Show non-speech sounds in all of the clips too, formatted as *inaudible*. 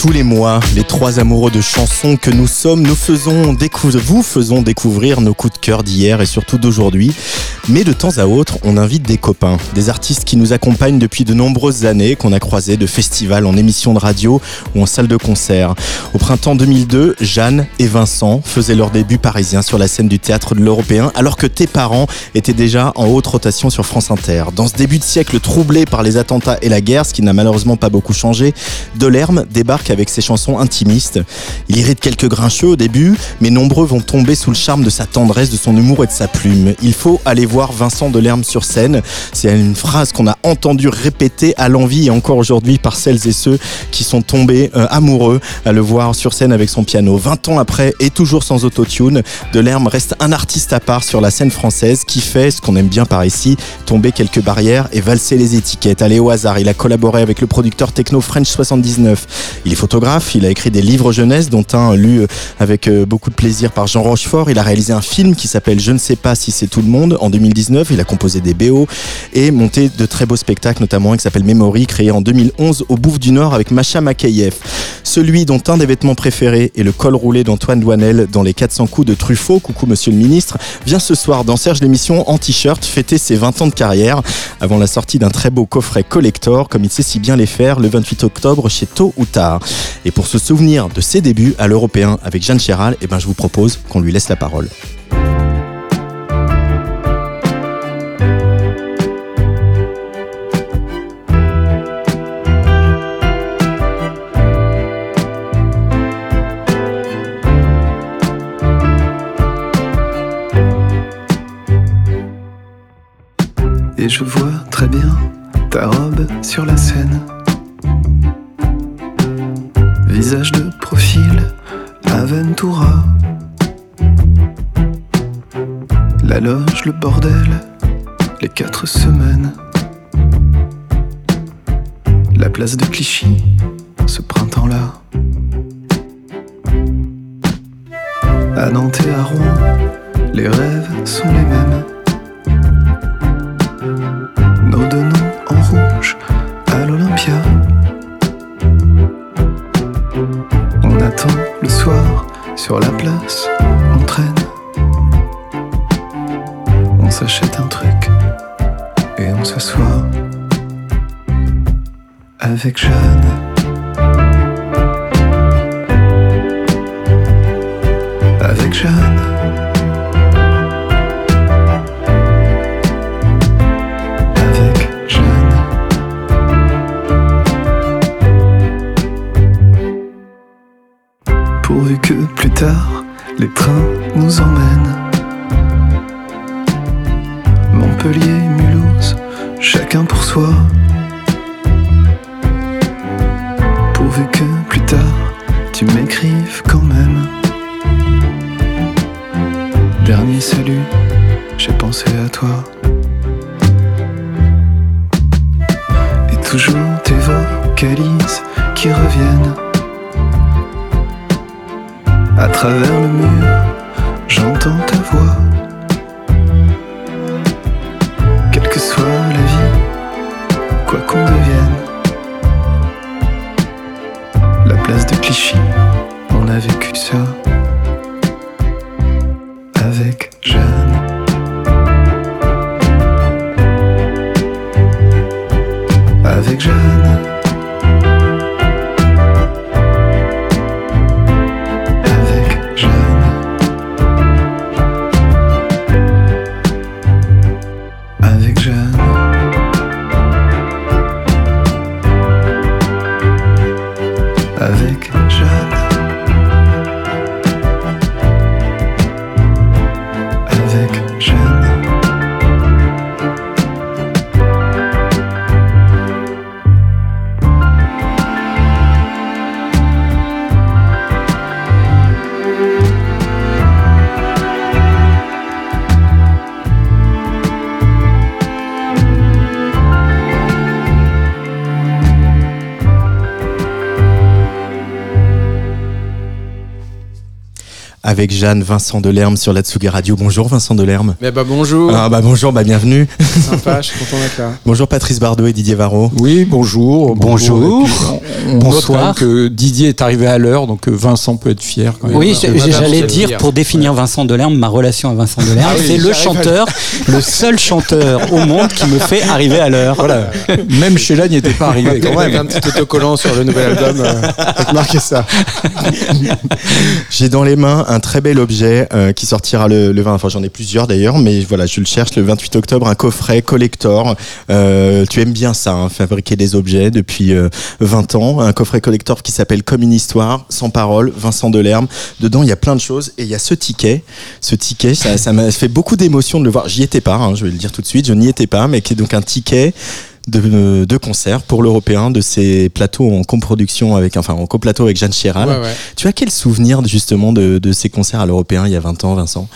Tous les mois, les trois amoureux de chansons que nous sommes, nous faisons vous faisons découvrir nos coups de cœur d'hier et surtout d'aujourd'hui. Mais de temps à autre, on invite des copains, des artistes qui nous accompagnent depuis de nombreuses années, qu'on a croisés de festivals en émissions de radio ou en salle de concert. Au printemps 2002, Jeanne et Vincent faisaient leur début parisien sur la scène du théâtre de l'Européen, alors que tes parents étaient déjà en haute rotation sur France Inter. Dans ce début de siècle troublé par les attentats et la guerre, ce qui n'a malheureusement pas beaucoup changé, Delerme débarque avec ses chansons intimistes. Il irrite quelques grincheux au début, mais nombreux vont tomber sous le charme de sa tendresse, de son humour et de sa plume. Il faut aller voir Vincent Delerme sur scène. C'est une phrase qu'on a entendue répéter à l'envie et encore aujourd'hui par celles et ceux qui sont tombés euh, amoureux à le voir sur scène avec son piano. 20 ans après et toujours sans autotune, Delerme reste un artiste à part sur la scène française qui fait ce qu'on aime bien par ici, tomber quelques barrières et valser les étiquettes. Allez au hasard, il a collaboré avec le producteur techno French 79. Il est photographe, il a écrit des livres jeunesse, dont un lu euh, avec euh, beaucoup de plaisir par Jean Rochefort. Il a réalisé un film qui s'appelle Je ne sais pas si c'est tout le monde en 2019. Il a composé des BO et monté de très beaux spectacles, notamment un qui s'appelle Memory, créé en 2011 au Bouffe du Nord avec Macha Makayev. Celui dont un des vêtements préférés est le col roulé d'Antoine Douanel dans les 400 coups de Truffaut, coucou monsieur le ministre, vient ce soir dans Serge l'émission en t-shirt fêter ses 20 ans de carrière avant la sortie d'un très beau coffret collector comme il sait si bien les faire le 28 octobre chez Tôt ou Tard. Et pour se souvenir de ses débuts à l'Européen avec Jeanne Chéral, eh ben je vous propose qu'on lui laisse la parole. Et je vois très bien ta robe sur la scène. Visage de profil, Aventura. La loge, le bordel, les quatre semaines. La place de Clichy, ce printemps-là. À Nantes et à Rouen, les rêves sont les mêmes. Sur la place, on traîne. On s'achète un truc et on s'assoit avec Jeanne. Avec Jeanne. Les trains nous emmènent. Montpellier, Mulhouse, chacun pour soi. Pourvu que plus tard, tu m'écrives quand même. Dernier salut, j'ai pensé à toi. Et toujours tes vocalises qui reviennent. À travers le mur, j'entends ta voix. Quelle que soit la vie, quoi qu'on devienne. La place de Clichy, on a vécu avec Jeanne Vincent Delerme sur la Tsugi Radio. Bonjour Vincent Delerme. Mais bah bonjour. Ah bah bonjour, bah bienvenue. Sympa, je suis content d'être là. *laughs* Bonjour Patrice Bardot et Didier Varro. Oui, bonjour. Bonjour. Puis, on- on note quand même que Didier est arrivé à l'heure, donc euh, Vincent peut être fier quand même. Oui, pas j'allais dire pour définir Vincent Delerme, ma relation à Vincent Delerme, Ah oui, c'est le chanteur, *laughs* le seul chanteur au monde qui me fait arriver à l'heure. Voilà. Même Sheila n'y était pas arrivé quand Avec même. un petit autocollant sur le nouvel album euh, marqué ça. *laughs* J'ai dans les mains un très bel objet euh, qui sortira le, le 20, enfin j'en ai plusieurs d'ailleurs, mais voilà, je le cherche le 28 octobre, un coffret collector. Euh, tu aimes bien ça, hein, fabriquer des objets depuis euh, 20 ans. Un coffret collector qui s'appelle Comme une histoire, sans parole, Vincent Delerme. Dedans, il y a plein de choses et il y a ce ticket. Ce ticket, ça m'a fait beaucoup d'émotion de le voir. J'y étais pas, hein, je vais le dire tout de suite, je n'y étais pas, mais qui est donc un ticket de, de concert pour l'européen de ces plateaux en coproduction avec enfin en coplateau avec Jeanne Chéral. Ouais, ouais. Tu as quel souvenir justement de, de ces concerts à l'européen il y a 20 ans, Vincent?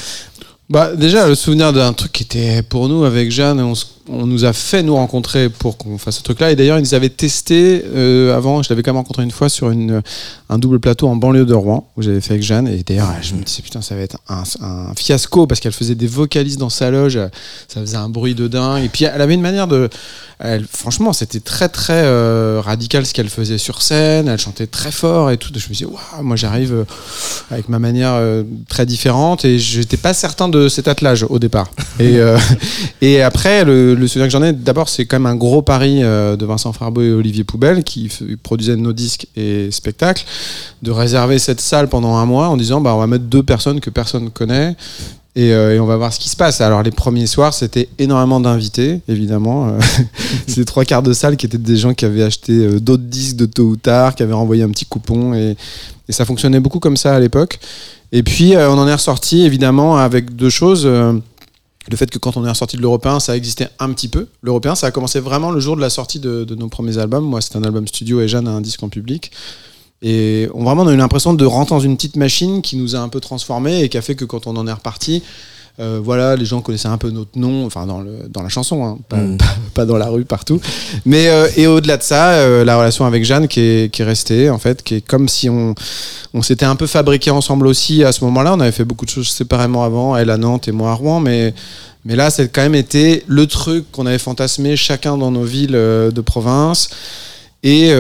Bah déjà le souvenir d'un truc qui était pour nous avec Jeanne, on, nous a fait nous rencontrer pour qu'on fasse ce truc-là. Et d'ailleurs ils avaient testé euh, avant. Je l'avais quand même rencontré une fois sur un double plateau en banlieue de Rouen où j'avais fait avec Jeanne. Et d'ailleurs je me disais putain ça va être un, fiasco parce qu'elle faisait des vocalises dans sa loge, ça faisait un bruit de dingue. Et puis elle avait une manière de, franchement c'était très très euh, radical ce qu'elle faisait sur scène. Elle chantait très fort et tout. Je me disais waouh moi j'arrive euh, avec ma manière très différente et j'étais pas certain de cet attelage au départ. Et, euh, après, le, souvenir que j'en ai, d'abord, c'est quand même un gros pari euh, de Vincent Farbeau et Olivier Poubelle qui produisaient nos disques et spectacles, de réserver cette salle pendant un mois en disant bah, on va mettre deux personnes que personne connaît. Et, euh, et on va voir ce qui se passe. Alors les premiers soirs, c'était énormément d'invités, évidemment. Euh, *laughs* c'est trois quarts de salle qui étaient des gens qui avaient acheté euh, d'autres disques de tôt ou tard, qui avaient renvoyé un petit coupon. Et, ça fonctionnait beaucoup comme ça à l'époque. Et puis, euh, on en est ressorti évidemment avec deux choses. Le fait que quand on est ressorti de l'Européen, ça existait un petit peu. L'Européen, ça a commencé vraiment le jour de la sortie de, de nos premiers albums. Moi, c'était un album studio et Jeanne a un disque en public. Et on, vraiment, on a eu l'impression de rentrer dans une petite machine qui nous a un peu transformés et qui a fait que quand on en est reparti, euh, voilà, les gens connaissaient un peu notre nom, enfin dans, le, dans la chanson, hein, pas, Mm. pas, pas dans la rue, partout. Mais euh, et au-delà de ça, euh, la relation avec Jeanne qui est, qui est restée, en fait, qui est comme si on, on s'était un peu fabriqué ensemble aussi à ce moment-là. On avait fait beaucoup de choses séparément avant, elle à Nantes et moi à Rouen, mais mais là, c'est quand même été le truc qu'on avait fantasmé chacun dans nos villes de province. Et,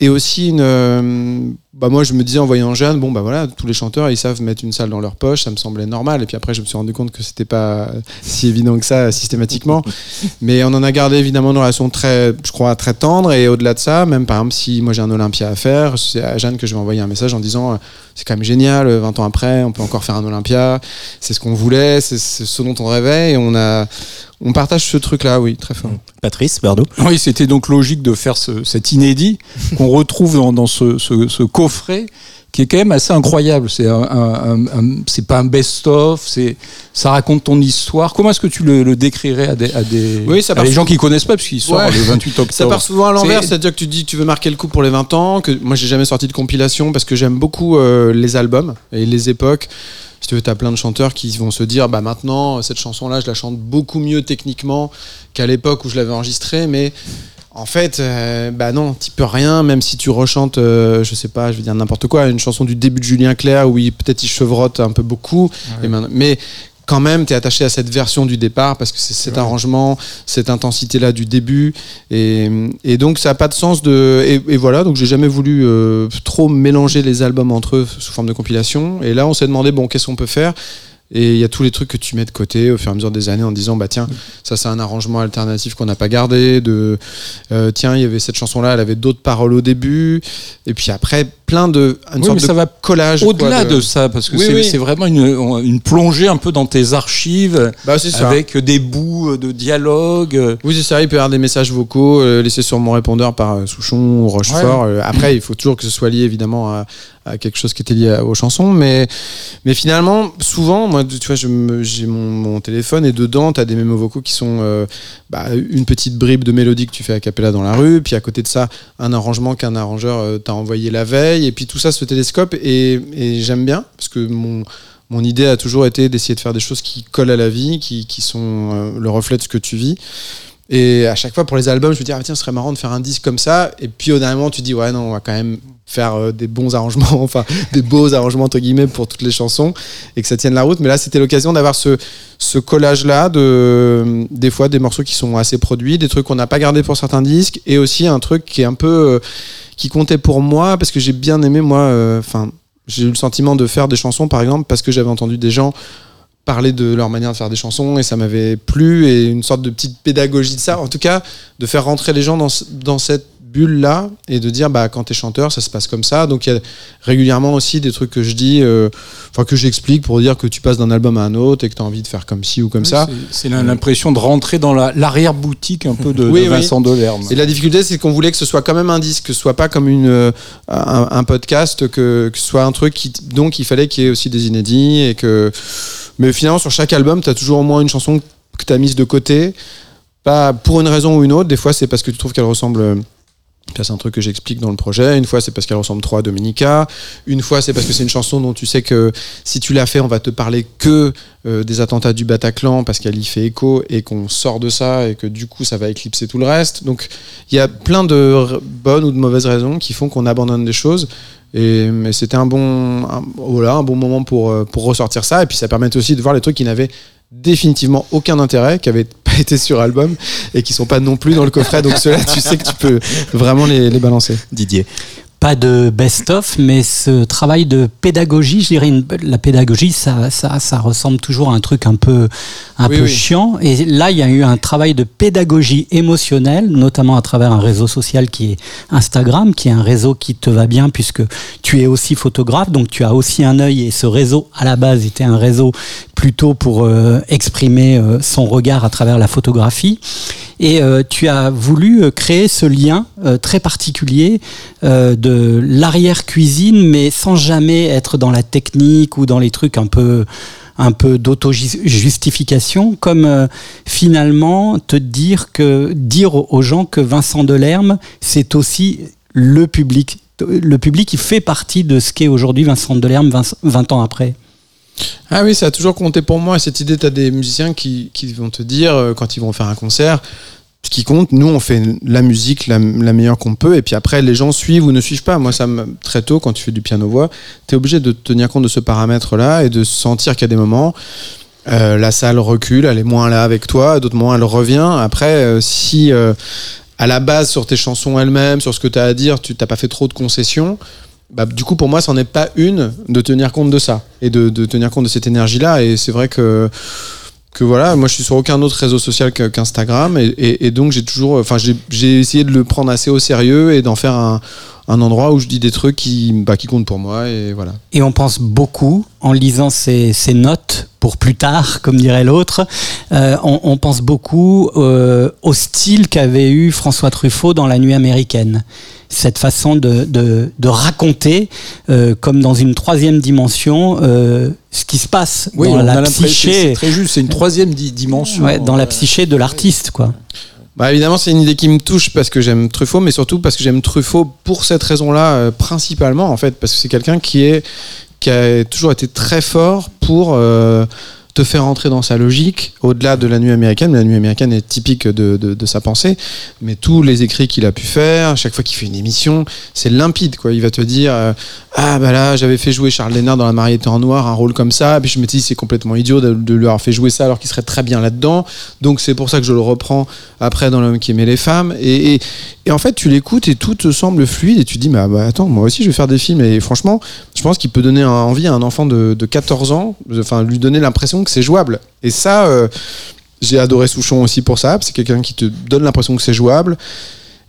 et aussi, une, euh, bah moi, je me disais en voyant Jeanne, bon, bah voilà, tous les chanteurs, ils savent mettre une salle dans leur poche, ça me semblait normal. Et puis après, je me suis rendu compte que c'était pas *laughs* si évident que ça systématiquement. *laughs* Mais on en a gardé évidemment une relation très, je crois, très tendre. Et au-delà de ça, même par exemple, si moi j'ai un Olympia à faire, c'est à Jeanne que je vais envoyer un message en disant, euh, c'est quand même génial, euh, 20 ans après, on peut encore faire un Olympia. C'est ce qu'on voulait, c'est ce dont on rêvait. Et on a, on partage ce truc-là, oui, très fort. Patrice Bardot Oui, c'était donc logique de faire ce- cet inédit qu'on retrouve dans, dans ce, ce- ce coffret qui est quand même assez incroyable. C'est un, un- un- un- c'est pas un best-of, c'est ça raconte ton histoire. Comment est-ce que tu le, le décrirais à des, à des Oui, ça à les gens qui connaissent pas puisqu'il sort Ouais. le 28 octobre. Ça part souvent à l'envers, C'est- c'est-à-dire que tu dis tu veux marquer le coup pour les 20 ans, que moi j'ai jamais sorti de compilation parce que j'aime beaucoup euh, les albums et les époques. Si tu veux, t'as plein de chanteurs qui vont se dire bah maintenant cette chanson-là je la chante beaucoup mieux techniquement qu'à l'époque où je l'avais enregistrée, mais en fait, euh, bah non, tu peux rien, même si tu rechantes, euh, je sais pas, je vais dire n'importe quoi, une chanson du début de Julien Clerc où il peut-être il chevrotte un peu beaucoup, et maintenant- mais quand même, tu es attaché à cette version du départ parce que c'est cet arrangement, cette intensité-là du début. Et, et donc, ça n'a pas de sens de. Et, et voilà, donc j'ai jamais voulu euh, trop mélanger les albums entre eux sous forme de compilation. Et là, on s'est demandé, bon, qu'est-ce qu'on peut faire? Et il y a tous les trucs que tu mets de côté au fur et à mesure des années en disant bah tiens ça c'est un arrangement alternatif qu'on n'a pas gardé de euh, tiens il y avait cette chanson là elle avait d'autres paroles au début et puis après plein de une Oui, sorte mais de ça va collage Au-delà de... ça, parce que Oui, c'est oui. c'est vraiment une, une plongée un peu dans tes archives, bah avec des bouts de dialogue. Oui, c'est ça. Il peut y avoir des messages vocaux euh, laissés sur mon répondeur par euh, Souchon ou Rochefort. Euh, après, il faut toujours que ce soit lié évidemment à, à quelque chose qui était lié à- aux chansons. Mais, finalement, souvent, moi, tu vois, j'ai mon, téléphone et dedans, tu as des mémos vocaux qui sont euh, bah, une petite bribe de mélodie que tu fais a cappella dans la rue. Puis à côté de ça, un arrangement qu'un arrangeur euh, t'a envoyé la veille. Et puis tout ça se télescope. Et, j'aime bien parce que mon. Mon idée a toujours été d'essayer de faire des choses qui collent à la vie, qui, qui sont euh, le reflet de ce que tu vis. Et à chaque fois pour les albums, je me dis, ah, tiens, ce serait marrant de faire un disque comme ça. Et puis au dernier moment, tu dis, ouais, non, on va quand même faire euh, des bons arrangements, *laughs* enfin des beaux arrangements entre guillemets pour toutes les chansons et que ça tienne la route. Mais là, c'était l'occasion d'avoir ce, collage-là de des fois des morceaux qui sont assez produits, des trucs qu'on n'a pas gardés pour certains disques et aussi un truc qui est un peu euh, qui comptait pour moi parce que j'ai bien aimé moi. euh, Enfin, j'ai eu le sentiment de faire des chansons par exemple parce que j'avais entendu des gens parler de leur manière de faire des chansons et ça m'avait plu et une sorte de petite pédagogie de ça. En tout cas, de faire rentrer les gens dans, dans cette bulle là et de dire bah quand t'es chanteur ça se passe comme ça donc il y a régulièrement aussi des trucs que je dis euh, enfin que j'explique pour dire que tu passes d'un album à un autre et que tu as envie de faire comme ci ou comme ça C'est- l'impression de rentrer dans la- l'arrière-boutique un peu de, *laughs* Oui, de oui. Vincent Delerme. Et la difficulté, c'est qu'on voulait que ce soit quand même un disque, que ce soit pas comme une, euh, un, un podcast, que, que ce soit un truc qui. Donc, il fallait qu'il y ait aussi des inédits. Et que... Mais finalement, sur chaque album, tu as toujours au moins une chanson que tu as mise de côté. Pas pour une raison ou une autre. Des fois, c'est parce que tu trouves qu'elle ressemble. euh, c'est un truc que j'explique dans le projet. Une fois, c'est parce qu'elle ressemble trop à Dominica. Une fois, c'est parce que c'est une chanson dont tu sais que si tu l'as fait, on va te parler que euh, des attentats du Bataclan parce qu'elle y fait écho et qu'on sort de ça et que du coup, ça va éclipser tout le reste. Donc, il y a plein de bonnes ou de mauvaises raisons qui font qu'on abandonne des choses. Mais c'était un bon, moment pour, euh, pour ressortir ça. Et puis, ça permet aussi de voir les trucs qui n'avaient définitivement aucun intérêt, qui n'avaient *laughs* pas été sur album et qui sont pas non plus dans le coffret. Donc, ceux-là, tu sais que tu peux vraiment les balancer. Didier. Pas de best-of, mais ce travail de pédagogie, je dirais, une- la pédagogie, ça, ça, ça ressemble toujours à un truc un peu, un Oui, peu oui. chiant. Et là, il y a eu un travail de pédagogie émotionnelle, notamment à travers un réseau social qui est Instagram, qui est un réseau qui te va bien puisque tu es aussi photographe, donc tu as aussi un œil. Et ce réseau, à la base, était un réseau plutôt pour euh, exprimer euh, son regard à travers la photographie. Et euh, tu as voulu créer ce lien très particulier de l'arrière-cuisine, mais sans jamais être dans la technique ou dans les trucs un peu un peu d'auto-justification, comme finalement te dire que dire aux gens que Vincent Delerme, c'est aussi le public. Le public, il fait partie de ce qu'est aujourd'hui Vincent Delerme 20, 20 ans après. Ah oui, ça a toujours compté pour moi. Et cette idée, tu as des musiciens qui, qui vont te dire, euh, quand ils vont faire un concert, ce qui compte, nous, on fait la musique la, la meilleure qu'on peut. Et puis après, les gens suivent ou ne suivent pas. Moi, ça me, très tôt, quand tu fais du piano-voix, tu es obligé de tenir compte de ce paramètre-là et de sentir qu'il y a des moments. euh, la salle recule, elle est moins là avec toi, d'autres moments elle revient. Après, euh, si à la base sur tes chansons elles-mêmes, sur ce que tu as à dire, tu t'as pas fait trop de concessions, bah, du coup, pour moi, c'en est pas une de tenir compte de ça et de, tenir compte de cette énergie-là. Et c'est vrai que, voilà, moi, je suis sur aucun autre réseau social qu'Instagram. Et, donc, j'ai toujours, enfin, j'ai essayé de le prendre assez au sérieux et d'en faire un, un endroit où je dis des trucs qui, bah, qui comptent pour moi. Et voilà. Et on pense beaucoup, en lisant ces, ces notes pour plus tard, comme dirait l'autre, euh, on, on pense beaucoup euh, au style qu'avait eu François Truffaut dans La Nuit américaine. Cette façon de, de, de raconter, euh, comme dans une troisième dimension, ce qui se passe Oui, dans on a la l'impression c'est psyché, très juste, c'est une troisième di- dimension. ouais, dans la psyché de l'artiste, quoi. Bah évidemment, c'est une idée qui me touche parce que j'aime Truffaut, mais surtout parce que j'aime Truffaut pour cette raison-là, euh, principalement en fait, parce que c'est quelqu'un qui a toujours été très fort pour euh, te faire entrer dans sa logique, au-delà de la nuit américaine. La nuit américaine est typique de, de, sa pensée, mais tous les écrits qu'il a pu faire, chaque fois qu'il fait une émission, c'est limpide quoi. Il va te dire euh, ah bah là j'avais fait jouer Charles Lénard dans La mariée en noir, un rôle comme ça, puis je me dis c'est complètement idiot de, lui avoir fait jouer ça alors qu'il serait très bien là-dedans. Donc c'est pour ça que je le reprends après dans l'homme qui aimait les femmes. Et, et, en fait, tu l'écoutes et tout te semble fluide et tu dis, bah, bah, attends, moi aussi je vais faire des films. Et franchement, je pense qu'il peut donner envie à un enfant de, de 14 ans, enfin lui donner l'impression que c'est jouable. Et ça, euh, j'ai adoré Souchon aussi pour ça. C'est quelqu'un qui te donne l'impression que c'est jouable.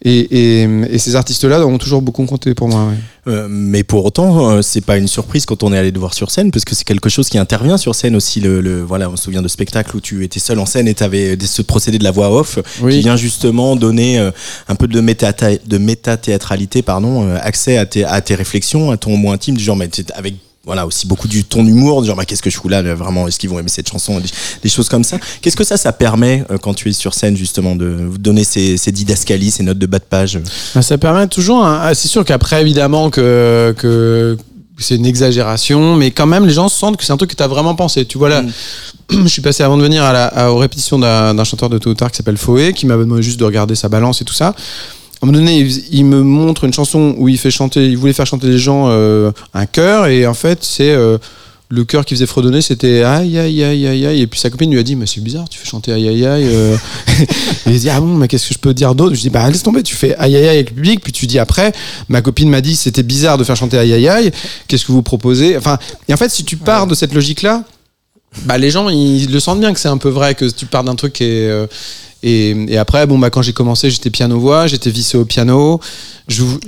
Et, et, et ces artistes-là ont toujours beaucoup compté pour moi. ouais. Euh, mais pour autant, euh, c'est pas une surprise quand on est allé te voir sur scène, parce que c'est quelque chose qui intervient sur scène aussi. Le, le- voilà, on se souvient de spectacles où tu étais seul en scène et tu avais ce procédé de la voix off qui vient justement donner euh, un peu de méta de méta-théâtralité, pardon, euh, accès à tes, à tes réflexions, à ton mot intime, du genre, mais avec voilà aussi beaucoup du ton d'humour, du genre bah, qu'est-ce que je fous là, là, vraiment, est-ce qu'ils vont aimer cette chanson, des, des choses comme ça. Qu'est-ce que ça, ça permet euh, quand tu es sur scène justement de vous donner ces, ces didascalies, ces notes de bas de page? Bah, ça permet toujours. ah, c'est sûr qu'après, évidemment, que, que c'est une exagération, mais quand même, les gens sentent que c'est un truc que tu as vraiment pensé. Tu vois là, Mm. *clears throat* je suis passé avant de venir à la, à- aux répétitions d'un chanteur de tôt ou tard qui s'appelle Foé, qui m'a demandé juste de regarder sa balance et tout ça. À un moment donné, il, il me montre une chanson où il fait chanter, il voulait faire chanter les gens euh, un chœur, et en fait, c'est euh, le chœur qui faisait fredonner, c'était aïe aïe aïe aïe aïe. Et puis sa copine lui a dit, mais c'est bizarre, tu fais chanter aïe aïe aïe. euh. et *laughs* il dit, ah bon, mais qu'est-ce que je peux dire d'autre? Je dis, bah laisse tomber, tu fais aïe aïe aïe avec le public, puis tu dis après, ma copine m'a dit, c'était bizarre de faire chanter aïe aïe aïe. Qu'est-ce que vous proposez? Enfin, et en fait, si tu pars de cette logique-là, bah les gens ils le sentent bien que c'est un peu vrai que tu pars d'un truc qui est euh, et, et après bon bah quand j'ai commencé j'étais piano voix j'étais vissé au piano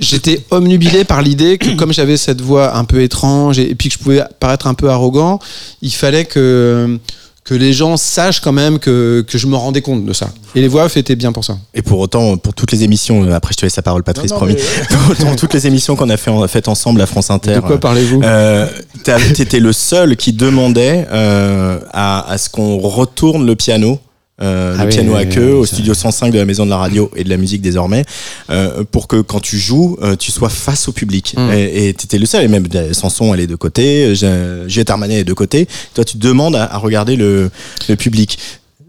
j'étais omnubilé par l'idée que comme j'avais cette voix un peu étrange et, et puis que je pouvais paraître un peu arrogant il fallait que que les gens sachent quand même que, que je me rendais compte de ça et les voix off étaient bien pour ça Et pour autant, pour toutes les émissions, euh, après je te laisse la parole, Patrice, Non, non, promis. mais- *laughs* Pour autant, toutes les émissions qu'on a fait, en- faites ensemble à France Inter. de quoi parlez-vous? Euh, t'as- T'étais le seul qui demandait euh, à, à ce qu'on retourne le piano. Euh, Ah le oui, piano oui, à queue oui, au studio 105 de la Maison de la Radio et de la Musique désormais euh, pour que quand tu joues euh, tu sois face au public. Mm. et et t'étais le seul et même euh, Sanson elle est de côté euh, Juliette Armanet est de côté. Toi tu demandes à, à regarder le, le public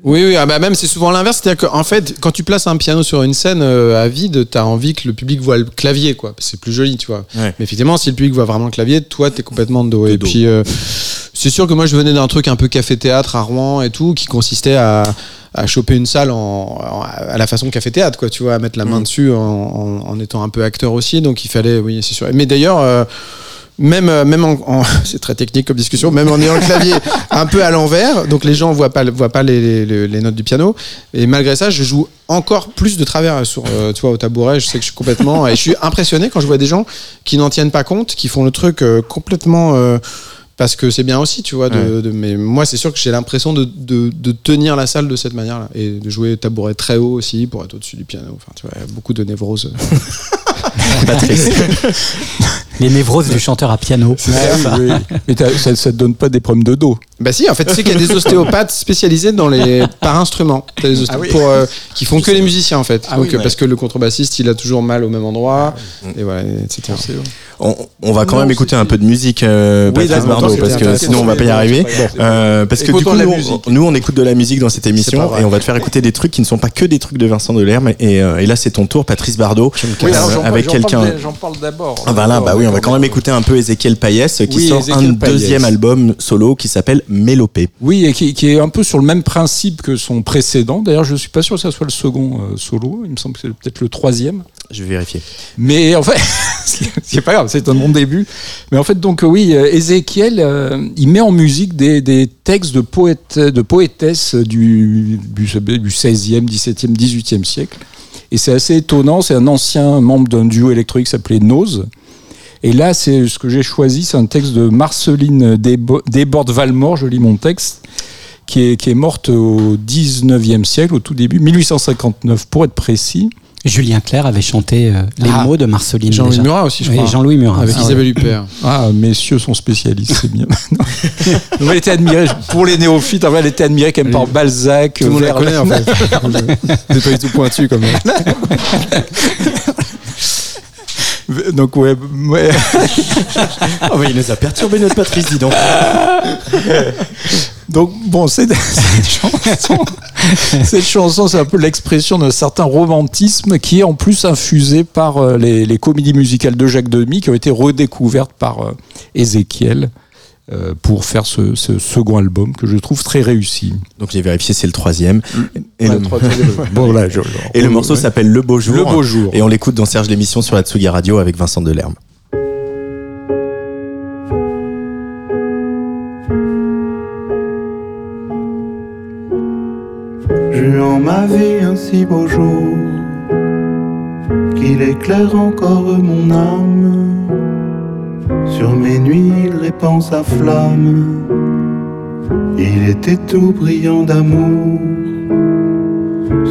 Oui, oui, ah bah même c'est souvent l'inverse. C'est-à-dire qu'en fait, quand tu places un piano sur une scène euh, à vide, t'as envie que le public voit le clavier, quoi. C'est plus joli, tu vois. Ouais. Mais effectivement, si le public voit vraiment le clavier, toi, t'es complètement de dos. De et dos. puis, euh, c'est sûr que moi, je venais d'un truc un peu café-théâtre à Rouen et tout, qui consistait à, à choper une salle en, en- à la façon café-théâtre, quoi. Tu vois, à mettre la main Mm. dessus en étant un peu acteur aussi. Donc, il fallait, oui, c'est sûr. Mais d'ailleurs. euh, même, euh, même en, en- *laughs* c'est très technique comme discussion, même en ayant le clavier *laughs* un peu à l'envers, donc les gens voient pas, voient pas les, les- les notes du piano. Et malgré ça, je joue encore plus de travers sur, euh, tu vois, au tabouret. Je sais que je suis complètement, et je suis impressionné quand je vois des gens qui n'en tiennent pas compte, qui font le truc euh, complètement. euh, parce que c'est bien aussi, tu vois. De, de- mais moi, c'est sûr que j'ai l'impression de, de, tenir la salle de cette manière-là et de jouer tabouret très haut aussi pour être au-dessus du piano. Enfin, tu vois, il y a beaucoup de névrose. *laughs* Patrice Les névroses du chanteur à piano. Oui, oui. *laughs* Mais ça, ça te donne pas des problèmes de dos. Bah si, en fait, tu sais qu'il y a des *laughs* ostéopathes spécialisés dans les *laughs* par instrument, T'as des osté- pour, euh, qui font que les musiciens en fait. Ah Donc, oui, euh, ouais. parce que le contrebassiste, il a toujours mal au même endroit, et voilà, etc. on, on va quand Non, même écouter un peu de musique euh, Oui, Patrice Bardot parce que sinon on va pas y arriver. Bon. Euh, parce que du coup nous, on- nous on écoute de la musique dans cette émission et on va te faire écouter des trucs qui ne sont pas que des trucs de Vincent Delerme et, euh, et là c'est ton tour Patrice Bardot euh, avec quelqu'un. J'en parle d'abord. Ah bah là, bah oui, on va quand même écouter un peu Ézéchiel Payès qui sort un deuxième album solo qui s'appelle Mélopée. Oui, et qui, qui est un peu sur le même principe que son précédent. D'ailleurs, je suis pas sûr que ça soit le second euh, solo. Il me semble que c'est peut-être le troisième. Je vais vérifier. Mais en fait, *laughs* c'est pas grave, c'est un bon début. Mais en fait, donc euh, oui, euh, Ézéchiel, euh, il met en musique des, des textes de, poètes, de poétesses du, du, du 16e, 17e, 18e siècle. Et c'est assez étonnant, c'est un ancien membre d'un duo électronique qui s'appelait Nose. Et là, c'est ce que j'ai choisi, c'est un texte de Marceline Desbo- Desbordes-Valmore, je lis mon texte, qui est, qui est morte au 19e siècle, au tout début, 1859 pour être précis. Julien Clerc avait chanté euh, les Ah. mots de Marceline. Jean-Louis déjà. Murat aussi, je Oui, crois. Jean-Louis Murat. Avec Ah ouais. Isabelle Huppert. *laughs* Ah, messieurs sont spécialistes, c'est bien. Elle était admirée, pour les néophytes, elle était admirée quand même par Balzac. Tout le monde la connaît en fait. C'est pas du tout pointu comme. *laughs* Donc, ouais, ouais. *laughs* Oh bah il nous a perturbé notre Patrice, dis donc. Donc, bon, cette, *laughs* cette chanson, cette chanson, c'est un peu l'expression d'un certain romantisme qui est en plus infusé par euh, les, les comédies musicales de Jacques Demy qui ont été redécouvertes par euh, Ézéchiel euh, pour faire ce, ce second album que je trouve très réussi. Donc j'ai vérifié, c'est le troisième. Et, Ouais, le, trois- *laughs* bon, là, je- et le morceau ouais. s'appelle Le Beau Jour. Le Beau Jour. Et on l'écoute dans Serge l'émission sur la Tsugi Radio avec Vincent Delerme. J'eus en ma vie un si beau jour qu'il éclaire encore mon âme. Sur mes nuits, il répand sa flamme. Il était tout brillant d'amour.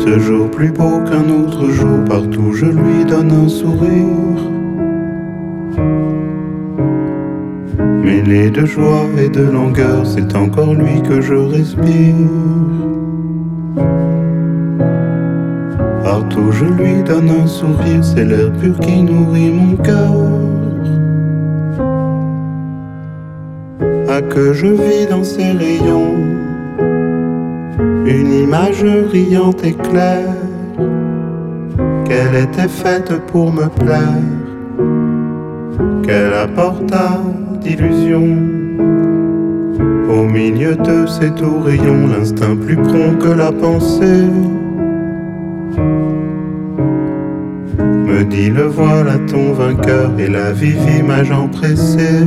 Ce jour plus beau qu'un autre jour, partout je lui donne un sourire. Mêlé de joie et de langueur, c'est encore lui que je respire. Partout je lui donne un sourire, c'est l'air pur qui nourrit mon cœur. Que je vis dans ses rayons, Une image riante et claire, qu'elle était faite pour me plaire, qu'elle apporta d'illusions. Au milieu de ces tourbillons, l'instinct plus prompt que la pensée me dit le voilà ton vainqueur et la vive image empressée.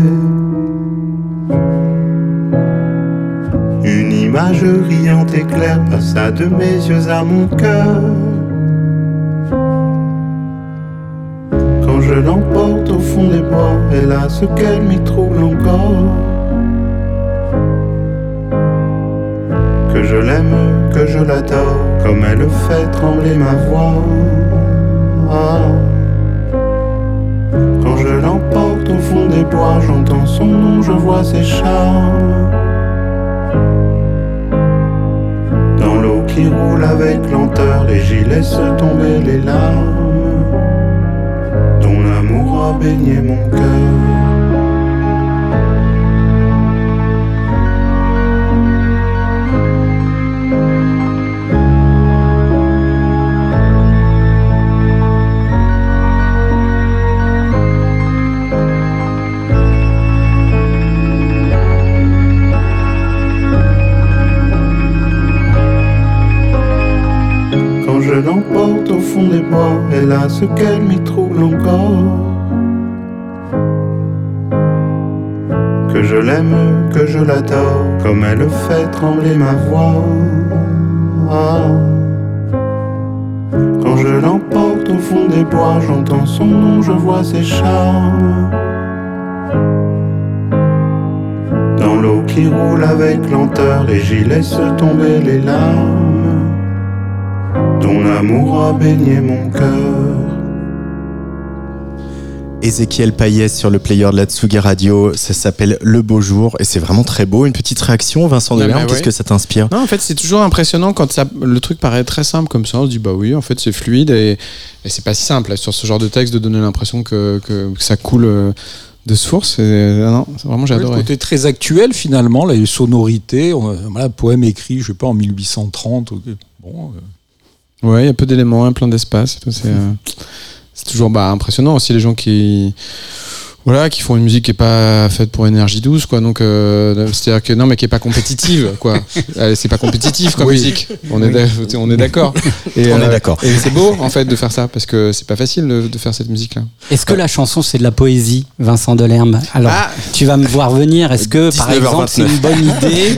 Une image riante et claire passa de mes yeux à mon cœur. Quand je l'emporte au fond des bois, elle a ce qu'elle m'y trouble encore. Que je l'aime, que je l'adore, comme elle fait trembler ma voix. Quand je l'emporte au fond des bois, j'entends son nom, je vois ses charmes. Dans l'eau qui roule avec lenteur, et j'y laisse tomber les larmes dont l'amour a baigné mon cœur. Je l'emporte au fond des bois, ce qu'elle m'y trouble encore. Que je l'aime, que je l'adore, comme elle fait trembler ma voix. Quand je l'emporte au fond des bois, j'entends son nom, je vois ses charmes. Dans l'eau qui roule avec lenteur, et j'y laisse tomber les larmes dont l'amour a baigné mon cœur. Ézéchiel Payet sur le player de la Tsugi Radio, ça s'appelle Le Beau Jour et c'est vraiment très beau. Une petite réaction, Vincent Delerme, bah qu'est-ce ouais. que ça t'inspire? Non, en fait, c'est toujours impressionnant quand ça, le truc paraît très simple comme ça. On se dit, bah oui, en fait, c'est fluide et, et c'est pas si simple là, sur ce genre de texte de donner l'impression que, que, que ça coule euh, de source. Et, euh, non, c'est vraiment, j'ai Ouais, le côté très actuel finalement, les sonorités, on- voilà, poème écrit, je sais pas, en 1830. ok. Bon, euh, Ouais, il y a peu d'éléments, hein, plein d'espace. euh, c'est toujours bah, impressionnant aussi les gens qui. Voilà, qui font une musique qui est pas faite pour énergie douce, quoi. Donc, euh, c'est-à-dire que non, mais qui est pas compétitive, quoi. *laughs* C'est pas compétitif comme Oui. musique. On est, d'ac- on est d'accord. *laughs* Et, On est euh, d'accord. Et c'est beau, en fait, de faire ça, parce que c'est pas facile de, de faire cette musique-là. Est-ce que la chanson c'est de la poésie, Vincent Delerme? Alors, Ah. tu vas me voir venir. Est-ce que, par 19h29. exemple, c'est une bonne idée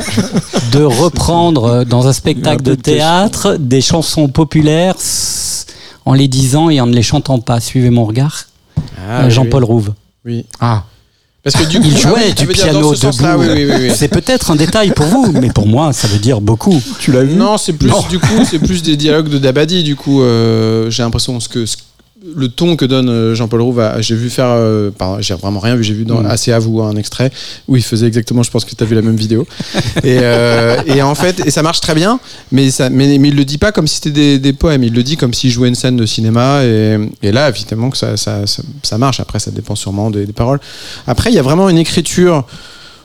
de reprendre euh, dans un spectacle de théâtre des chansons populaires en les disant et en ne les chantant pas? Suivez mon regard. Euh, Jean-Paul Rouve. Oui. Ah, Parce que du coup, Il ah jouait oui, du piano ce debout. oui, oui, oui, oui. C'est peut-être un détail pour vous, mais pour moi, ça veut dire beaucoup. tu l'as vu? Non, c'est plus Non. du coup, c'est plus des dialogues de Dabadi. Du coup, euh, j'ai l'impression ce que ce- le ton que donne euh, Jean-Paul Rouve, a- j'ai vu faire, euh, j'ai vraiment rien vu, j'ai vu dans Mm. assez à vous un extrait où il faisait exactement, je pense que tu as vu la même vidéo. *laughs* et, euh, et en fait, et ça marche très bien, mais ça, mais, mais il le dit pas comme si c'était des, des poèmes, il le dit comme s'il jouait une scène de cinéma. Et, et là, évidemment que ça, ça, ça, ça marche. Après, ça dépend sûrement des, des paroles. Après, il y a vraiment une écriture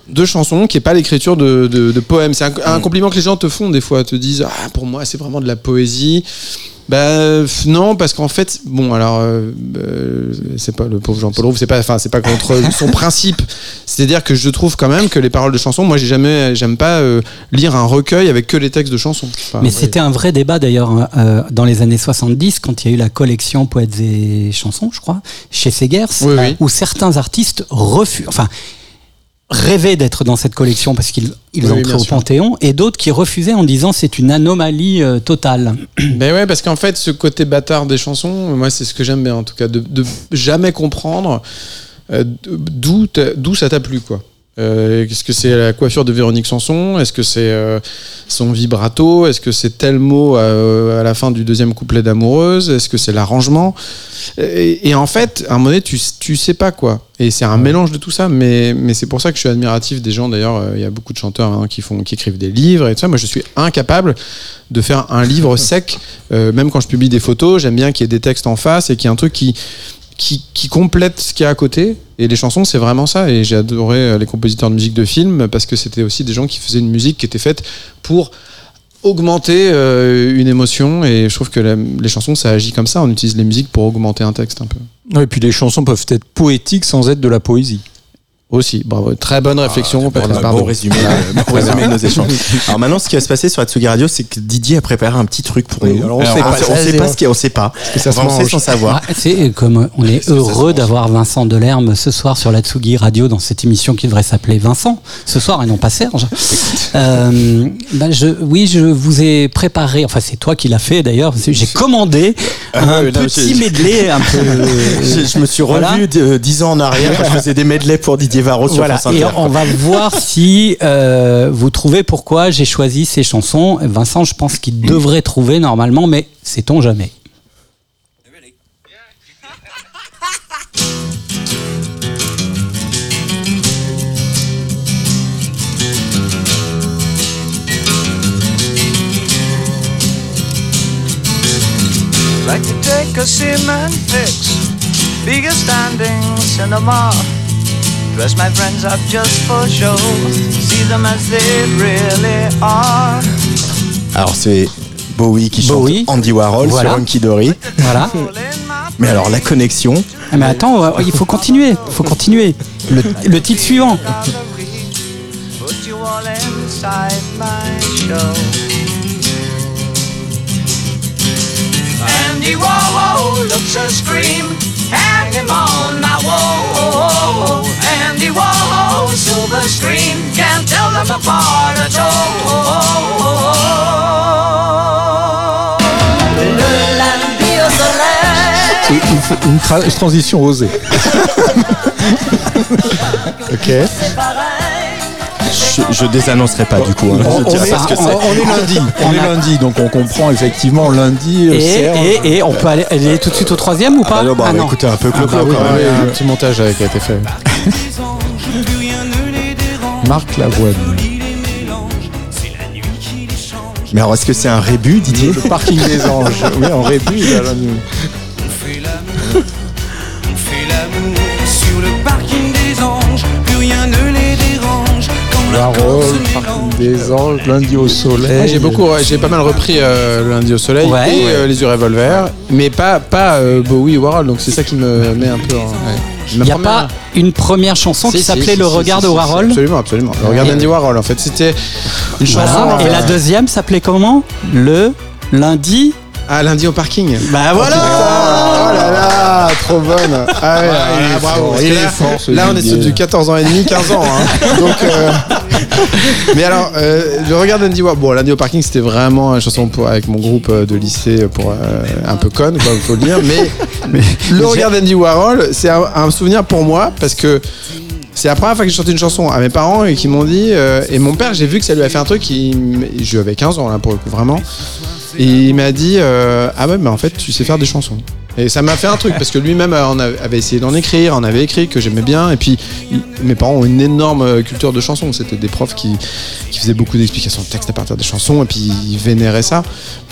de chansons qui est pas l'écriture de, de, de poèmes. C'est un, un compliment que les gens te font des fois, te disent ah pour moi c'est vraiment de la poésie. Bah non parce qu'en fait bon alors euh, euh, c'est pas le pauvre Jean-Paul Rouve c'est pas enfin c'est pas contre *laughs* son principe c'est-à-dire que je trouve quand même que les paroles de chansons moi j'ai jamais j'aime pas euh, lire un recueil avec que les textes de chansons Enfin, Mais ouais. c'était un vrai débat d'ailleurs euh, dans les années 70 quand il y a eu la collection Poètes et chansons, je crois, chez Segers, Oui, oui. où certains artistes refusent, enfin rêvaient d'être dans cette collection parce qu'ils ils Oui, entraient au. Panthéon, et d'autres qui refusaient en disant c'est une anomalie euh, totale. *clears throat* Ben ouais, parce qu'en fait, ce côté bâtard des chansons, moi, c'est ce que j'aime bien, en tout cas, de, de jamais comprendre euh, d'où ça t'a plu, quoi. Euh, Est-ce que c'est la coiffure de Véronique Sanson? Est-ce que c'est euh, son vibrato? Est-ce que c'est tel mot euh, à la fin du deuxième couplet d'Amoureuse? Est-ce que c'est l'arrangement? Et, et en fait, à un moment donné, tu, tu sais pas quoi. Et c'est un mélange de tout ça, mais, mais c'est pour ça que je suis admiratif des gens. D'ailleurs, euh, il y a beaucoup de chanteurs hein, qui, font, qui écrivent des livres et tout ça. Moi, je suis incapable de faire un livre sec. Même quand je publie des photos, j'aime bien qu'il y ait des textes en face et qu'il y ait un truc qui, qui, complète ce qu'il y a à côté. Et les chansons, c'est vraiment ça. Et j'ai adoré euh, les compositeurs de musique de film parce que c'était aussi des gens qui faisaient une musique qui était faite pour augmenter euh, une émotion et je trouve que les chansons ça agit comme ça on utilise les musiques pour augmenter un texte un peu Et puis les chansons peuvent être poétiques sans être de la poésie. Aussi bravo très bonne réflexion Bah, Patrice bon résumé, euh, bon résumé de nos *laughs* échanges. Alors maintenant, ce qui va se passer sur Atsugi Radio, c'est que Didier a préparé un petit truc pour Oui, nous. alors on sait on pas. sait, on sait pas ce qu'il y a, on sait pas. ça on se va lancer mange sans savoir. Ah, c'est comme on est heureux d'avoir Vincent Delerme ce soir sur la Tsugi Radio dans cette émission qui devrait s'appeler Vincent ce soir et non pas Serge. Euh, bah, je, oui, je vous ai préparé. Enfin, c'est toi qui l'as fait d'ailleurs. J'ai commandé un Ah ouais, non, petit medley un peu. *laughs* Je, je me suis revu Voilà. de- dix ans en arrière quand *laughs* je faisais des medley pour Didier Varro sur Voilà, France et Inter. on va *laughs* voir si euh, vous trouvez pourquoi j'ai choisi ces chansons. Vincent, je pense qu'il devrait trouver normalement, mais sait-on jamais. like to take a cement fix, bigger standing cinema. Dress my friends up just for show, see them as they really are. Alors c'est Bowie qui chante Bowie. Andy Warhol Voilà. sur Hunky Dory. Voilà. Mais alors la connexion, Ah, Mais attends, il faut continuer. Il faut continuer. Le, le titre suivant. gallery, put you all inside my show. Andy Warhol looks a scream, hang him on my wall. Andy Warhol, silver screen, can't tell them apart at all. Le lundi au soleil. C'est une, une tra- transition osée. *laughs* Pareil. je, je désannoncerai pas du coup. hein. On, Je on dirai est, pas que on lundi. On est lundi, donc on comprend effectivement lundi. euh, Et, Serge. et, et on peut aller, aller tout de suite au troisième ou pas Ah non, bah, Ah non. écoutez un peu clo bah oui, quand Ouais, même. un petit montage euh, qui a été fait Marc Lavoine. Mais alors est-ce que c'est un rébut Didier Le parking des anges. *laughs* Oui, en rébut. il a la- fait l'amour sur le parking des anges, plus rien ne les dérange. Quand leur corps Warhol, se parking mélange. Des anges, lundi au soleil. Ouais, j'ai beaucoup, ouais, j'ai pas mal repris euh, le lundi au soleil Ouais. et euh, les yeux revolver, mais pas pas euh, Bowie et Warhol, donc c'est ça qui me met un peu. En, ouais. Il n'y a première- pas une première chanson Si, qui si, s'appelait si, Le si, regard si, de si, Warhol Absolument, absolument. Le regard Et- d'Andy Warhol, en fait, c'était une chanson. Voilà. en Et fait. la deuxième s'appelait comment? Le lundi. Ah, lundi au parking. Bah voilà Oh là là, trop bonne. Ah ouais, ah, il est bravo. fort, il est là, fort, ce là, on est sur du 14 ans et demi, 15 ans. hein. *laughs* Donc, euh, mais alors, euh, le regard d'Andy Warhol. Bon, lundi au parking, c'était vraiment une chanson pour, avec mon groupe euh, de lycée pour euh, un peu conne, quoi, faut le dire. Mais, *laughs* le regard d'Andy Warhol, c'est un, un souvenir pour moi parce que. C'est la première fois que j'ai chanté une chanson à mes parents et qui m'ont dit. euh, et mon père, j'ai vu que ça lui a fait un truc. Il, m- je lui avais 15 ans là pour le coup, vraiment. Et il m'a dit euh, Ah ouais, mais en fait, tu sais faire des chansons. Et ça m'a fait un truc parce que lui-même euh, on avait essayé d'en écrire, on avait écrit que j'aimais bien. Et puis mes parents ont une énorme euh, culture de chansons. C'était des profs qui, qui faisaient beaucoup d'explications de texte à partir des chansons et puis ils vénéraient ça.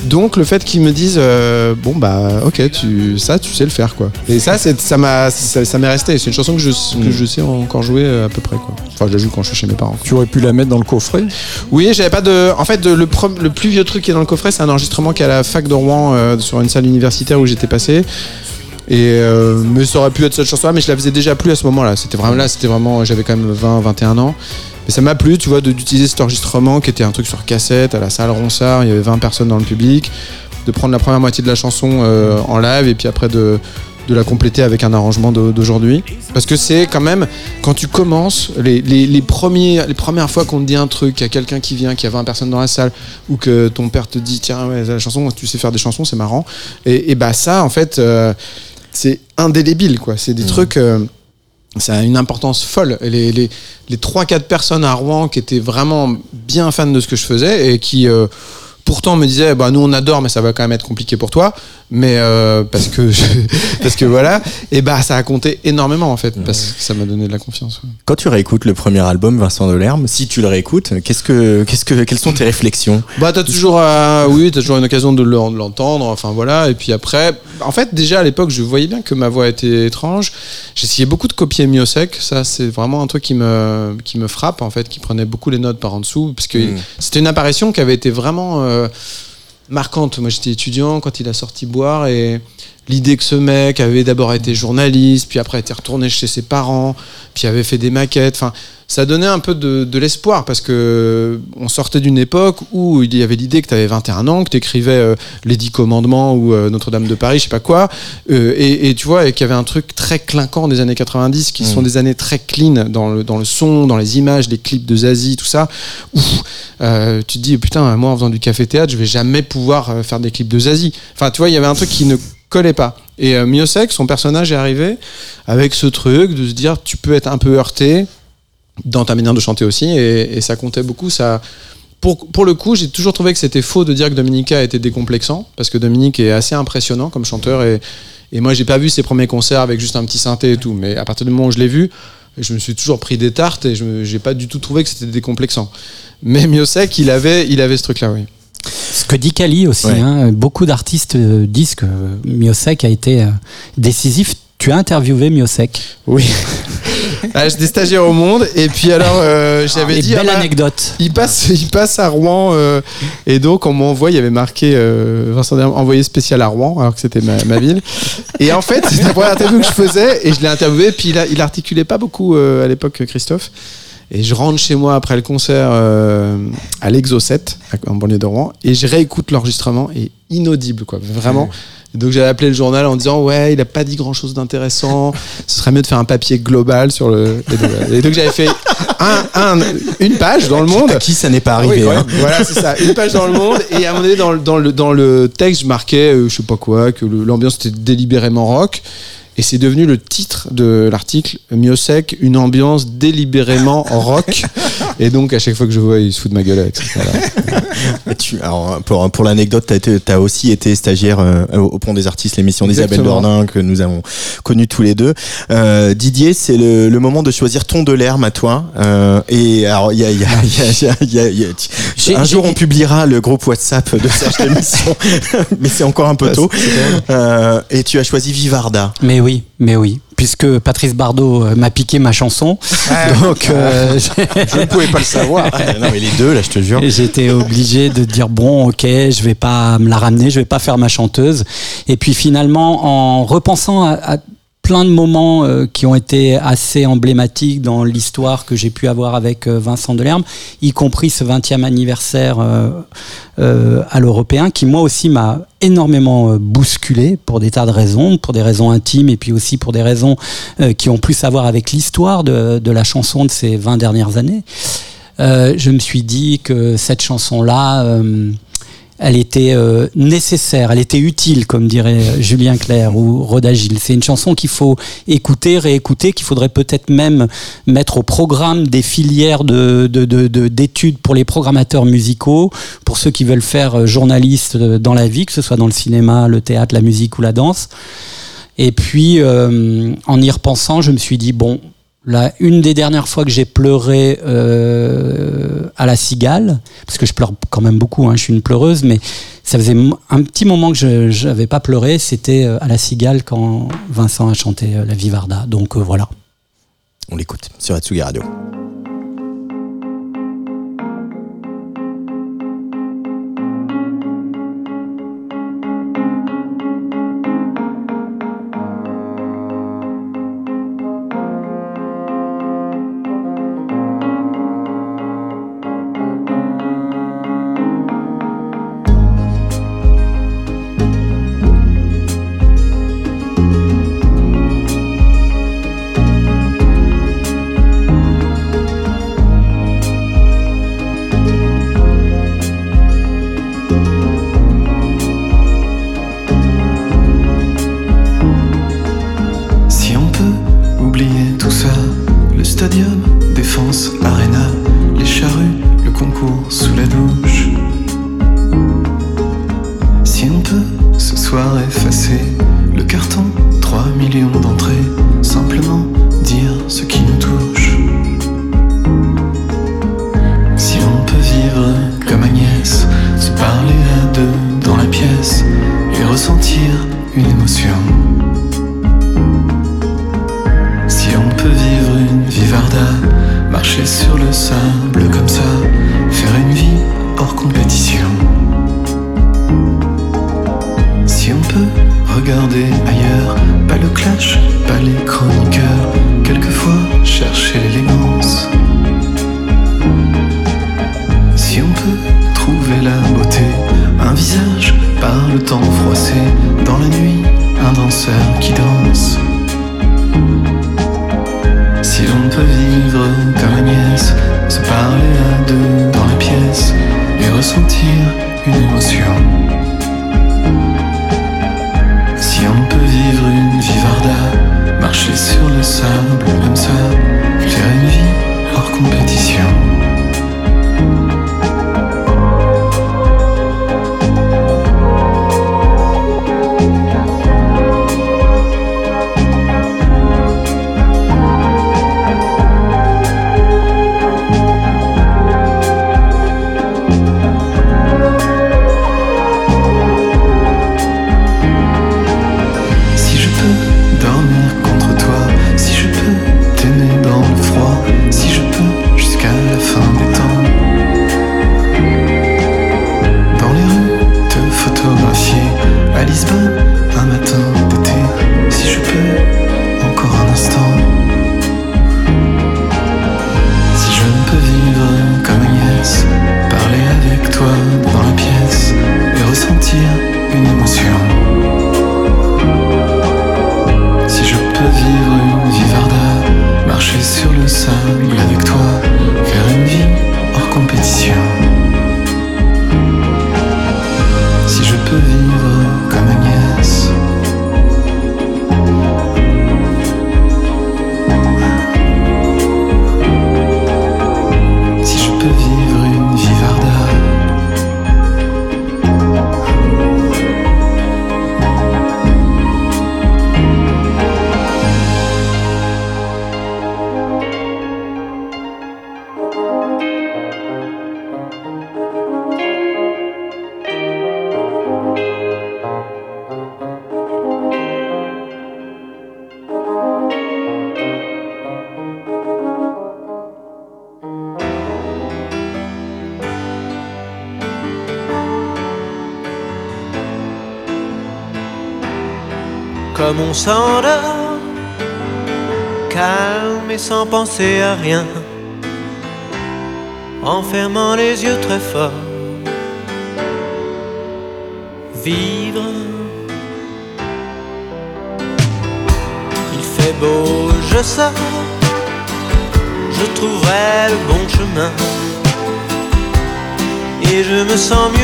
Donc le fait qu'ils me disent euh, Bon bah ok, tu, ça tu sais le faire quoi. Et ça, c'est- ça m'a ça, ça m'est resté. C'est une chanson que je, que je sais encore jouer à peu près quoi. Enfin, je la joue quand je suis chez mes parents. Tu aurais pu la mettre dans le coffret? Oui, j'avais pas de. En fait, le, le plus vieux truc qui est dans le coffret, c'est un enregistrement qui est à la fac de Rouen euh, sur une salle universitaire où j'étais passé. Et euh, mais ça aurait pu être cette chanson-là, mais je la faisais déjà plus à ce moment-là. C'était vraiment là, c'était vraiment, j'avais quand même 20, 21 ans. Mais ça m'a plu, tu vois, d'utiliser cet enregistrement qui était un truc sur cassette à la salle Ronsard. Il y avait 20 personnes dans le public, de prendre la première moitié de la chanson euh, en live et puis après de de la compléter avec un arrangement d'aujourd'hui. Parce que c'est quand même, quand tu commences, les, les, les, premiers, les premières fois qu'on te dit un truc, qu'il y a quelqu'un qui vient, qu'il y a 20 personnes dans la salle, ou que ton père te dit, tiens, ouais, la chanson, tu sais faire des chansons, c'est marrant. Et, et bah ça, en fait, euh, c'est indélébile, quoi. C'est des trucs... euh, ça a une importance folle. Les, les, les 3-4 personnes à Rouen qui étaient vraiment bien fans de ce que je faisais et qui euh, pourtant me disaient bah, nous on adore, mais ça va quand même être compliqué pour toi. Mais euh, parce, que je- *laughs* parce que voilà, et bah ça a compté énormément en fait, parce que ça m'a donné de la confiance. ouais. Quand tu réécoutes le premier album, Vincent Delerme, si tu le réécoutes, qu'est-ce que, qu'est-ce que, quelles sont tes réflexions? Bah t'as toujours, euh, oui, t'as toujours une occasion de le- de l'entendre. Enfin voilà. Et puis après, en fait déjà à l'époque, je voyais bien que ma voix était étrange. J'essayais beaucoup de copier Mio Sec. Ça c'est vraiment un truc qui me qui me frappe en fait, qui prenait beaucoup les notes par en dessous, parce que Mm. c'était une apparition qui avait été vraiment euh, euh, marquantes. Moi, j'étais étudiant quand il a sorti Boire et l'idée que ce mec avait d'abord été journaliste, puis après été retourné chez ses parents, puis avait fait des maquettes. Enfin, ça donnait un peu de, de l'espoir parce que on sortait d'une époque où il y avait l'idée que tu avais 21 ans, que tu écrivais Les Dix Commandements ou euh, Notre-Dame de Paris, je sais pas quoi, euh, et, et tu vois, et qu'il y avait un truc très clinquant des années 90 qui sont des années très clean dans le, dans le son, dans les images, les clips de Zazie, tout ça. Ouf, euh, tu te dis, putain, moi en faisant du café-théâtre, je vais jamais pouvoir euh, faire des clips de Zazie. Enfin, tu vois, il y avait un truc qui ne collait pas. Et euh, son personnage est arrivé avec ce truc de se dire, tu peux être un peu heurté dans ta manière de chanter aussi, et, ça comptait beaucoup. Ça, pour, pour le coup, j'ai toujours trouvé que c'était faux de dire que Dominica était décomplexant, parce que Dominique est assez impressionnant comme chanteur, et, et moi, j'ai pas vu ses premiers concerts avec juste un petit synthé et tout, mais à partir du moment où je l'ai vu, je me suis toujours pris des tartes et je j'ai pas du tout trouvé que c'était décomplexant. Mais Miosek, il avait, il avait ce truc-là, oui. Ce que dit Kali aussi, Ouais. hein, beaucoup d'artistes euh, disent que Miosek a été euh, décisif. Tu as interviewé Miosek. Oui. *laughs* ah, J'étais stagiaire au monde, et puis alors, euh, j'avais Et dit. belle ah bah, anecdote. Il passe, il passe à Rouen euh, et donc on m'envoie, il y avait marqué euh, Vincent Derme, envoyé spécial à Rouen alors que c'était ma, ma ville. Et en fait, c'était la première interview que je faisais et je l'ai interviewé. Puis il, a- il articulait pas beaucoup euh, à l'époque, Christophe. Et je rentre chez moi après le concert euh, à l'Exo 7 à- en banlieue de Rouen et je réécoute l'enregistrement et inaudible quoi, vraiment. Et donc j'avais appelé le journal en disant ouais il a pas dit grand chose d'intéressant, ce serait mieux de faire un papier global sur le. Et donc, j'avais fait un, un- une page dans le Monde. À qui ça n'est pas oui, arrivé quand hein. Voilà, c'est ça. Une page dans le monde. Et à un moment donné, dans le, dans le, dans le texte, je marquais, euh, je sais pas quoi, que l'ambiance était délibérément rock. Et c'est devenu le titre de l'article, Miosek, une ambiance délibérément rock. *laughs* Et donc, à chaque fois que je vois, il se fout de ma gueule avec ça. *laughs* Voilà. Et tu- alors, pour, pour l'anecdote, tu as, aussi été stagiaire euh, au, Pont des Artistes, l'émission d'Isabelle. Dornin que nous avons connue tous les deux. Euh, Didier, c'est le, le moment de choisir ton de l'herbe à toi. Euh, et alors, il y a, y y y y un jour, on publiera le groupe WhatsApp de Serge *laughs* l'émission, mais c'est encore un peu tôt. Euh, et tu as choisi Vivarda. Mais oui, mais oui. Puisque Patrice Bardot euh, m'a piqué ma chanson. *laughs* Donc, euh, *laughs* Je ne pouvais pas le savoir. *laughs* non, mais les deux, là, je te jure. Et J'étais obligé de dire bon, ok, je vais pas me la ramener, je vais pas faire ma chanteuse. Et puis finalement, en repensant à, à plein de moments euh, qui ont été assez emblématiques dans l'histoire que j'ai pu avoir avec euh, Vincent Delerme, y compris ce 20e anniversaire euh, à l'européen, qui moi aussi m'a énormément bousculé pour des tas de raisons, pour des raisons intimes et puis aussi pour des raisons qui ont plus à voir avec l'histoire de, de la chanson de ces 20 dernières années. Je me suis dit que cette chanson-là, elle était euh, nécessaire, elle était utile, comme dirait euh, Julien Clerc ou Rhoda Gilles. C'est une chanson qu'il faut écouter, réécouter, qu'il faudrait peut-être même mettre au programme des filières de, de- de- de- d'études pour les programmateurs musicaux, pour ceux qui veulent faire euh, journaliste euh, dans la vie, que ce soit dans le cinéma, le théâtre, la musique ou la danse. Et puis, euh, en y repensant, je me suis dit, bon, Une des dernières fois que j'ai pleuré euh, à la cigale, parce que je pleure quand même beaucoup, hein, je suis une pleureuse, mais ça faisait un petit moment que je n'avais pas pleuré, c'était euh, à la cigale quand Vincent a chanté euh, la Vivarda. Donc voilà. On l'écoute sur Atsugi Radio. Ressentir une émotion. Si on peut vivre une vivarda, marcher sur le sable à rien, en fermant les yeux très fort. Vivre, il fait beau, je sors, je trouverai le bon chemin, et je me sens mieux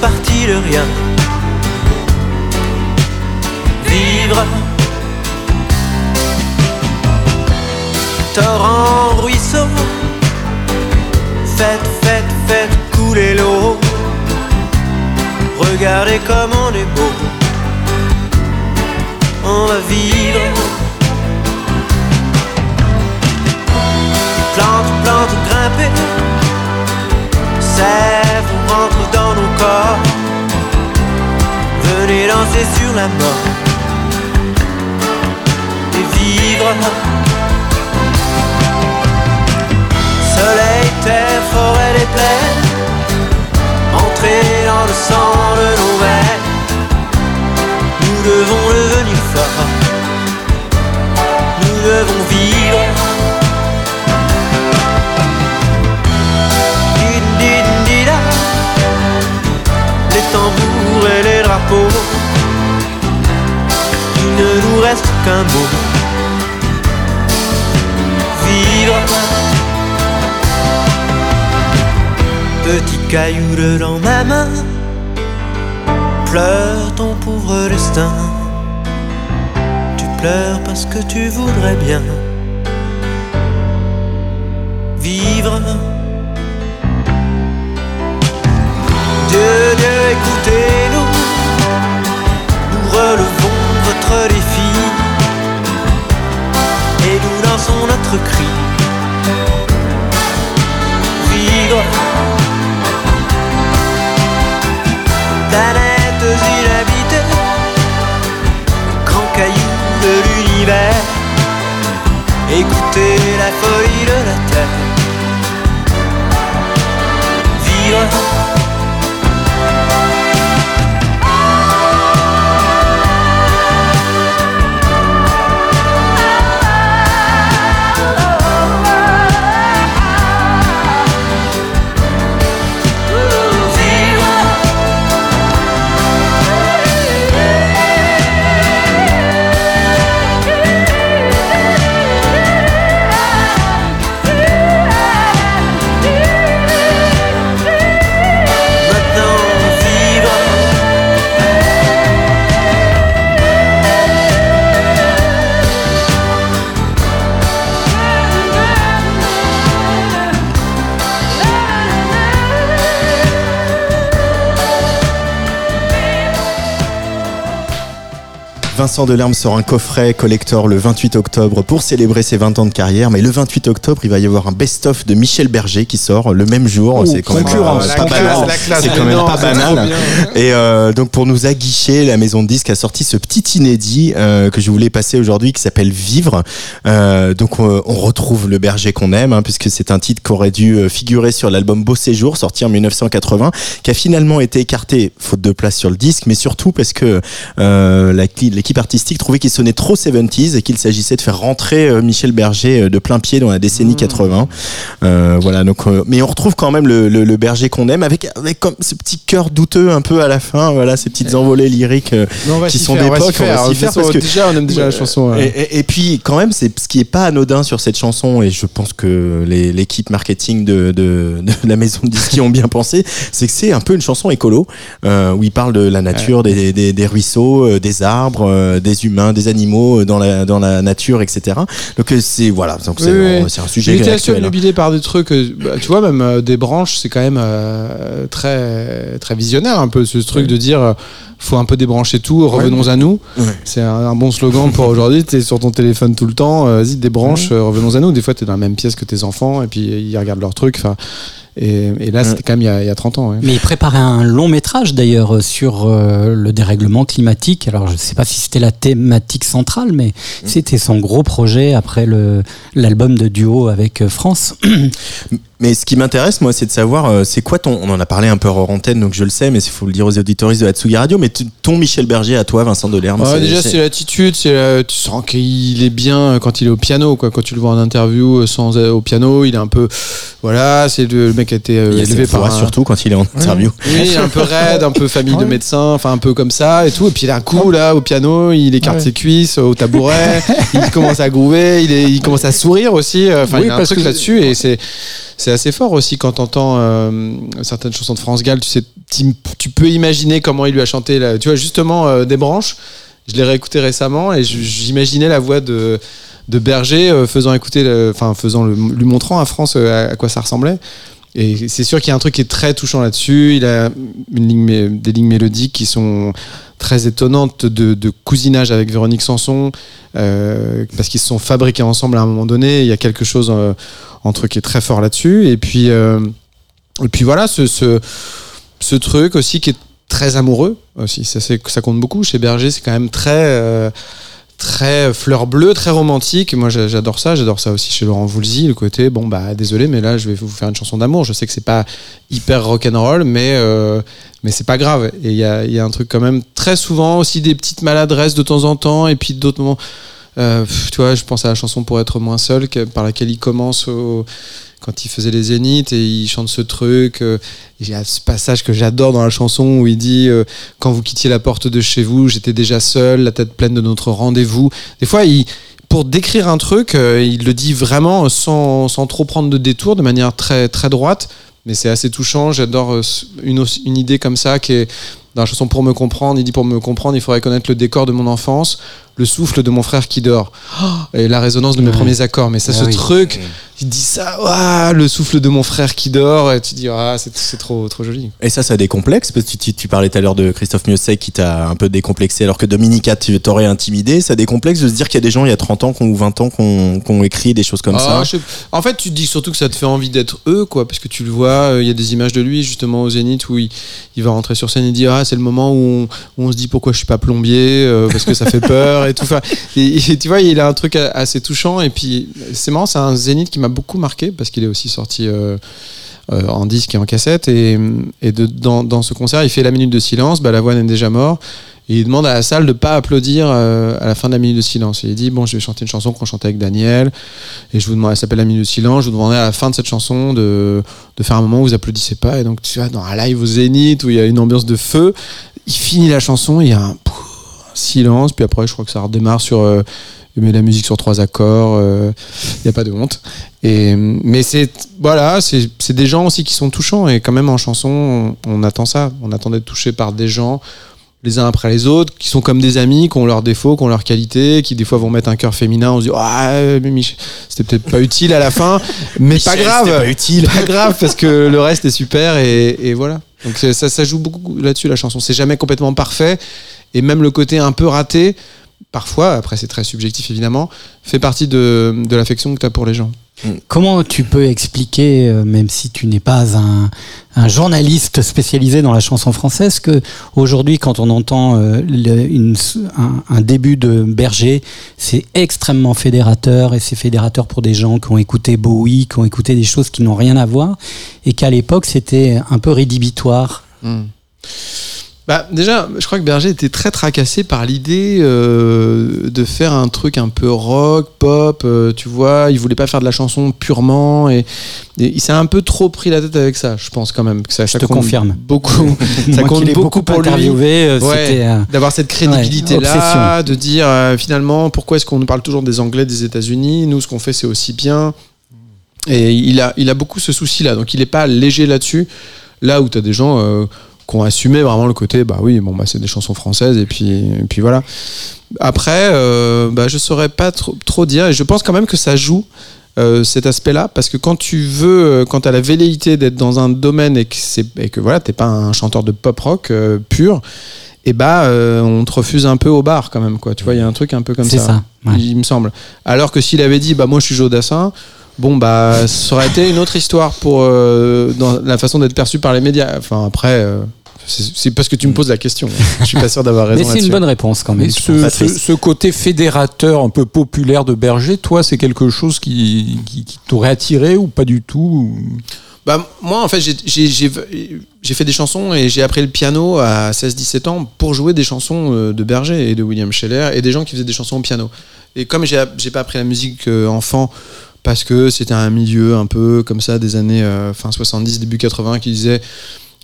Partis de rien. Vivre. Torrent, ruisseau. Faites, faites, faites couler l'eau. Regardez comme on est beau. On va vivre. Plante, plante, grimper Sève, Venez danser sur la mort. Et vivre. Soleil, terre, forêt, les plaines. Entrer dans le sang de nos veines Nous devons devenir forts. Nous devons vivre. Les tambours et les drapeaux. Il ne nous reste qu'un mot. Vivre. Petit caillou dans ma main. Pleure ton pauvre destin. Tu pleures parce que tu voudrais bien. Vivre. Dieu, Dieu, écoutez-nous. Votre défi et nous lançons notre cri. Vivre. Planètes inhabitées, grand caillou de l'univers. Écoutez la folie de la terre. Vivre. Vincent Delerme sort un coffret collector le 28 octobre pour célébrer ses 20 ans de carrière. Mais le 28 octobre, il va y avoir un best-of de Michel Berger qui sort le même jour. c'est quand même, la pas banal. la. C'est quand même pas banal. Et euh, donc pour nous aguicher, la maison de disques a sorti ce petit inédit euh, que je voulais passer aujourd'hui qui s'appelle Vivre. Euh, donc on, on retrouve le berger qu'on aime hein, puisque c'est un titre qui aurait dû figurer sur l'album Beau Séjour sorti en 1980 qui a finalement été écarté faute de place sur le disque mais surtout parce que la cli- l'équipe artistique trouvait qu'il sonnait trop 70s et qu'il s'agissait de faire rentrer euh, Michel Berger euh, de plein pied dans la décennie 80. Euh, voilà donc euh, mais on retrouve quand même le, le- le berger qu'on aime avec avec comme ce petit cœur douteux un peu à la fin voilà ces petites envolées lyriques Non, qui sont d'époque, s'y on va faire. s'y De faire toute façon, parce que- déjà, on aime déjà la chanson. et, ouais. et- et puis quand même, c'est ce qui est pas anodin sur cette chanson, et je pense que l'équipe marketing de, de, de la maison de disques ont bien pensé, c'est que c'est un peu une chanson écolo euh, où il parle de la nature, des, des, des ruisseaux, des arbres, des humains, des animaux euh, dans la dans la nature, etc. Donc euh, c'est voilà, donc c'est Oui, oui. c'est un sujet Il était obnubilé par des trucs, euh, bah, tu vois, même euh, des branches, c'est quand même euh, très, très visionnaire un peu ce truc de dire euh, faut un peu débrancher tout, revenons à nous. Ouais. C'est un, un bon slogan pour *laughs* aujourd'hui. T'es sur ton téléphone tout le temps, euh, vas-y, débranche, euh, revenons à nous. Des fois, t'es dans la même pièce que tes enfants et puis euh, ils regardent leurs trucs. Enfin, et, et là, c'était quand même il y, a, il y a 30 ans. ouais. Mais il préparait un long métrage d'ailleurs euh, sur euh, le dérèglement climatique. Alors je ne sais pas si c'était la thématique centrale, mais c'était son gros projet après l'album de duo avec euh, France. *clears throat* Mais ce qui m'intéresse, moi, c'est de savoir, euh, c'est quoi ton. On en a parlé un peu hors antenne, donc je le sais, mais il faut le dire aux auditoristes de la Tsugi Radio. Mais ton Michel Berger à toi, Vincent Delerme. Ouais, c'est- déjà, c'est l'attitude. C'est la- tu sens qu'il est bien quand il est au piano. Quoi. Quand tu le vois en interview euh, sans euh, au piano, il est un peu. Voilà, c'est le, le mec qui a été euh, Il élevé par. un- surtout quand il est en interview. Oui, un peu raide, un peu famille de médecins, enfin un peu comme ça et tout. Et puis d'un coup, là, au piano, il écarte Ouais. ses cuisses au tabouret, *laughs* il commence à groover, il, est, il commence à sourire aussi. euh, Enfin, Oui, il y a un truc que- là-dessus et c'est. C'est assez fort aussi quand t'entends euh, certaines chansons de France Gall. Tu sais, tu, tu peux imaginer comment il lui a chanté. Là. Tu vois, justement, euh, des branches. Je l'ai réécouté récemment et j'imaginais la voix de, de Berger euh, faisant écouter, enfin faisant lui montrant à France à quoi ça ressemblait. Et c'est sûr qu'il y a un truc qui est très touchant là-dessus. Il a des lignes mélodiques qui sont très étonnantes de, de cousinage avec Véronique Sanson, euh, parce qu'ils se sont fabriqués ensemble à un moment donné. Il y a quelque chose euh, entre qui est très fort là-dessus. Et puis, euh, puis voilà, ce, ce, truc aussi qui est très amoureux aussi. Ça, compte beaucoup. Chez Berger, c'est quand même très. Très fleur bleue, très romantique. Moi, j'a- j'adore ça. J'adore ça aussi chez Laurent Voulzy, le côté bon bah désolé, mais là je vais vous faire une chanson d'amour. Je sais que c'est pas hyper rock'n'roll, mais euh, mais c'est pas grave. Et il y a, il y a un truc quand même très souvent aussi des petites maladresses de temps en temps, et puis d'autres moments. Euh, tu vois, je pense à la chanson pour être moins seul, par laquelle il commence quand il faisait les zéniths et il chante ce truc. euh, il y a ce passage que j'adore dans la chanson où il dit euh, Quand vous quittiez la porte de chez vous, j'étais déjà seul, la tête pleine de notre rendez-vous. Des fois, pour décrire un truc, il le dit vraiment sans, sans trop prendre de détour, de manière très, très droite. Mais c'est assez touchant. J'adore une, une idée comme ça qui est dans la chanson Pour me comprendre. Il dit Pour me comprendre, il faudrait connaître le décor de mon enfance, le souffle de mon frère qui dort *gasps* et la résonance de mes Ouais. premiers accords. Mais ça, Ah ce oui. truc, il dit ça, le souffle de mon frère qui dort. Et tu dis Ah, c'est c'est trop, trop joli. Et ça, ça décomplexe parce que tu, tu parlais tout à l'heure de Christophe Miosek qui t'a un peu décomplexé alors que Dominica tu t'aurais intimidé. Ça décomplexe de se dire qu'il y a des gens il y a 30 ans qu'on- ou 20 ans qu'on qu'on écrit des choses comme Ah, ça. je En fait, tu te dis surtout que ça te fait envie d'être eux, quoi, parce que tu le vois, euh, il y a des images de lui justement au Zénith où il, il va rentrer sur scène et dire ah c'est le moment où on, où on se dit pourquoi je suis pas plombier euh, parce que ça fait *laughs* peur et tout. Tu vois, il a un truc assez touchant et puis c'est marrant, c'est un Zénith qui m'a beaucoup marqué parce qu'il est aussi sorti. euh, euh, en disque et en cassette et, et dans, dans ce concert il fait la minute de silence Balavoine est déjà mort et il demande à la salle de pas applaudir euh, à la fin de la minute de silence il dit bon je vais chanter une chanson qu'on chantait avec Daniel et je vous demande, elle s'appelle La Minute de Silence. Je vous demandais à la fin de cette chanson de, de faire un moment où vous applaudissez pas. Et donc, tu vois, dans un live au Zénith où il y a une ambiance de feu, il finit la chanson, il y a un silence. Puis après, je crois que ça redémarre sur. euh, met la musique sur trois accords, euh, il n'y a pas de honte. Et, mais c'est voilà, c'est des gens aussi qui sont touchants et quand même en chanson, on, on attend ça. On attend d'être touché par des gens les uns après les autres, qui sont comme des amis, qui ont leurs défauts, qui ont leurs qualités, qui des fois vont mettre un cœur féminin, on se dit ah mais Mich- c'était peut-être pas utile à la fin, mais pas Michel, grave, c'était pas utile. pas grave parce que le reste est super et, et voilà. Donc ça, ça joue beaucoup là-dessus la chanson. C'est jamais complètement parfait et même le côté un peu raté, parfois, après c'est très subjectif évidemment, fait partie de, de l'affection que tu as pour les gens. Comment tu peux expliquer, euh, même si tu n'es pas un, un journaliste spécialisé dans la chanson française, que aujourd'hui, quand on entend euh, le- une- un, un début de Berger, c'est extrêmement fédérateur et c'est fédérateur pour des gens qui ont écouté Bowie, qui ont écouté des choses qui n'ont rien à voir, et qu'à l'époque c'était un peu rédhibitoire. Hmm. Bah, déjà, je crois que Berger était très tracassé par l'idée euh, de faire un truc un peu rock, pop, euh, tu vois. Il voulait pas faire de la chanson purement et, et il s'est un peu trop pris la tête avec ça, je pense quand même. Que ça, Je ça te confirme. Beaucoup. *laughs* ça compte beaucoup pour lui. euh, Ouais, euh, d'avoir cette crédibilité là, de dire euh, finalement pourquoi est-ce qu'on nous parle toujours des Anglais des États-Unis? Nous, ce qu'on fait, c'est aussi bien. Et il a, il a beaucoup ce souci-là, donc il n'est pas léger là-dessus. Là où tu as des gens qui ont assumé vraiment le côté, bah oui, bon, bah, c'est des chansons françaises, et puis, et puis voilà. Après, euh, bah, je saurais pas trop, trop dire, et je pense quand même que ça joue. euh, cet aspect-là parce que quand tu veux euh, quand tu as la velléité d'être dans un domaine et que c'est et que voilà t'es pas un chanteur de pop rock euh, pur et bah euh, on te refuse un peu au bar quand même quoi tu vois il y a un truc un peu comme C'est ça, ouais. il me semble alors que s'il avait dit bah moi je suis Joe Dassin bon bah ça aurait été une autre histoire pour dans la façon d'être perçu par les médias enfin après c'est parce que tu me poses la question je suis pas sûr d'avoir raison Mais c'est une bonne réponse quand même. Ce, ce, ce côté fédérateur un peu populaire de Berger, toi, c'est quelque chose qui, qui, qui t'aurait attiré ou pas du tout Bah, moi, en fait, j'ai- fait des chansons et j'ai appris le piano à 16-17 ans pour jouer des chansons euh, de Berger et de William Scheller et des gens qui faisaient des chansons au piano. Et comme j'ai j'ai pas appris la musique euh, enfant parce que c'était un milieu un peu comme ça des années euh, fin 70, début 80 qui disait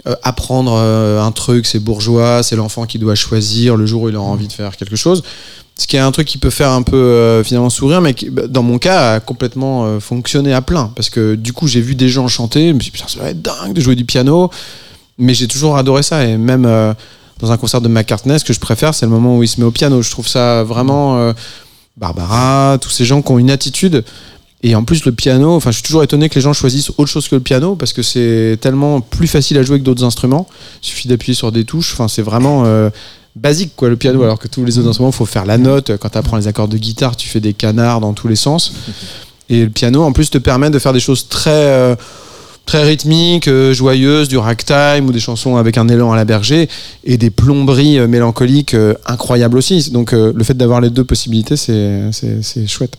euh, apprendre euh, un truc, c'est bourgeois, c'est l'enfant qui doit choisir le jour où il a envie de faire quelque chose. Ce qui est un truc qui peut faire un peu euh, finalement sourire, mais qui, bah, dans mon cas, a complètement fonctionné à plein. Parce que du coup, j'ai vu des gens chanter, je me suis dit, ça doit être dingue de jouer du piano. Mais j'ai toujours adoré ça. Et même dans un concert de McCartney, ce que je préfère, c'est le moment où il se met au piano. Je trouve ça vraiment. Barbara, tous ces gens qui ont une attitude. Et en plus, le piano, enfin, je suis toujours étonné que les gens choisissent autre chose que le piano parce que c'est tellement plus facile à jouer que d'autres instruments. Il suffit d'appuyer sur des touches. Enfin, c'est vraiment euh, basique, quoi, le piano. Alors que tous les autres instruments, il faut faire la note. Quand tu apprends les accords de guitare, tu fais des canards dans tous les sens. *laughs* Et le piano, en plus, te permet de faire des choses très, euh, très rythmiques, euh, joyeuses, du ragtime ou des chansons avec un élan à la berger et des plomberies euh, mélancoliques euh, incroyables aussi. Donc, le fait d'avoir les deux possibilités, c'est chouette.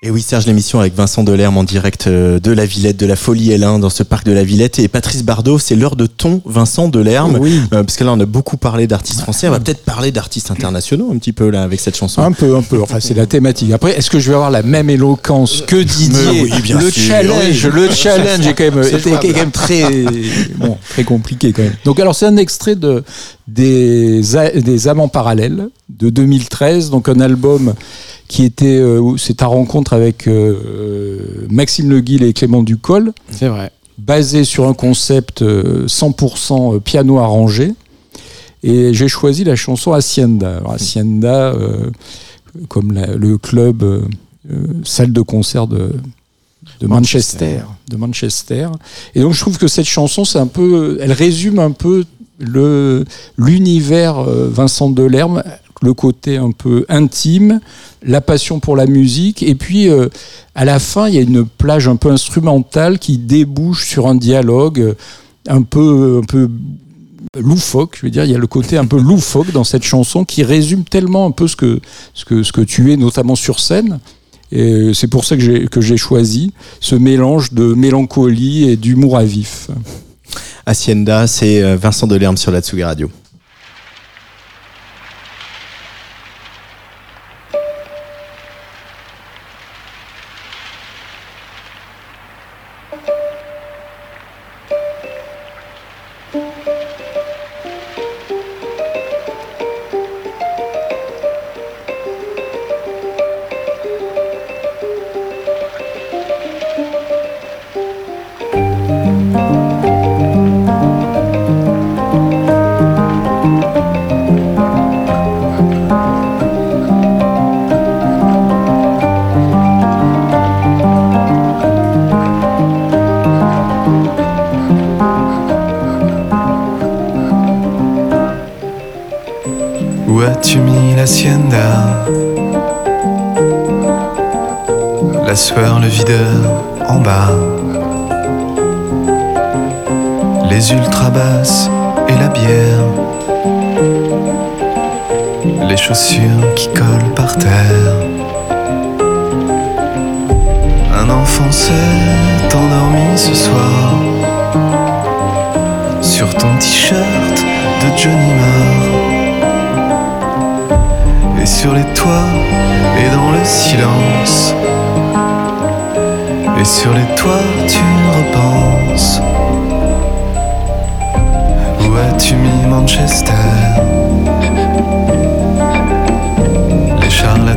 Et oui, Serge, l'émission avec Vincent Delerme en direct euh, de la Villette, de la Folie L1 dans ce parc de la Villette. Et Patrice Bardot, c'est l'heure de ton Vincent Delerme. Oui. Euh, parce que là, on a beaucoup parlé d'artistes français. On va peut-être parler d'artistes internationaux un petit peu là avec cette chanson. Un peu, un peu. Enfin, c'est la thématique. Après, est-ce que je vais avoir la même éloquence que Didier Mais oui, bien Le sûr. challenge, le challenge est quand même, était quand même très, bon, très compliqué quand même. Donc, alors, c'est un extrait de des des Amants parallèles de 2013. Donc, un album qui était, euh, c'est ta rencontre avec euh, Maxime Le Guil et Clément Ducol C'est vrai. basé sur un concept euh, 100% piano arrangé. Et j'ai choisi la chanson Hacienda. Alors, Hacienda, euh, comme la- le club, euh, euh, salle de concert de, de Manchester. de Manchester. Et donc je trouve que cette chanson, c'est un peu, elle résume un peu le l'univers euh, Vincent Delerme, le côté un peu intime, la passion pour la musique, et puis euh, à la fin, il y a une plage un peu instrumentale qui débouche sur un dialogue un peu, un peu loufoque, je veux dire, il y a le côté un peu loufoque dans cette chanson qui résume tellement un peu ce que, ce que, ce que tu es, notamment sur scène. Et c'est pour ça que j'ai, que j'ai choisi ce mélange de mélancolie et d'humour à vif. Hacienda, c'est euh, Vincent Delerme sur la Tsugi Radio.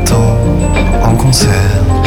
Charlatans en concert.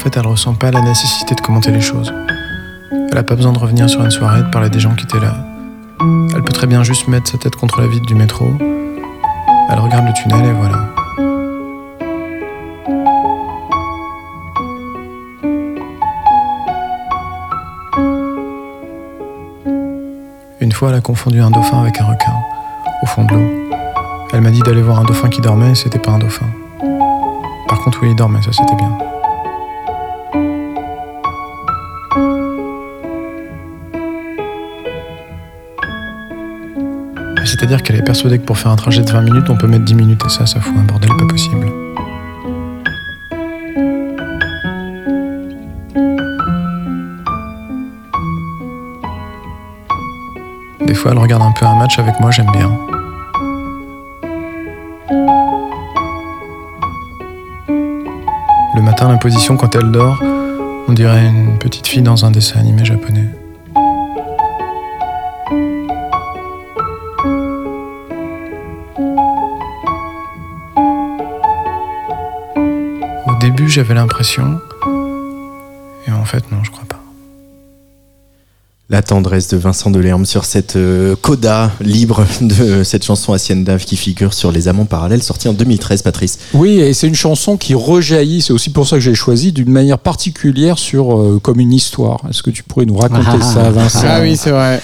Fait, elle ressent pas la nécessité de commenter les choses. Elle a pas besoin de revenir sur une soirée, de parler des gens qui étaient là. Elle peut très bien juste mettre sa tête contre la vitre du métro. Elle regarde le tunnel et voilà. Une fois, elle a confondu un dauphin avec un requin, au fond de l'eau. Elle m'a dit d'aller voir un dauphin qui dormait c'était pas un dauphin. Par contre, oui, il dormait, ça c'était bien. C'est-à-dire qu'elle est persuadée que pour faire un trajet de 20 minutes, on peut mettre 10 minutes et ça, ça fout un bordel pas possible. Des fois, elle regarde un peu un match avec moi, j'aime bien. Le matin, la position quand elle dort, on dirait une petite fille dans un dessin animé japonais. J'avais l'impression, et en fait, non, je crois pas. La tendresse de Vincent Delerme sur cette euh, coda libre de cette chanson Hacienda qui figure sur Les Amants Parallèles, sortie en 2013, Patrice. Oui, et c'est une chanson qui rejaillit, c'est aussi pour ça que j'ai choisi, d'une manière particulière sur euh, comme une histoire. Est-ce que tu pourrais nous raconter Ah. *laughs* ça, Vincent? Ah oui, c'est vrai.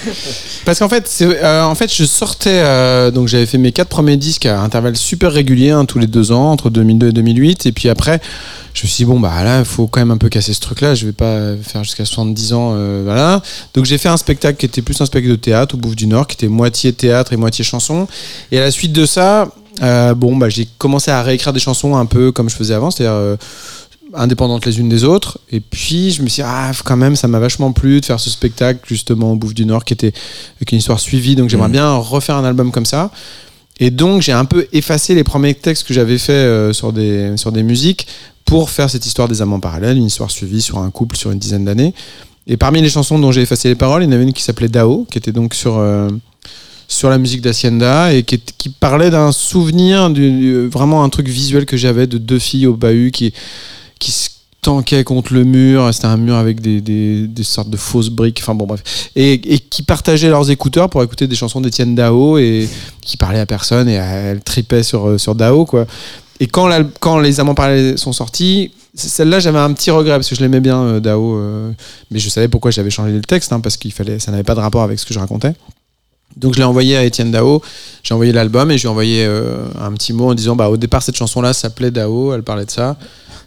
Parce qu'en fait, euh, en fait, je sortais, euh, donc j'avais fait mes quatre premiers disques à intervalles super réguliers, hein, tous les deux ans, entre 2002 et 2008. Et puis après, je me suis dit, bon, bah là, il faut quand même un peu casser ce truc-là. Je vais pas faire jusqu'à 70 ans. euh, voilà. Donc j'ai fait un spectacle qui était plus un spectacle de théâtre au Bouffe du Nord, qui était moitié théâtre et moitié chanson. Et à la suite de ça, bon, bah, j'ai commencé à réécrire des chansons un peu comme je faisais avant, c'est-à-dire. Indépendantes les unes des autres. Et puis je me suis dit, ah quand même ça m'a vachement plu de faire ce spectacle justement au Bouffe du Nord qui était avec une histoire suivie. Donc j'aimerais Mhm. bien refaire un album comme ça. Et donc j'ai un peu effacé les premiers textes que j'avais fait euh, sur des sur des musiques pour faire cette histoire des amants parallèles une histoire suivie sur un couple sur une dizaine d'années. Et parmi les chansons dont j'ai effacé les paroles il y en avait une qui s'appelait Dao qui était donc sur euh, sur la musique d'Hacienda et qui, parlait d'un souvenir, du- vraiment un truc visuel que j'avais de deux filles au bahut qui, qui se tanquaient contre le mur. C'était un mur avec des, des, sortes de fausses briques, enfin bon bref. Et, et qui partageaient leurs écouteurs pour écouter des chansons d'Étienne Dao et qui parlaient à personne et elles tripaient sur, euh, sur Dao quoi. Et quand, l'al- quand les amants parallèles sont sortis, celle-là j'avais un petit regret parce que je l'aimais bien euh, Dao, euh, mais je savais pourquoi j'avais changé le texte hein, parce qu'il fallait, ça n'avait pas de rapport avec ce que je racontais. Donc je l'ai envoyé à Étienne Dao, j'ai envoyé l'album et je lui ai envoyé euh, un petit mot en disant bah au départ cette chanson là s'appelait Dao, elle parlait de ça.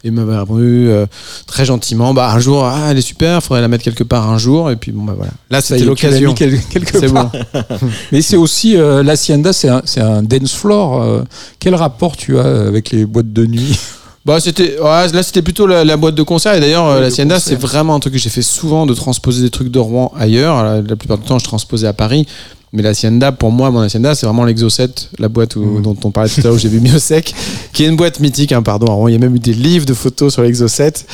Et il m'avait répondu euh, très gentiment bah un jour ah, elle est super, faudrait la mettre quelque part un jour et puis bon bah voilà. Là c'était l'occasion. quel- quelque part. bon. *laughs* Mais c'est aussi euh, l'Hacienda, c'est un, dance floor. euh, quel rapport tu as avec les boîtes de nuit? Bah c'était ouais, là c'était plutôt la, la boîte de concert et d'ailleurs Ouais, la concert. c'est vraiment un truc que j'ai fait souvent de transposer des trucs de Rouen ailleurs la, la plupart du temps je transposais à Paris mais la Hacienda pour moi mon Hacienda c'est vraiment l'Exo 7 la boîte où- Mhm. dont on parlait tout à l'heure où j'ai vu Miosec *laughs* qui est une boîte mythique hein, pardon il y a même eu des livres de photos sur l'Exo 7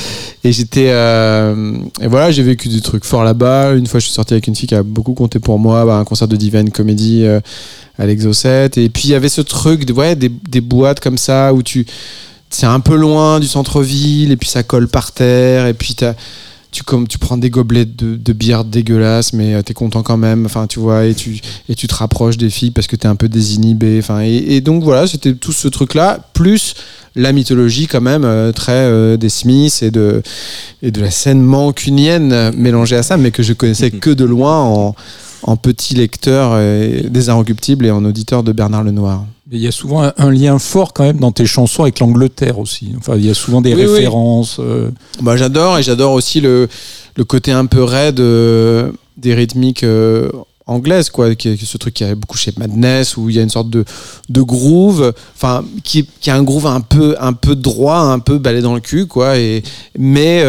et j'étais euh, et voilà j'ai vécu des trucs forts là-bas. Une fois je suis sorti avec une fille qui a beaucoup compté pour moi bah, un concert de Divine Comedy euh, à l'Exo 7 et puis il y avait ce truc de, ouais, des, des boîtes comme ça où tu c'est un peu loin du centre-ville et puis ça colle par terre et puis t'as- tu comme tu prends des gobelets de, de bière dégueulasses mais euh, t'es content quand même enfin tu vois et tu et tu te rapproches des filles parce que t'es un peu désinhibé enfin et, et donc voilà c'était tout ce truc là plus la mythologie quand même euh, très euh, des Smiths et de et de la scène mancunienne mélangée à ça mais que je connaissais que de loin en en petit lecteur des Inrecuptibles et en auditeur de Bernard Lenoir. Mais il y a souvent un, un lien fort quand même dans tes chansons avec l'Angleterre aussi. Enfin, il y a souvent des Oui, oui. références. euh, Bah, j'adore et j'adore aussi le, le côté un peu raide euh, des rythmiques euh, anglaises, quoi. Qui, ce truc qui a beaucoup chez Madness où il y a une sorte de, de groove, enfin, qui, qui a un groove un peu, un peu droit, un peu balai dans le cul, quoi. Et, mais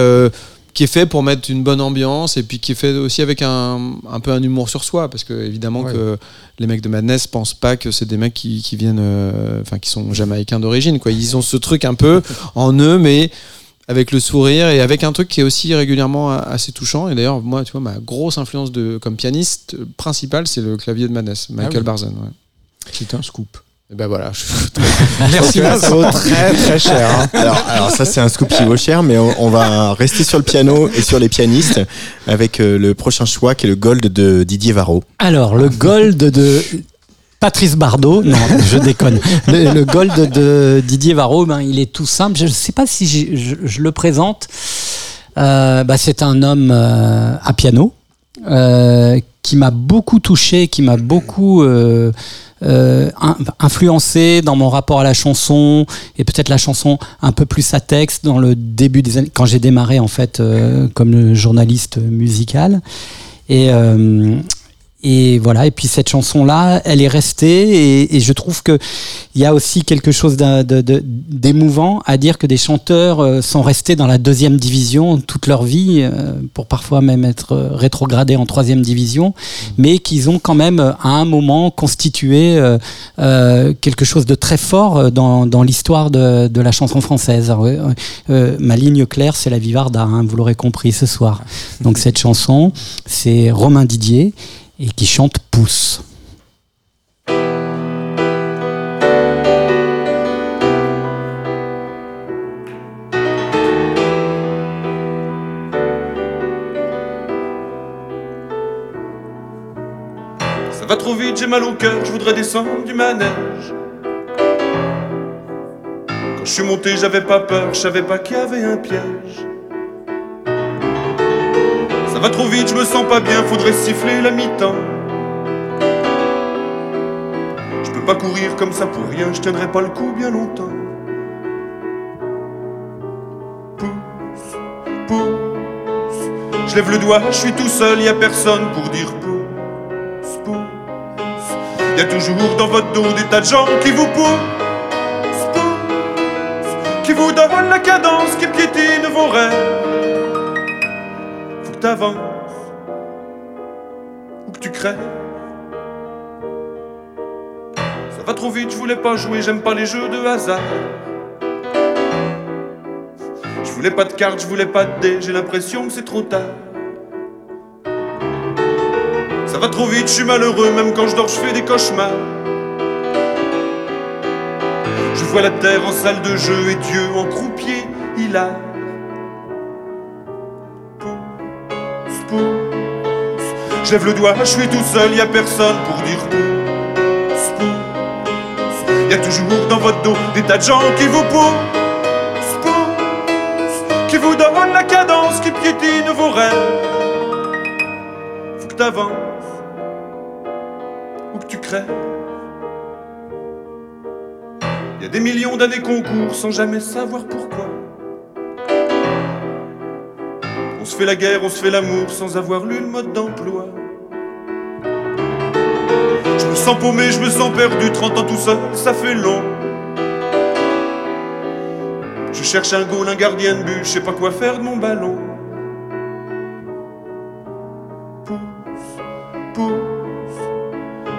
qui est fait pour mettre une bonne ambiance et puis qui est fait aussi avec un, un peu un humour sur soi parce que évidemment Ouais. que les mecs de Madness pensent pas que c'est des mecs qui, qui viennent euh, enfin qui sont jamaïcains d'origine quoi ils ont ce truc un peu *laughs* en eux mais avec le sourire et avec un truc qui est aussi régulièrement assez touchant et d'ailleurs moi tu vois ma grosse influence de comme pianiste principale c'est le clavier de Madness Michael oui. Barzon ouais. C'est un scoop. Et ben voilà je... *laughs* Merci, ça Vincent. vaut très très cher hein. Alors, alors ça c'est un scoop qui vaut cher, mais on, on va rester sur le piano et sur les pianistes avec euh, le prochain choix qui est le Gold de Didier Varro. Alors, le gold de Patrice Bardot, non, je déconne. Le, le gold de Didier Varro, ben, il est tout simple. Je ne sais pas si je, je le présente. Euh, bah, c'est un homme euh, à piano euh, qui m'a beaucoup touché, qui m'a beaucoup euh, euh, in- influencé dans mon rapport à la chanson et peut-être la chanson un peu plus à texte dans le début des années quand j'ai démarré en fait euh, comme journaliste musical. Et et voilà, et puis cette chanson-là, elle est restée, et, je trouve que il y a aussi quelque chose d'émouvant à dire que des chanteurs euh, sont restés dans la deuxième division toute leur vie, euh, pour parfois même être euh, rétrogradés en troisième division, mais qu'ils ont quand même à un moment constitué quelque chose de très fort dans, l'histoire de, la chanson française. Ma ligne claire, c'est la Vivarda, hein, vous l'aurez compris ce soir. Donc cette chanson, c'est Romain Didier et qui chante Pousse. va trop vite, j'ai mal au cœur, je voudrais descendre du manège. Quand je suis monté, j'avais pas peur, je savais pas qu'il y avait un piège. Ça va trop vite, je me sens pas bien, faudrait siffler la mi-temps. Je peux pas courir comme ça pour rien, je tiendrai pas le coup bien longtemps. Pousse, pousse, je lève le doigt, je suis tout seul, y a personne pour dire pousse, pousse. Y a toujours dans votre dos des tas de gens qui vous poussent, qui vous donnent la cadence, qui piétine vos rêves. Que t'avances ou que tu crèves. Ça va trop vite, je voulais pas jouer, j'aime pas les jeux de hasard. Je voulais pas de cartes, je voulais pas de dés, j'ai l'impression que c'est trop tard. Ça va trop vite, je suis malheureux, même quand je dors, je fais des cauchemars. Je vois la terre en salle de jeu et Dieu en croupier, il a. Pousse. Je lève le doigt, je suis tout seul, y a personne pour dire pousse, pousse. Y a toujours dans votre dos des tas de gens qui vous poussent, poussent, qui vous donnent la cadence, qui piétine vos rêves. Faut que t'avances ou que tu crèves. Y a des millions d'années qu'on court sans jamais savoir pourquoi. Fait la guerre, on se fait l'amour sans avoir lu le mode d'emploi. Je me sens paumé, je me sens perdu, 30 ans tout seul, ça fait long. Je cherche un goal, un gardien de but, je sais pas quoi faire de mon ballon. Pousse, pousse.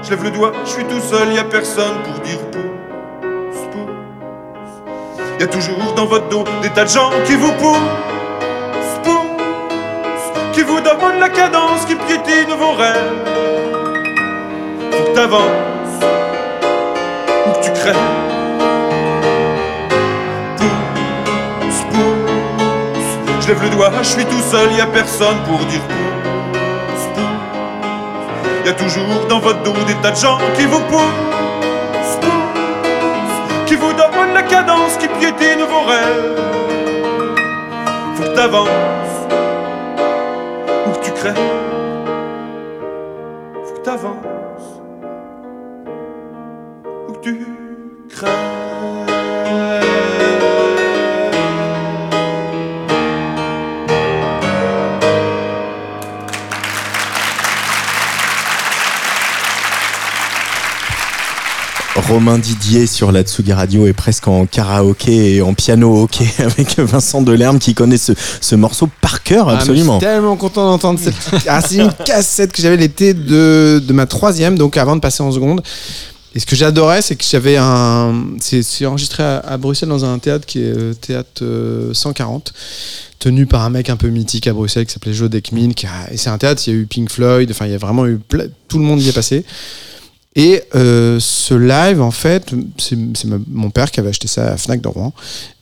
Je lève le doigt, je suis tout seul, y a personne pour dire pousse, pousse. Y a toujours dans votre dos des tas de gens qui vous poussent, la cadence, qui piétinent vos rêves. Faut que t'avances ou que tu crèves. Pousse. Je lève le doigt, je suis tout seul, y a personne pour dire pousse, pousse. Y a toujours dans votre dos des tas de gens qui vous poussent, qui vous donnent la cadence, qui piétinent vos rêves. Faut que t'avances ou Romain Didier sur la Tsugi Radio est presque en karaoké et en piano hockey *laughs* avec Vincent Delerme qui connaît ce, ce morceau par cœur Ah, mais je absolument. suis tellement content d'entendre cette. Ah, c'est une cassette que j'avais l'été de, de ma troisième, donc avant de passer en seconde. Et ce que j'adorais, c'est que j'avais un. C'est enregistré à, à Bruxelles dans un théâtre qui est euh, théâtre euh, 140, tenu par un mec un peu mythique à Bruxelles qui s'appelait Joe Dekmin. Qui a- et c'est un théâtre, il y a eu Pink Floyd, enfin, il y a vraiment eu. Tout le monde y est passé. Et euh, ce live, en fait, c'est mon père qui avait acheté ça à Fnac de Rouen.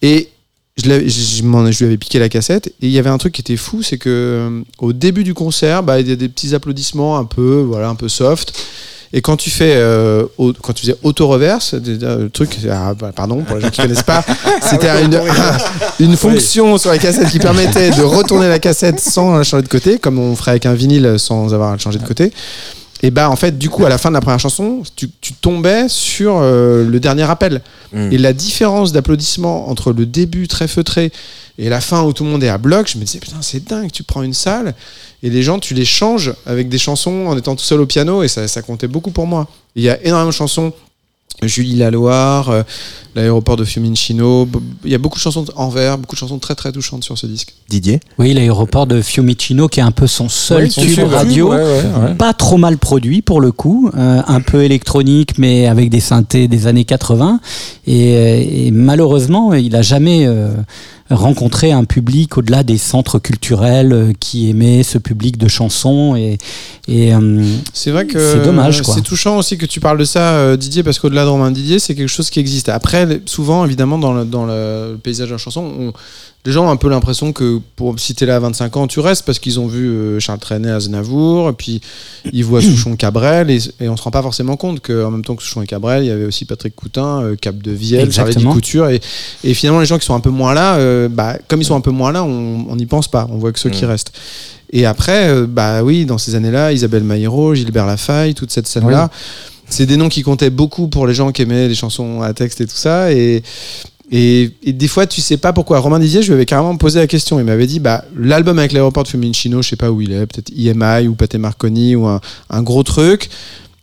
Et je, je, je lui avais piqué la cassette. Et il y avait un truc qui était fou, c'est que euh, au début du concert, bah, il y a des petits applaudissements un peu, voilà, un peu soft. Et quand tu fais, euh, au- quand tu faisais auto-reverse, euh, le truc, ah, bah, pardon pour les gens qui connaissent pas, *laughs* c'était une, *laughs* une fonction sur la cassette qui permettait de retourner la cassette sans la changer de côté, comme on ferait avec un vinyle sans avoir à le changer de côté. Et bah en fait, du coup, à la fin de la première chanson, tu, tu tombais sur euh, le dernier appel. Mm. Et la différence d'applaudissement entre le début très feutré et la fin où tout le monde est à bloc, je me disais, putain, c'est dingue, tu prends une salle et les gens, tu les changes avec des chansons en étant tout seul au piano et ça, ça comptait beaucoup pour moi. Il y a énormément de chansons. Julie Laloire, euh, l'aéroport de Fiumicino, il y a beaucoup de chansons en vers, beaucoup de chansons très très touchantes sur ce disque. Didier Oui, l'aéroport de Fiumicino qui est un peu son seul tube radio. ouais, ouais, ouais. Pas trop mal produit pour le coup, euh, un peu électronique mais avec des synthés des années 80. Et, euh, et malheureusement, il a jamais euh, rencontré un public au-delà des centres culturels euh, qui aimait ce public de chansons. Et, et euh, C'est vrai que C'est dommage. C'est touchant aussi que tu parles de ça, euh, Didier, parce qu'au-delà de Romain Didier, c'est quelque chose qui existe. Après, souvent, évidemment, dans le, dans le paysage de la chanson, on- les gens ont un peu l'impression que pour si t'es là à 25 ans, tu restes parce qu'ils ont vu euh, Charles Trenet à Znavour, et puis ils voient *clears throat* Souchon Cabrel, et, et on se rend pas forcément compte qu'en même temps que Souchon et Cabrel, il y avait aussi Patrick Coutin, euh, Cap de Vielle, Charlie. Couture, et, et finalement les gens qui sont un peu moins là, euh, bah, comme ils sont un peu moins là, on n'y pense pas, on voit que ceux qui Mm. restent. Et après, euh, bah oui, dans ces années-là, Isabelle Maillero, Gilbert Lafaille, toute cette scène-là, c'est des noms qui comptaient beaucoup pour les gens qui aimaient les chansons à texte et tout ça. Et, et, et des fois, tu sais pas pourquoi. Romain Didier, je lui avais carrément posé la question. Il m'avait dit bah, l'album avec l'aéroport de Fiumicino, je sais pas où il est, peut-être IMI ou Pathé Marconi ou un, un gros truc.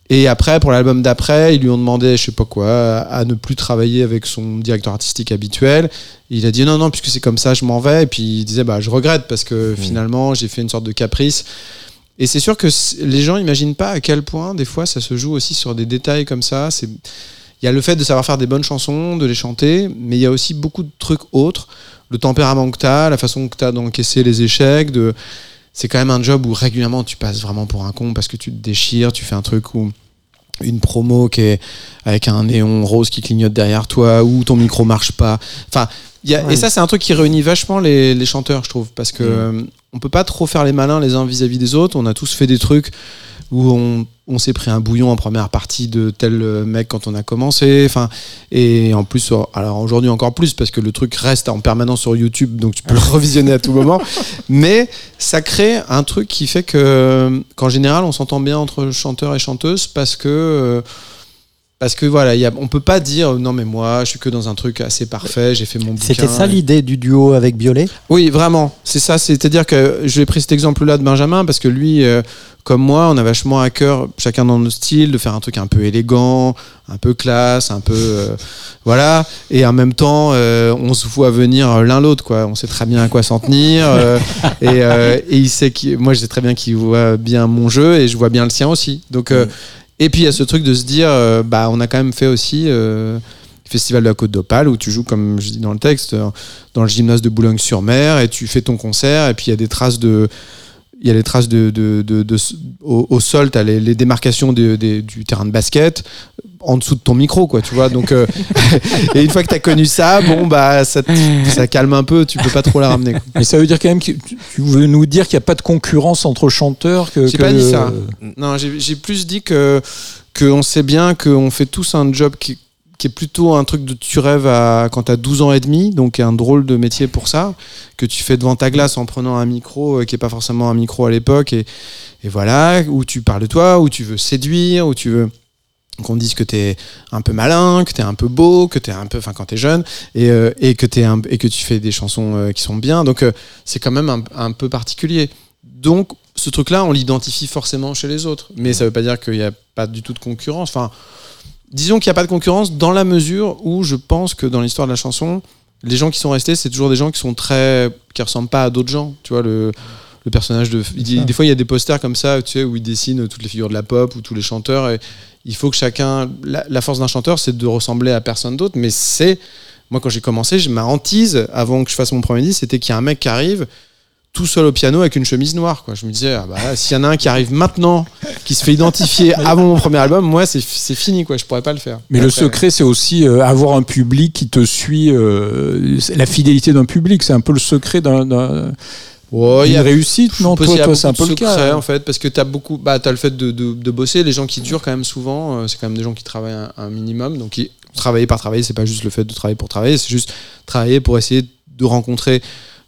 Et après, pour l'album d'après, ils lui ont demandé, je sais pas quoi, à ne plus travailler avec son directeur artistique habituel. Il a dit non, non, puisque c'est comme ça, je m'en vais. Et puis il disait, bah, je regrette parce que finalement, j'ai fait une sorte de caprice. Et c'est sûr que les gens n'imaginent pas à quel point, des fois, ça se joue aussi sur des détails comme ça. C'est il y a le fait de savoir faire des bonnes chansons, de les chanter, mais il y a aussi beaucoup de trucs autres. Le tempérament que tu as, la façon que tu as d'encaisser les échecs. De... C'est quand même un job où régulièrement tu passes vraiment pour un con parce que tu te déchires, tu fais un truc où une promo qui est avec un néon rose qui clignote derrière toi, ou ton micro marche pas. Enfin, il y a- Ouais. et ça c'est un truc qui réunit vachement les, les chanteurs, je trouve, parce que on peut pas trop faire les malins les uns vis-à-vis des autres. On a tous fait des trucs où on, on s'est pris un bouillon en première partie de tel euh, mec quand on a commencé. Enfin, et en plus, euh, alors aujourd'hui encore plus parce que le truc reste en permanence sur YouTube, donc tu peux le revisionner à tout moment. *laughs* Mais ça crée un truc qui fait que, qu'en général, on s'entend bien entre chanteurs et chanteuses parce que. euh, parce que voilà, il y a, on peut pas dire non mais moi je suis que dans un truc assez parfait, j'ai fait mon bouquin. C'était ça et- l'idée du duo avec Biolay? Oui, vraiment. C'est ça. C'est-à-dire que je vais pris cet exemple-là de Benjamin parce que lui, euh, comme moi, on a vachement à cœur, chacun dans nos styles, de faire un truc un peu élégant, un peu classe, un peu. euh, voilà. Et en même temps, euh, on se voit venir l'un l'autre, quoi. On sait très bien à quoi s'en tenir. et, et il sait qu'il. Moi, je sais très bien qu'il voit bien mon jeu et je vois bien le sien aussi. Donc. Et puis il y a ce truc de se dire, euh, bah, on a quand même fait aussi euh, le Festival de la Côte d'Opale où tu joues, comme je dis dans le texte, euh, dans le gymnase de Boulogne-sur-Mer et tu fais ton concert et puis il y a des traces de. Il y a les traces de, de, de- de- au, au sol, tu as les, les démarcations du terrain de basket en dessous de ton micro, quoi, tu vois. Donc, euh, *laughs* et une fois que tu as connu ça, bon, bah, ça, ça calme un peu, tu peux pas trop la ramener. quoi. Mais ça veut dire quand même que tu, veux nous dire qu'il n'y a pas de concurrence entre chanteurs que. J'ai pas dit ça. Non, j'ai j'ai plus dit que qu'on sait bien qu'on fait tous un job qui, qui est plutôt un truc de tu rêves à, quand t'as 12 ans et demi, donc un drôle de métier pour ça, que tu fais devant ta glace en prenant un micro euh, qui est pas forcément un micro à l'époque, et, voilà, où tu parles de toi, où tu veux séduire, où tu veux qu'on dise que t'es un peu malin, que t'es un peu beau, que t'es un peu, enfin quand t'es jeune, et, euh, que t'es un, et que tu fais des chansons euh, qui sont bien. Donc c'est quand même un, un peu particulier. Donc ce truc-là, on l'identifie forcément chez les autres, mais ça veut pas dire qu'il n'y a pas du tout de concurrence. Enfin, disons qu'il n'y a pas de concurrence dans la mesure où je pense que dans l'histoire de la chanson, les gens qui sont restés, c'est toujours des gens qui sont très, qui ressemblent pas à d'autres gens. Tu vois le le personnage de. il des fois, il y a des posters comme ça, tu sais, où il dessine toutes les figures de la pop ou tous les chanteurs. Et il faut que chacun. La, la force d'un chanteur, c'est de ressembler à personne d'autre, mais c'est. Moi, quand j'ai commencé, ma hantise, avant que je fasse mon premier disque, c'était qu'il y a un mec qui arrive tout seul au piano avec une chemise noire. Quoi. Je me disais, ah bah, s'il y en a un qui arrive maintenant, qui se fait identifier *laughs* avant mon premier album, moi, c'est fini, quoi. je pourrais pas le faire. Mais le secret, c'est aussi euh, avoir un public qui te suit. euh, la fidélité d'un public, c'est un peu le secret d'un. il y a- réussite, non Toi, toi c'est un peu le cas. secrets, hein. en fait, parce que tu as beaucoup, bah, as le fait de, de, de bosser, les gens qui durent quand même souvent, euh, c'est quand même des gens qui travaillent un, un minimum, donc travailler par travailler, c'est pas juste le fait de travailler pour travailler, c'est juste travailler pour essayer de rencontrer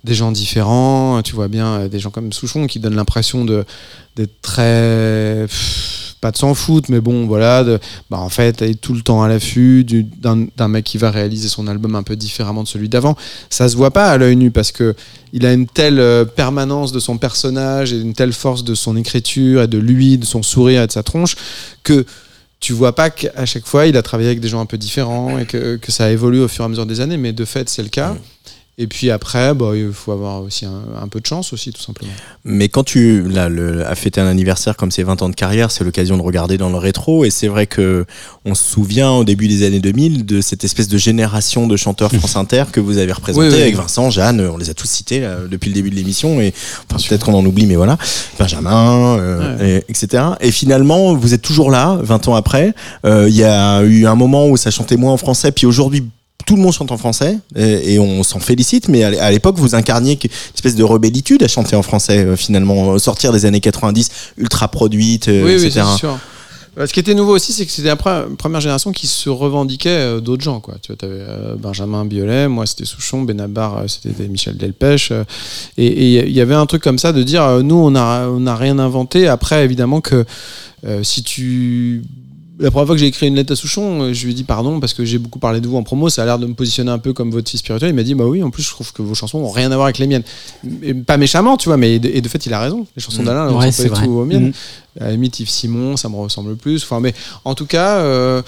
des gens différents, tu vois bien, euh, des gens comme Souchon qui donnent l'impression d'être très pas de s'en foutre, mais bon, voilà, de, bah, en fait, tout le temps à l'affût du- d'un d'un mec qui va réaliser son album un peu différemment de celui d'avant. Ça se voit pas à l'œil nu parce que il a une telle euh, permanence de son personnage et une telle force de son écriture et de lui, de son sourire et de sa tronche que tu vois pas qu'à chaque fois il a travaillé avec des gens un peu différents et que, que ça évolue au fur et à mesure des années, mais de fait c'est le cas. Et puis après, bah, il faut avoir aussi un, un peu de chance aussi, tout simplement. Mais quand tu là, le, as fêté un anniversaire comme ses 20 ans de carrière, c'est l'occasion de regarder dans le rétro. Et c'est vrai que on se souvient au début des années 2000 de cette espèce de génération de chanteurs *laughs* France Inter que vous avez représenté Oui, oui. avec Vincent, Jeanne, on les a tous cités là, depuis le début de l'émission. Et enfin, peut-être qu'on en oublie, mais voilà. Benjamin, euh, et- etc. Et finalement, vous êtes toujours là, 20 ans après. Euh, Il y a eu un moment où ça chantait moins en français, puis aujourd'hui tout le monde chante en français et, et on s'en félicite, mais à l'é- à l'époque, vous incarniez une espèce de rebellitude à chanter en français, euh, finalement, au sortir des années 90, ultra produite, euh, oui, oui, etc. c'est sûr. Euh, Ce qui était nouveau aussi, c'est que c'était la pre- première génération qui se revendiquait euh, d'autres gens. Quoi. Tu vois, avais Benjamin Biolay, moi c'était Souchon, Benabar, euh, c'était Michel Delpech. euh, et il y avait un truc comme ça de dire, euh, nous on n'a on rien inventé. Après, évidemment que euh, si tu... La première fois que j'ai écrit une lettre à Souchon, euh, je lui ai dit pardon parce que j'ai beaucoup parlé de vous en promo, ça a l'air de me positionner un peu comme votre fils spirituel. Il m'a dit bah oui, en plus je trouve que vos chansons n'ont rien à voir avec les miennes. Et pas méchamment, tu vois, mais de, et de fait il a raison. Les chansons Mm. d'Alain, elles Ouais, ressemblent pas du tout aux miennes. Mm. À la limite, Yves Simon, ça me ressemble plus. Enfin, mais en tout cas, euh,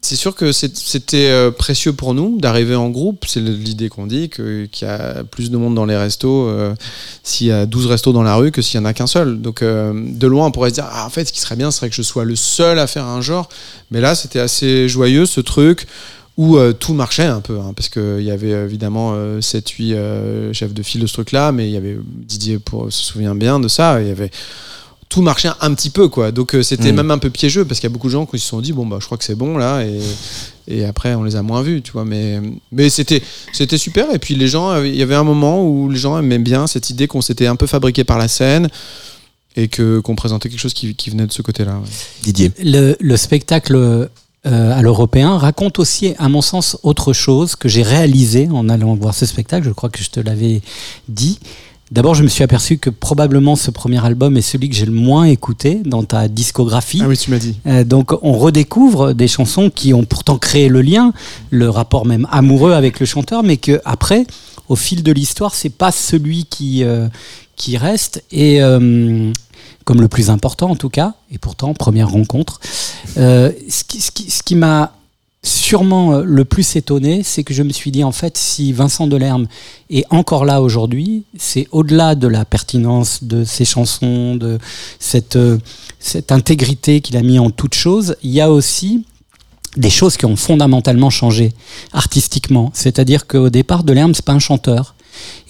c'est sûr que c'était euh, précieux pour nous d'arriver en groupe. C'est l'idée qu'on dit qu'il y a plus de monde dans les restos euh, s'il y a 12 restos dans la rue que s'il y en a qu'un seul. Donc, euh, de loin, on pourrait se dire ah, en fait, ce qui serait bien, ce serait que je sois le seul à faire un genre. Mais là, c'était assez joyeux ce truc où tout marchait un peu, hein, parce qu'il y avait évidemment 7-8 chefs de file de ce truc-là, mais il y avait Didier se souvient bien de ça, il y avait tout marchait un petit peu quoi donc euh, c'était Mm. même un peu piégeux parce qu'il y a beaucoup de gens qui se sont dit bon bah je crois que c'est bon là et, et après on les a moins vus tu vois mais mais c'était c'était super et puis les gens il y avait un moment où les gens aimaient bien cette idée qu'on s'était un peu fabriqué par la scène et que qu'on présentait quelque chose qui, qui venait de ce côté là Didier Le, le spectacle euh, à l'européen raconte aussi, à mon sens, autre chose que j'ai réalisé en allant voir ce spectacle. Je crois que je te l'avais dit. D'abord, je me suis aperçu que probablement ce premier album est celui que j'ai le moins écouté dans ta discographie. ah oui tu m'as dit Euh, donc on redécouvre des chansons qui ont pourtant créé le lien, le rapport même amoureux avec le chanteur, mais que après, au fil de l'histoire, c'est pas celui qui euh, qui reste et euh, comme le plus important en tout cas. Et pourtant, première rencontre. Ce qui, ce qui, ce qui m'a sûrement euh, le plus étonné, c'est que je me suis dit en fait, si Vincent Delerme est encore là aujourd'hui, c'est au-delà de la pertinence de ses chansons, de cette euh, cette intégrité qu'il a mis en toute chose, il y a aussi des choses qui ont fondamentalement changé artistiquement. C'est-à-dire qu'au départ, Delerme, c'est pas un chanteur.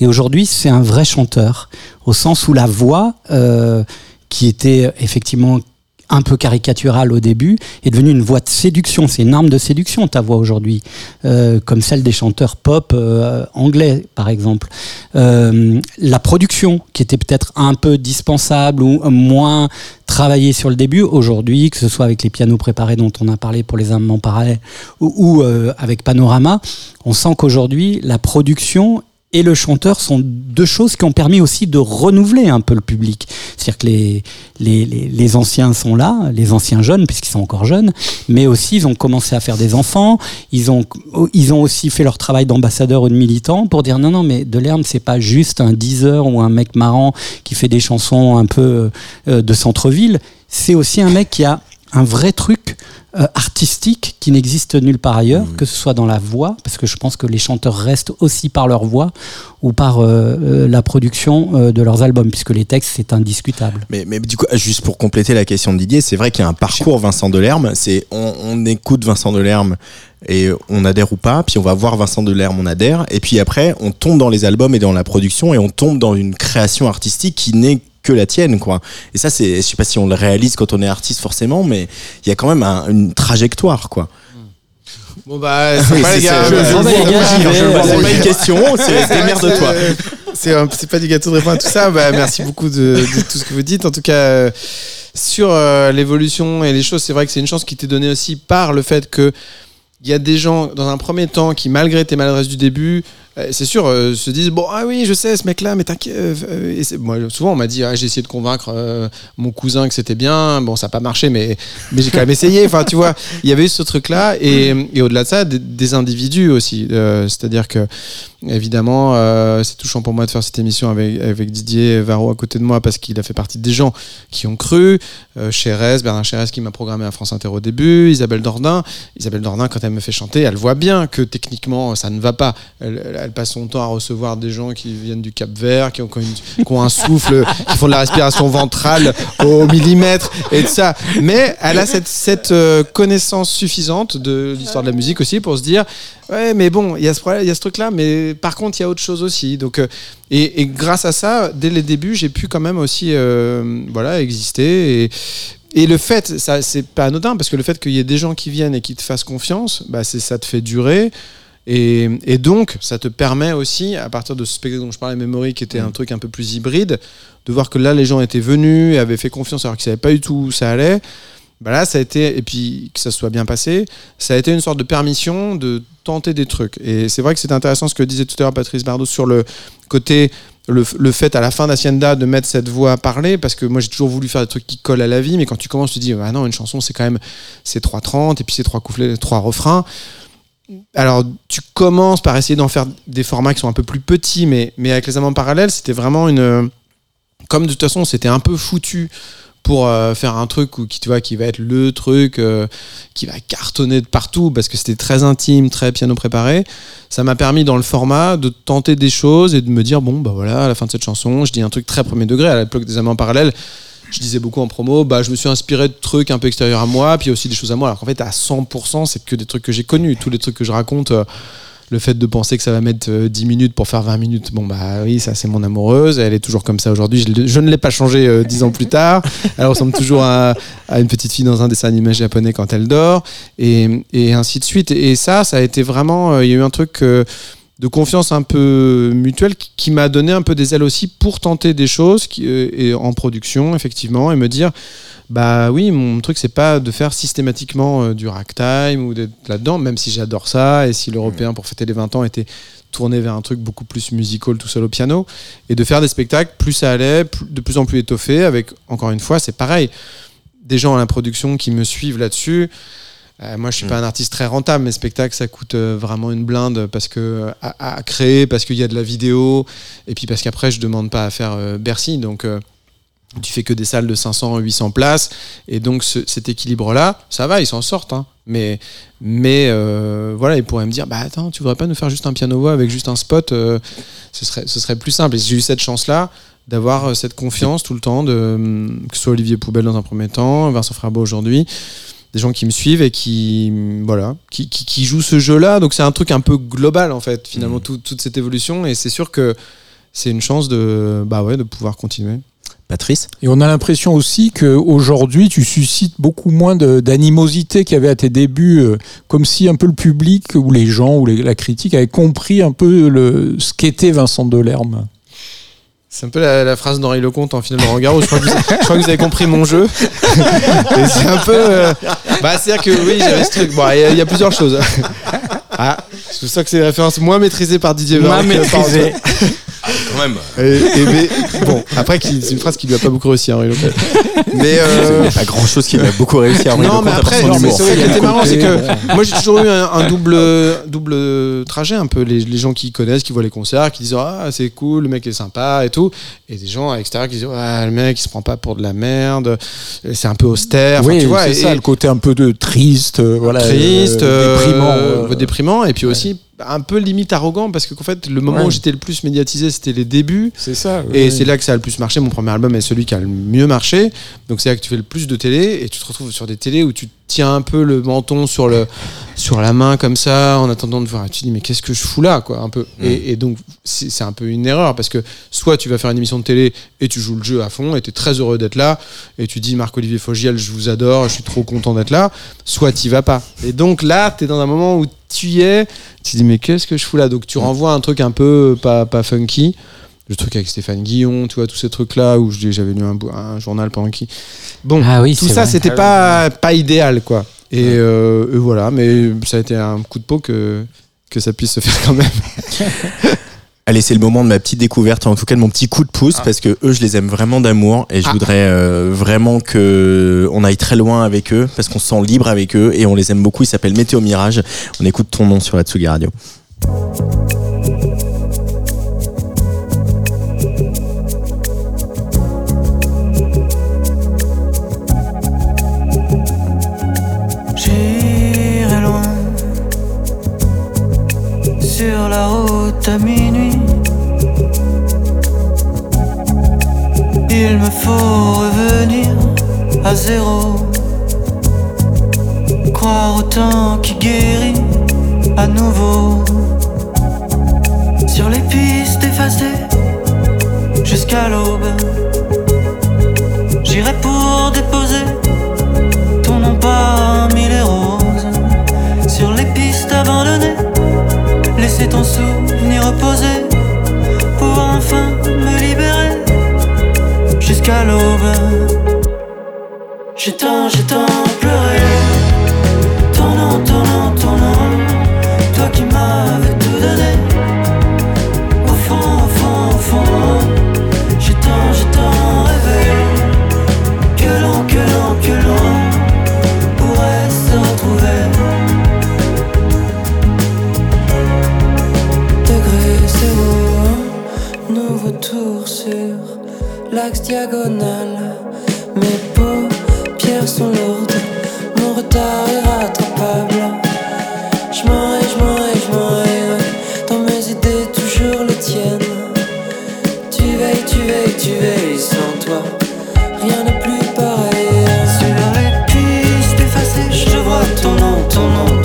Et aujourd'hui, c'est un vrai chanteur, au sens où la voix, euh, qui était effectivement un peu caricaturale au début, est devenue une voix de séduction. C'est une arme de séduction, ta voix aujourd'hui, euh, comme celle des chanteurs pop euh, anglais, par exemple. Euh, la production, qui était peut-être un peu dispensable ou moins travaillée sur le début, aujourd'hui, que ce soit avec les pianos préparés dont on a parlé pour les amants pareils, ou, ou, avec Panorama, on sent qu'aujourd'hui, la production et le chanteur sont deux choses qui ont permis aussi de renouveler un peu le public. C'est-à-dire que les, les, les, anciens sont là, les anciens jeunes, puisqu'ils sont encore jeunes, mais aussi ils ont commencé à faire des enfants, ils ont, ils ont aussi fait leur travail d'ambassadeur ou de militant pour dire non, non, mais Delerme, c'est pas juste un Deezer ou un mec marrant qui fait des chansons un peu euh, de centre-ville, c'est aussi un mec qui a un vrai truc euh, artistique qui n'existe nulle part ailleurs, que ce soit dans la voix, parce que je pense que les chanteurs restent aussi par leur voix ou par euh, euh, la production euh, de leurs albums, puisque les textes, c'est indiscutable. Mais, mais du coup, juste pour compléter la question de Didier, c'est vrai qu'il y a un parcours Vincent Delerme. C'est on, on écoute Vincent Delerme et on adhère ou pas, puis on va voir Vincent Delerme, on adhère, et puis après on tombe dans les albums et dans la production et on tombe dans une création artistique qui n'est que la tienne quoi. Et ça c'est je sais pas si on le réalise quand on est artiste forcément mais il y a quand même un- une trajectoire quoi. bon bah c'est Oui, pas les gars c'est- pas une question, c'est *laughs* démerde-toi. C'est pas du gâteau de répondre à tout ça. Bah, merci beaucoup de, de tout ce que vous dites. En tout cas, euh, sur euh, l'évolution et les choses, c'est vrai que c'est une chance qui t'est donnée aussi par le fait que il y a des gens dans un premier temps qui, malgré tes maladresses du début, c'est sûr, euh, se disent bon ah oui je sais ce mec-là, mais t'inquiète. euh, moi souvent on m'a dit ah, j'ai essayé de convaincre euh, mon cousin que c'était bien. Bon ça n'a pas marché, mais mais j'ai quand même essayé. Enfin tu vois, il y avait eu ce truc-là et, et au-delà de ça des, individus aussi. Euh, C'est-à-dire que évidemment euh, c'est touchant pour moi de faire cette émission avec avec Didier Varro à côté de moi parce qu'il a fait partie des gens qui ont cru. Euh, Chérès, Bernard Chérès qui m'a programmé à France Inter au début, Isabelle Dordain. Isabelle Dordain, quand elle me fait chanter, elle voit bien que techniquement ça ne va pas. Elle- elle passe son temps à recevoir des gens qui viennent du Cap Vert, qui ont, un souffle, qui font de la respiration ventrale au millimètre et de ça. Mais elle a cette, euh, connaissance suffisante de l'histoire de la musique aussi pour se dire ouais mais bon il y a ce problème, il y a ce truc là, mais par contre il y a autre chose aussi. Donc euh, et, grâce à ça, dès les débuts, j'ai pu quand même aussi euh, voilà exister et et le fait, ça c'est pas anodin parce que le fait qu'il y ait des gens qui viennent et qui te fassent confiance, bah c'est ça te fait durer. Et, et donc, ça te permet aussi, à partir de ce spectacle dont je parlais, Memory, qui était un truc un peu plus hybride, de voir que là, les gens étaient venus, et avaient fait confiance alors qu'ils savaient pas du tout où ça allait. Bah là, ça a été, et puis que ça soit bien passé, ça a été une sorte de permission de tenter des trucs. Et c'est vrai que c'est intéressant ce que disait tout à l'heure Patrice Bardot sur le côté, le, le fait à la fin d'Hacienda de mettre cette voix à parler, parce que moi j'ai toujours voulu faire des trucs qui collent à la vie, mais quand tu commences, tu te dis, ah non, une chanson c'est quand même, c'est 3.30, et puis c'est trois couplets, trois refrains. Alors, tu commences par essayer d'en faire des formats qui sont un peu plus petits, mais, mais avec les amants parallèles, c'était vraiment une. Comme de toute façon, c'était un peu foutu pour euh, faire un truc où, qui, tu vois, qui va être le truc euh, qui va cartonner de partout parce que c'était très intime, très piano préparé. Ça m'a permis dans le format de tenter des choses et de me dire bon bah voilà à la fin de cette chanson, je dis un truc très premier degré à l'époque des amants parallèles. Je disais beaucoup en promo, bah je me suis inspiré de trucs un peu extérieurs à moi, puis aussi des choses à moi. Alors qu'en fait à 100% c'est que des trucs que j'ai connus, tous les trucs que je raconte. euh, le fait de penser que ça va mettre euh, 10 minutes pour faire 20 minutes, bon bah oui, ça c'est mon amoureuse, elle est toujours comme ça aujourd'hui, je, ne l'ai pas changé euh, 10 ans plus tard, elle ressemble toujours à, une petite fille dans un dessin animé japonais quand elle dort, et, ainsi de suite. Et ça, ça a été vraiment, euh, il y a eu un truc euh, de confiance un peu mutuelle qui, m'a donné un peu des ailes aussi pour tenter des choses qui, euh, et en production, effectivement, et me dire, bah oui, mon truc, c'est pas de faire systématiquement euh, du ragtime ou d'être là-dedans, même si j'adore ça, et si l'Européen, pour fêter les 20 ans, était tourné vers un truc beaucoup plus musical tout seul au piano, et de faire des spectacles, plus ça allait, plus- de plus en plus étoffés, avec, encore une fois, c'est pareil, des gens à la production qui me suivent là-dessus. Euh, moi, je suis pas un artiste très rentable. Mes spectacles, ça coûte euh, vraiment une blinde parce que euh, à, à créer, parce qu'il y a de la vidéo, et puis parce qu'après, je demande pas à faire euh, Bercy. Donc, tu fais que des salles de 500, 800 places, et donc ce- cet équilibre-là, ça va, ils s'en sortent. hein. Mais, mais voilà, ils pourraient me dire, bah attends, tu voudrais pas nous faire juste un piano-voix avec juste un spot ce, serait, ce serait plus simple. Et j'ai eu cette chance-là d'avoir cette confiance tout le temps, de, que ce soit Olivier Poubelle dans un premier temps, Vincent Frabo aujourd'hui, des gens qui me suivent et qui, voilà, qui, qui, qui jouent ce jeu-là. Donc c'est un truc un peu global en fait, finalement, tout- toute cette évolution. Et c'est sûr que c'est une chance de, bah ouais, de pouvoir continuer. Patrice? Et on a l'impression aussi qu'aujourd'hui, tu suscites beaucoup moins d'animosité qu'il y avait à tes débuts, euh, comme si un peu le public ou les gens ou les- la critique avaient compris un peu le, ce qu'était Vincent Delerme. C'est un peu la, la phrase d'Henri Lecomte en finale de. Je crois, que vous, je crois que vous avez compris mon jeu. Et c'est un peu. euh, bah, c'est-à-dire que oui, j'avais ce truc. Bon, il y, a- il y a plusieurs choses. Ah, c'est pour ça que c'est des références moins maîtrisées par Didier Varro que par Antoine. Quand même. Et, et mais, bon, après, c'est une phrase qui lui a pas beaucoup réussi, Henri Lecomte. Mais. euh, Pas grand chose qui m'a beaucoup réussi Henri non, mais après, c'est vrai, ce qui était marrant, c'est que moi j'ai toujours eu un, un double, double trajet, un peu les, les gens qui connaissent, qui voient les concerts, qui disent ah c'est cool, le mec est sympa et tout, et des gens à l'extérieur qui disent ah le mec il se prend pas pour de la merde, c'est un peu austère, Enfin, oui, tu vois, c'est et- ça, le côté un peu de triste, euh, voilà, triste, euh, déprimant. euh, euh, déprimant, et puis aussi un peu limite arrogant parce que qu'en fait le moment Ouais. où j'étais le plus médiatisé c'était les débuts c'est ça. et c'est là que ça a le plus marché. Mon premier album est celui qui a le mieux marché. Donc c'est là que tu fais le plus de télé et tu te retrouves sur des télés où tu tiens un peu le menton sur, le, sur la main comme ça en attendant de voir. Et tu te dis mais qu'est-ce que je fous là quoi un peu. Et, et donc c'est un peu une erreur parce que soit tu vas faire une émission de télé et tu joues le jeu à fond et tu es très heureux d'être là et tu dis Marc-Olivier Fogiel je vous adore, je suis trop content d'être là. Soit tu vas pas. Et donc là tu es dans un moment où tu y es, tu te dis mais qu'est-ce que je fous là? Donc tu renvoies un truc un peu pas, pas funky le truc avec Stéphane Guillon, tu vois, tous ces trucs-là où je- j'avais lu un, journal pendant qui. Bon, Ah oui, tout ça, c'était pas, pas idéal, quoi. Et, euh, et voilà, mais ça a été un coup de peau que, que ça puisse se faire quand même. *laughs* Allez, c'est le moment de ma petite découverte, en tout cas de mon petit coup de pouce, parce que eux, je les aime vraiment d'amour et je Ah. voudrais euh, vraiment que on aille très loin avec eux, parce qu'on se sent libre avec eux et on les aime beaucoup. Ils s'appellent Météo Mirage. On écoute ton nom sur Atsugi Radio. J'irai loin sur la route à Il me faut revenir à zéro. Croire au temps qui guérit à nouveau. Sur les pistes effacées jusqu'à l'aube. J'irai pour déposer ton nom parmi les roses sur les pistes abandonnées reposer pour enfin me J'ai tant, j'ai tant pleuré, ton nom, ton nom, ton nom, toi qui m'avais l'axe diagonal. Mes paupières sont lourdes, mon retard est rattrapable. Je m'en vais, je m'en vais, je m'en. Dans mes idées, toujours les tiennes. Tu veilles, tu veilles, tu veilles sans toi. Rien n'est plus pareil. Sur les pistes effacées, je vois ton nom, ton nom,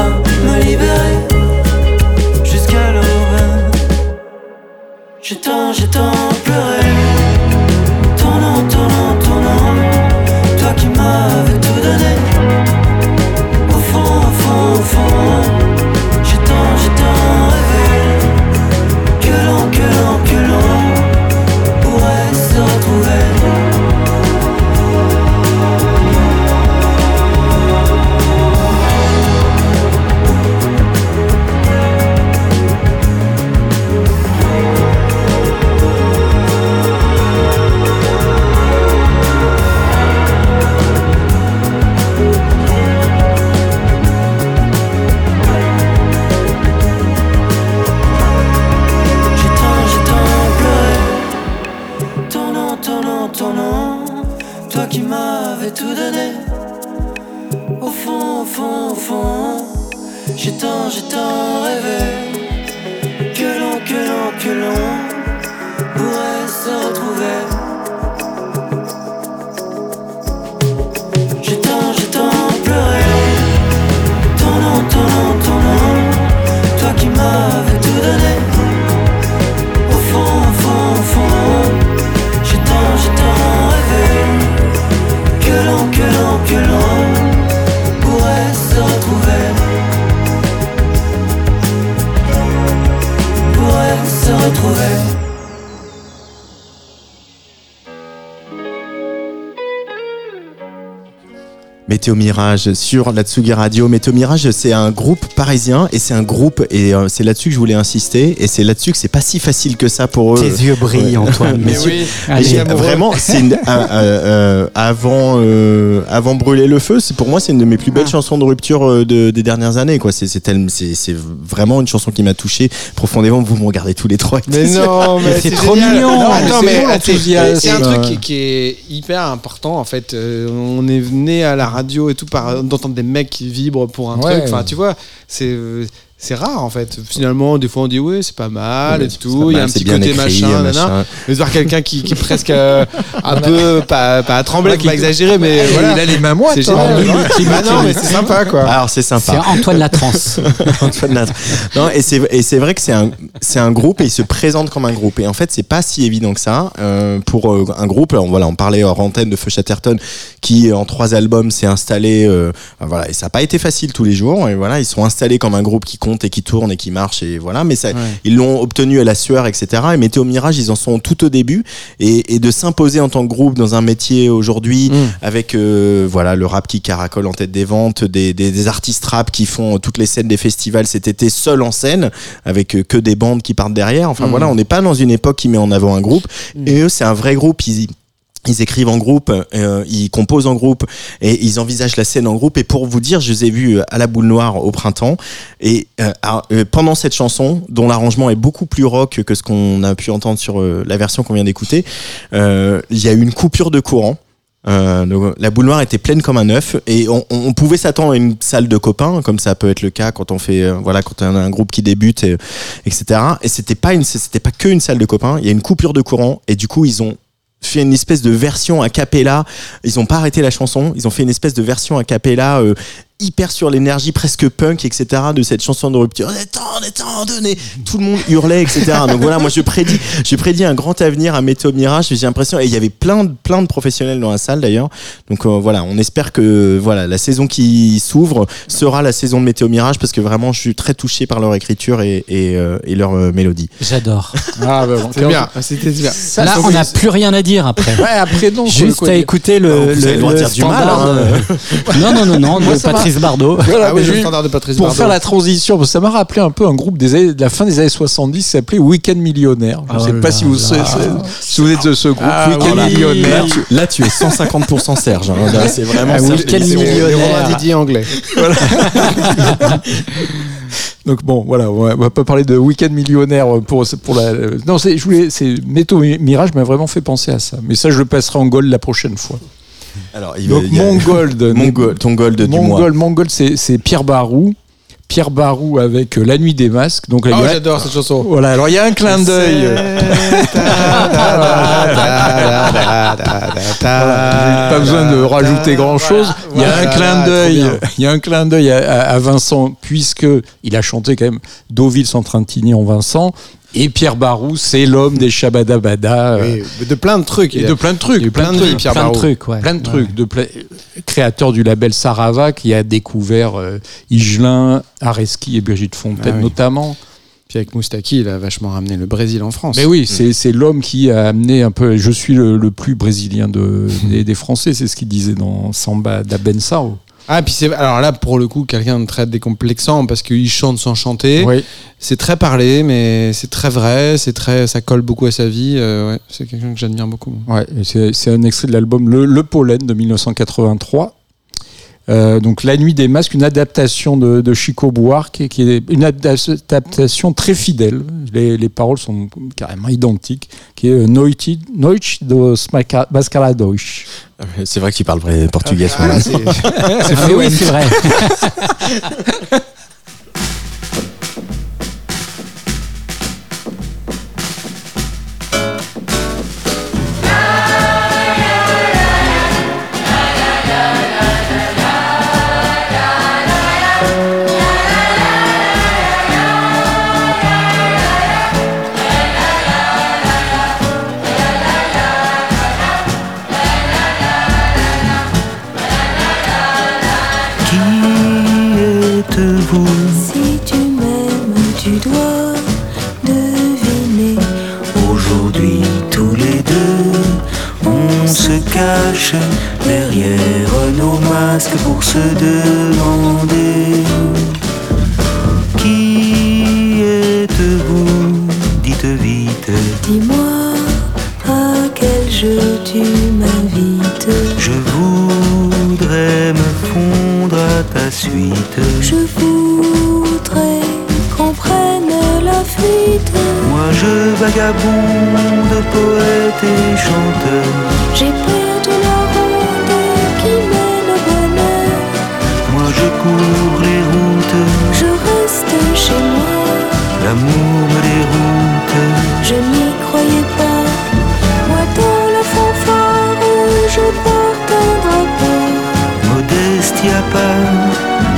me libérer. Jusqu'à l'aube. J'ai tant, j'ai tant Mirage sur la Tsugi Radio. Météo Mirage, c'est un groupe parisien et c'est un groupe et euh, c'est là-dessus que je voulais insister et c'est là-dessus que c'est pas si facile que ça pour eux. Tes yeux brillent, Antoine. *laughs* Mais Mais oui. mais Allez. vraiment, c'est une- euh, avant euh, avant brûler le feu. C'est pour moi, c'est une de mes plus belles chansons de rupture de- des dernières années. Quoi, c'est vraiment une chanson qui m'a touché profondément. Vous me regardez tous les trois. Mais non, *laughs* mais c'est trop génial. mignon. Non, Mais c'est mais un Ouais. truc qui, qui est hyper important en fait. Euh, on est venu à la radio et tout par d'entendre des mecs qui vibrent pour un Ouais. truc. Enfin, tu vois, c'est euh, c'est rare en fait. Finalement, des fois on dit ouais, c'est pas mal Ouais, et tout. Il y a un petit côté écrit, machin, machin. Mais de voir quelqu'un qui, qui est *laughs* presque euh, un peu pas, pas à trembler, Ouais, pas qui- exagérer, mais Il voilà. a les mains moites. C'est hein. génial. Bah non, mais c'est sympa quoi. Alors c'est sympa. C'est Antoine Latrance. *laughs* Antoine Lattre. Non, et c'est et c'est vrai que c'est un c'est un groupe et il se présente comme un groupe et en fait c'est pas si évident que ça euh, pour euh, un groupe. On, voilà, on parlait hors antenne de Feu Chatterton qui en trois albums s'est installé. euh, voilà, et ça n'a pas été facile tous les jours. Et voilà, ils sont installés comme un groupe qui compte et qui tourne et qui marche et voilà. Mais ça, ils l'ont obtenu à la sueur, etc. Et Météo Mirage, ils en sont tout au début et, et de s'imposer en tant que groupe dans un métier aujourd'hui avec euh, voilà le rap qui caracole en tête des ventes, des, des, des artistes rap qui font toutes les scènes des festivals cet été seuls en scène avec euh, que des bandes qui partent derrière. Enfin Mm. voilà, on n'est pas dans une époque qui met en avant un groupe. Et eux, c'est un vrai groupe. Ils, ils écrivent en groupe, euh, ils composent en groupe et ils envisagent la scène en groupe. Et pour vous dire, je les ai vus euh, à la boule noire au printemps. Et euh, euh, pendant cette chanson, dont l'arrangement est beaucoup plus rock que ce qu'on a pu entendre sur euh, la version qu'on vient d'écouter, il y a eu une coupure de courant. Euh, la boule noire était pleine comme un œuf et on, on- pouvait s'attendre à une salle de copains comme ça peut être le cas quand on fait voilà quand on a un groupe qui débute et, etc et c'était pas une c'était pas que une salle de copains il y a une coupure de courant et du coup ils ont fait une espèce de version a cappella. Ils ont pas arrêté la chanson. Ils ont fait une espèce de version a cappella euh, hyper sur l'énergie presque punk, etc. de cette chanson de rupture. On est temps, on est temps, donnez. Tout le monde hurlait, etc. Donc voilà, moi je prédis, je prédis un grand avenir à Météo Mirage. J'ai l'impression, et il y avait plein de, plein de professionnels dans la salle d'ailleurs. Donc euh, voilà, on espère que voilà la saison qui s'ouvre sera la saison de Météo Mirage parce que vraiment je suis très touché par leur écriture et, et, euh, et leur euh, mélodie. J'adore. Ah, bah, bon, C'est bien, c'était bien. Ça, Là, on n'a plus rien à dire après. Ouais, après, non. le Juste à écouter le, Vous avez le droit de dire du mal, hein. de- *laughs* Non, non, non, non, de ça Patrice Bardot. *laughs* Voilà, Ah oui, mais le juste standard de Patrice pour Bardot. faire la transition, parce que ça m'a rappelé un peu un groupe des années, de la fin des années 70 qui s'appelait Weekend Millionnaire. Je ne Oh sais pas là si vous, là. si vous êtes de ce groupe. Ah, Weekend voilà. Millionnaire. Là tu, là, tu es 150% Serge. hein. Là, c'est vraiment Ah quel l'émission. millionnaire. Didier anglais. *laughs* *laughs* Donc bon, voilà, on va, pas parler de Weekend Millionnaire pour pour la. Non, c'est je voulais, c'est Météo Mirage m'a vraiment fait penser à ça. Mais ça, je le passerai en gold la prochaine fois. Alors, il Donc a- mon gold, mon gold, ton gold du mon mois. gold, mon gold, c'est Pierre Barou. Pierre Barou avec euh, La Nuit des Masques. Donc là, Oh, a- j'adore cette chanson. Voilà, alors il y a un clin d'œil. Voilà, pas besoin de rajouter grand chose. Il y a un clin d'œil, il y a un clin d'œil à, à- à Vincent puisque il a chanté quand même Deauville sans Trintigny en Vincent. Et Pierre Barou, c'est l'homme des Shabadabada. euh, Oui, de plein de trucs. et de plein de trucs, plein de trucs, Pierre Plein de trucs, ouais. plein de trucs, de pla- créateur du label Sarava qui a découvert euh, Higelin, Areski et Brigitte Fontaine Ah oui. notamment. Puis avec Moustaki, il a vachement ramené le Brésil en France. Mais oui, c'est c'est l'homme qui a amené un peu. Je suis le, le plus brésilien de, des, des Français, c'est ce qu'il disait dans Samba da Bensao. Ah, puis c'est alors là pour le coup quelqu'un de très décomplexant parce qu'il chante sans chanter. Oui. C'est très parlé, mais c'est très vrai, c'est très, ça colle beaucoup à sa vie. euh, ouais, c'est quelqu'un que j'admire beaucoup. Ouais, c'est c'est un extrait de l'album le, Le Pollen de 1983. Euh, donc La Nuit des Masques, une adaptation de, de Chico Buarque, qui est une adaptation très fidèle. Les, les paroles sont carrément identiques, qui est Noite, Noite dos Masca- Mascarados. C'est vrai qu'il parle vrai portugais. ce Ah, moment-là. c'est- Ah *laughs* oui, c'est vrai. *laughs* Si tu m'aimes, tu dois deviner. Aujourd'hui tous les deux On se cache derrière nos masques pour se demander Qui êtes-vous Dites vite Dis-moi à quel jeu tu m'invites. Je voudrais me fondre à ta suite Je voudrais qu'on prenne la fuite. Moi je vagabonde, poète et chanteur J'ai peur de la route qui mène au bonheur. Moi je cours les routes, Je reste chez moi. l'amour me déroute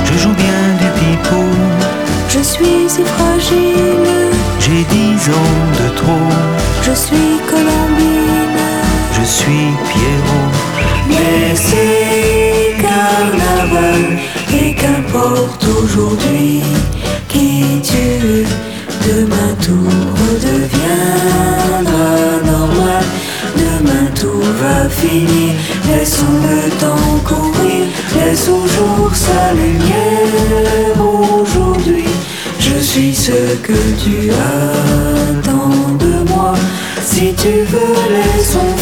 Je joue bien du pipeau. Je suis si fragile. J'ai dix ans de trop, Je suis Colombine. je suis Pierrot. Mais c'est carnaval et qu'importe aujourd'hui qui tue, demain tout redeviendra normal. Demain tout va finir, laissons le temps courir, laisse au jour sa lumière aujourd'hui. Je suis ce que tu attends de moi. Si tu veux, laissons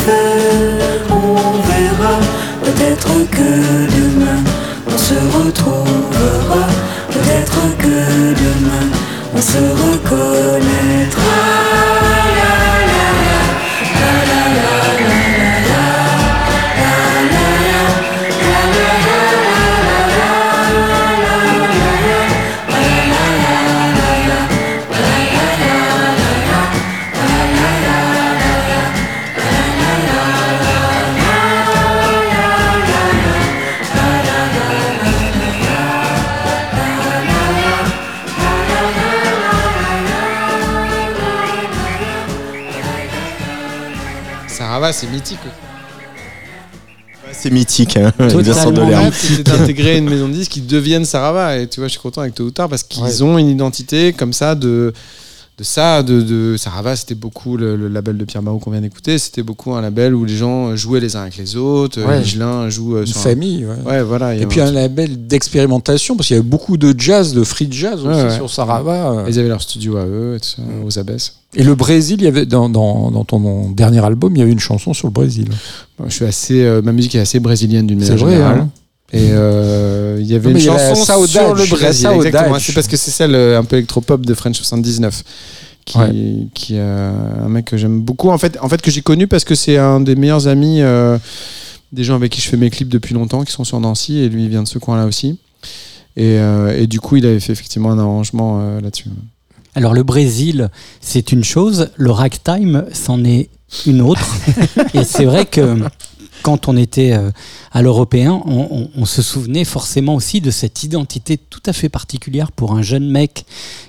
mythique, hein, *laughs* Vincent. Delerme. C'est d'intégrer une maison de disques qui devienne Sarava. Et tu vois, je suis content avec tôt ou tard parce qu'ils Ouais. ont une identité comme ça de, de ça. De, de Sarava, c'était beaucoup le, le label de Pierre Barou qu'on vient d'écouter. C'était beaucoup un label où les gens jouaient les uns avec les autres. Ouais. Michelin joue euh, Une un- famille. ouais. Ouais, voilà. Et puis un un label d'expérimentation, parce qu'il y avait beaucoup de jazz, de free jazz aussi Ouais, sur Sarava. euh. Ils avaient leur studio à eux, et tout ça, aux abesses. Et le Brésil, il y avait dans, dans, dans ton dernier album, il y avait une chanson sur le Brésil. Je suis assez, euh, ma musique est assez brésilienne d'une manière vrai, générale. hein. Et euh, il y avait Non, une chanson Saudade, sur le Brésil. Exactement. C'est parce que c'est celle euh, un peu électropop de French 79 qui, Ouais. qui euh, un mec que j'aime beaucoup. En fait, en fait que j'ai connu parce que c'est un des meilleurs amis euh, des gens avec qui je fais mes clips depuis longtemps, qui sont sur Nancy, et lui il vient de ce coin-là aussi. Et, euh, et du coup, il avait fait effectivement un arrangement euh, là-dessus. Alors le Brésil, c'est une chose, le ragtime, c'en est une autre. *laughs* et c'est vrai que quand on était euh, à l'européen, on, on- on se souvenait forcément aussi de cette identité tout à fait particulière pour un jeune mec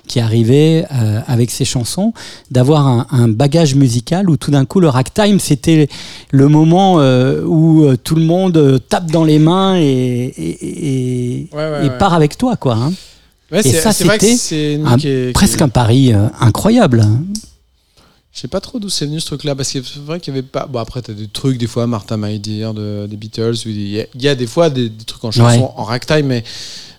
qui arrivait euh, avec ses chansons, d'avoir un, un bagage musical où tout d'un coup le ragtime, c'était le moment euh, où tout le monde tape dans les mains et, et- et- Ouais, ouais, et ouais. part avec toi. quoi. hein. Et ça, c'était presque un pari euh, incroyable. Je sais pas trop d'où c'est venu ce truc-là, parce que c'est vrai qu'il y avait pas. Bon, après, t'as des trucs, des fois, Martha My Dear de, des Beatles, il y, a- il y a des fois des, des trucs en chanson, Ouais. en ragtime, mais,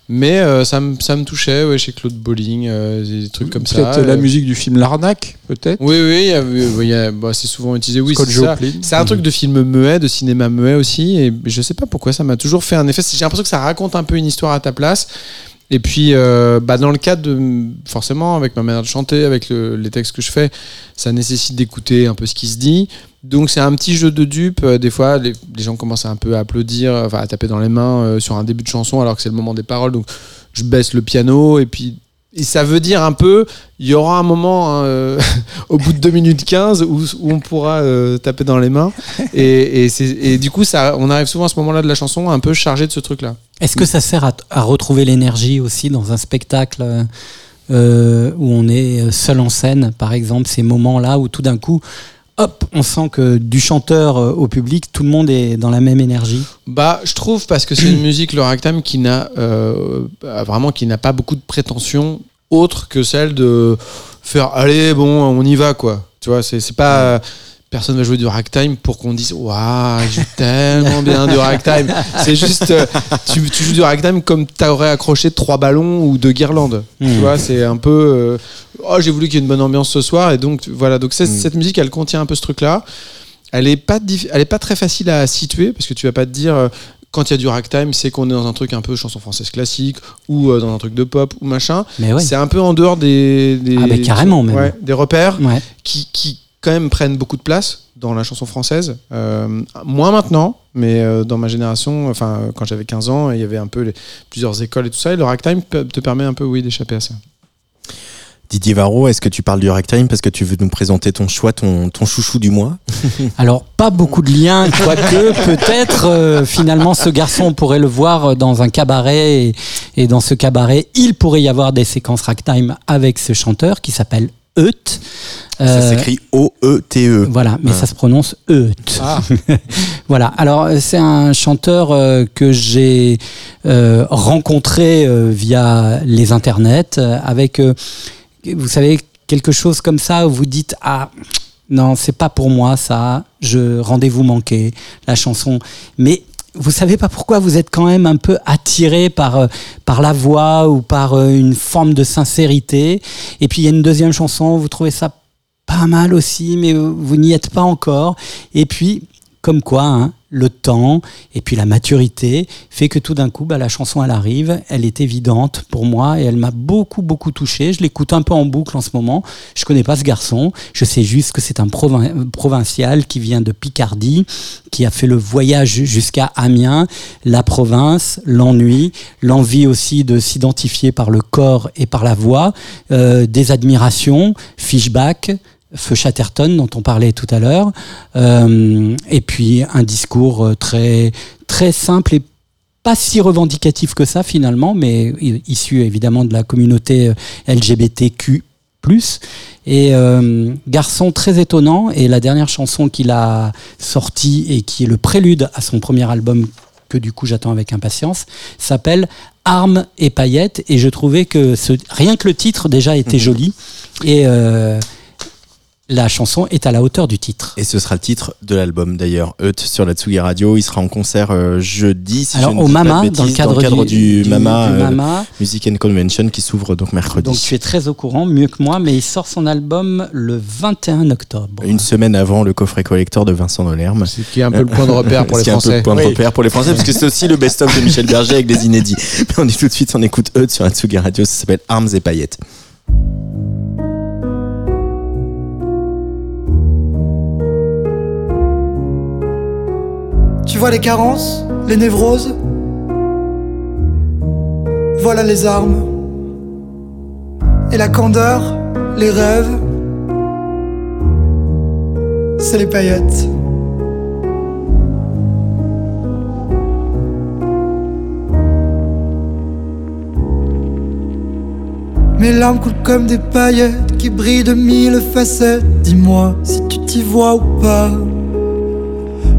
mais euh, ça, me, ça me touchait, ouais, chez Claude Bolling, euh, des trucs comme ça. Peut-être la euh. musique du film L'Arnaque, peut-être Oui, oui, bah, c'est souvent utilisé. Oui, c'est ça. C'est un truc de film muet, de cinéma muet aussi, et je sais pas pourquoi ça m'a toujours fait un effet. J'ai l'impression que ça raconte un peu une histoire à ta place. Et puis, euh, bah, dans le cadre de. Forcément, avec ma manière de chanter, avec le- les textes que je fais, ça nécessite d'écouter un peu ce qui se dit. Donc, c'est un petit jeu de dupe. Euh, Des fois, les, les gens commencent un peu à applaudir, enfin, à taper dans les mains euh, sur un début de chanson, alors que c'est le moment des paroles. Donc, je baisse le piano, et puis. Et ça veut dire un peu, il y aura un moment hein, euh, *laughs* au bout de 2 minutes 15 où, où on pourra euh, taper dans les mains. *laughs* Et, et, c'est- et du coup, ça, on arrive souvent à ce moment-là de la chanson un peu chargé de ce truc-là. Est-ce que ça sert à, à retrouver l'énergie aussi dans un spectacle euh, où on est seul en scène, par exemple, ces moments-là où tout d'un coup, hop, on sent que du chanteur euh, au public, tout le monde est dans la même énergie Bah, je trouve parce que c'est une musique le qui n'a euh, vraiment qui n'a pas beaucoup de prétention autre que celle de faire allez bon on y va quoi. Tu vois, c'est pas personne va jouer du ragtime pour qu'on dise waouh il joue tellement bien du ragtime. C'est juste euh, tu, tu joues du ragtime comme t'aurais accroché trois ballons ou deux guirlandes. Tu Mhm. vois, c'est un peu euh, oh j'ai voulu qu'il y ait une bonne ambiance ce soir et donc voilà donc Mhm. cette musique elle contient un peu ce truc là. Elle est pas elle est pas très facile à situer parce que tu vas pas te dire euh, quand il y a du ragtime, c'est qu'on est dans un truc un peu chanson française classique ou dans un truc de pop ou machin. Mais ouais. C'est un peu en dehors des, des, Ah bah carrément, même. Ouais, des repères Ouais. qui, qui quand même prennent beaucoup de place dans la chanson française. Euh, moins maintenant, mais euh, dans ma génération, enfin quand j'avais 15 ans, il y avait un peu les, plusieurs écoles et tout ça. Et le ragtime te permet un peu, oui, d'échapper à ça. Didier Varro, est-ce que tu parles du ragtime parce que tu veux nous présenter ton choix, ton, ton chouchou du mois? *laughs* Alors, pas beaucoup de liens, quoique *laughs* peut-être euh, finalement ce garçon on pourrait le voir dans un cabaret et, et dans ce cabaret, il pourrait y avoir des séquences ragtime avec ce chanteur qui s'appelle Eut. Ça Euh, s'écrit E O-E-T-E. Voilà, mais Ah. ça se prononce Eut. Ah. *laughs* voilà. Alors euh, c'est un chanteur euh, que j'ai euh, rencontré via les internets avec, vous savez, quelque chose comme ça où vous dites ah non c'est pas pour moi ça, je rendez-vous manqué la chanson, mais vous savez pas pourquoi vous êtes quand même un peu attiré par euh, par la voix ou par euh, une forme de sincérité. Et puis il y a une deuxième chanson, vous trouvez ça pas mal aussi, mais vous vous n'y êtes pas encore. Et puis, comme quoi, hein, le temps et puis la maturité fait que tout d'un coup, bah, la chanson, elle arrive, elle est évidente pour moi et elle m'a beaucoup, beaucoup touché. Je l'écoute un peu en boucle en ce moment. Je connais pas ce garçon. Je sais juste que c'est un provin- provincial qui vient de Picardie, qui a fait le voyage jusqu'à Amiens, la province, l'ennui, l'envie aussi de s'identifier par le corps et par la voix, euh, des admirations, Fishback, Feu Chatterton dont on parlait tout à l'heure, euh, et puis un discours euh, très très simple et pas si revendicatif que ça finalement, mais issu évidemment de la communauté euh, LGBTQ Et euh, garçon très étonnant. Et la dernière chanson qu'il a sortie et qui est le prélude à son premier album que du coup j'attends avec impatience, s'appelle Armes et paillettes. Et je trouvais que ce, rien que le titre déjà était joli. Et euh, la chanson est à la hauteur du titre. Et ce sera le titre de l'album d'ailleurs, Eut sur la Tsugi Radio. Il sera en concert euh, jeudi, si Alors, je au Mama, dans le cadre du, du- du- Mama, du euh, Mama. Music and Convention qui s'ouvre donc mercredi. Donc tu es très au courant, mieux que moi, mais il sort son album le 21 octobre. Une semaine avant le coffret collector de Vincent Delerme. Ce qui est un peu le point de repère pour Ce les qui est un peu Français. le point de Oui. repère pour les Français, parce que c'est aussi le best-of de Michel Berger avec des inédits. *laughs* Mais on dit tout de suite, on écoute Eut sur la Tsugi Radio, ça s'appelle Armes et paillettes. Tu vois les carences, les névroses? Voilà les armes. Et la candeur, les rêves, c'est les paillettes. Mes larmes coulent comme des paillettes qui brillent de mille facettes. Dis-moi si tu t'y vois ou pas.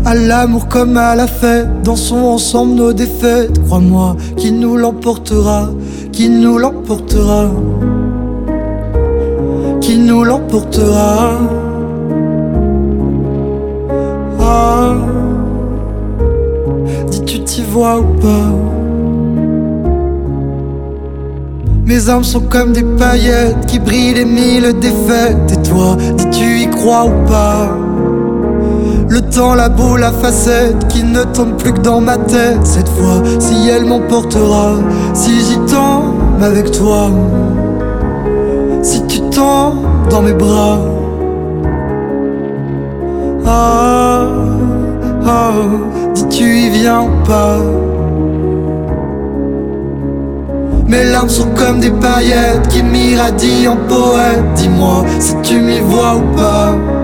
À l'amour comme à la fête, dansons ensemble nos défaites. Crois-moi, qui nous l'emportera, qui nous l'emportera, qui nous l'emportera. Ah, dis tu t'y vois ou pas? Mes armes sont comme des paillettes qui brillent les mille défaites. Et toi, dis tu y crois ou pas? Le temps, la boule, la facette qui ne tombe plus que dans ma tête. Cette fois, si elle m'emportera, si j'y tombe avec toi, si tu tombes dans mes bras. Ah, ah, dis tu y viens ou pas? Mes larmes sont comme des paillettes qui m'irradient en poète. Dis-moi si tu m'y vois ou pas.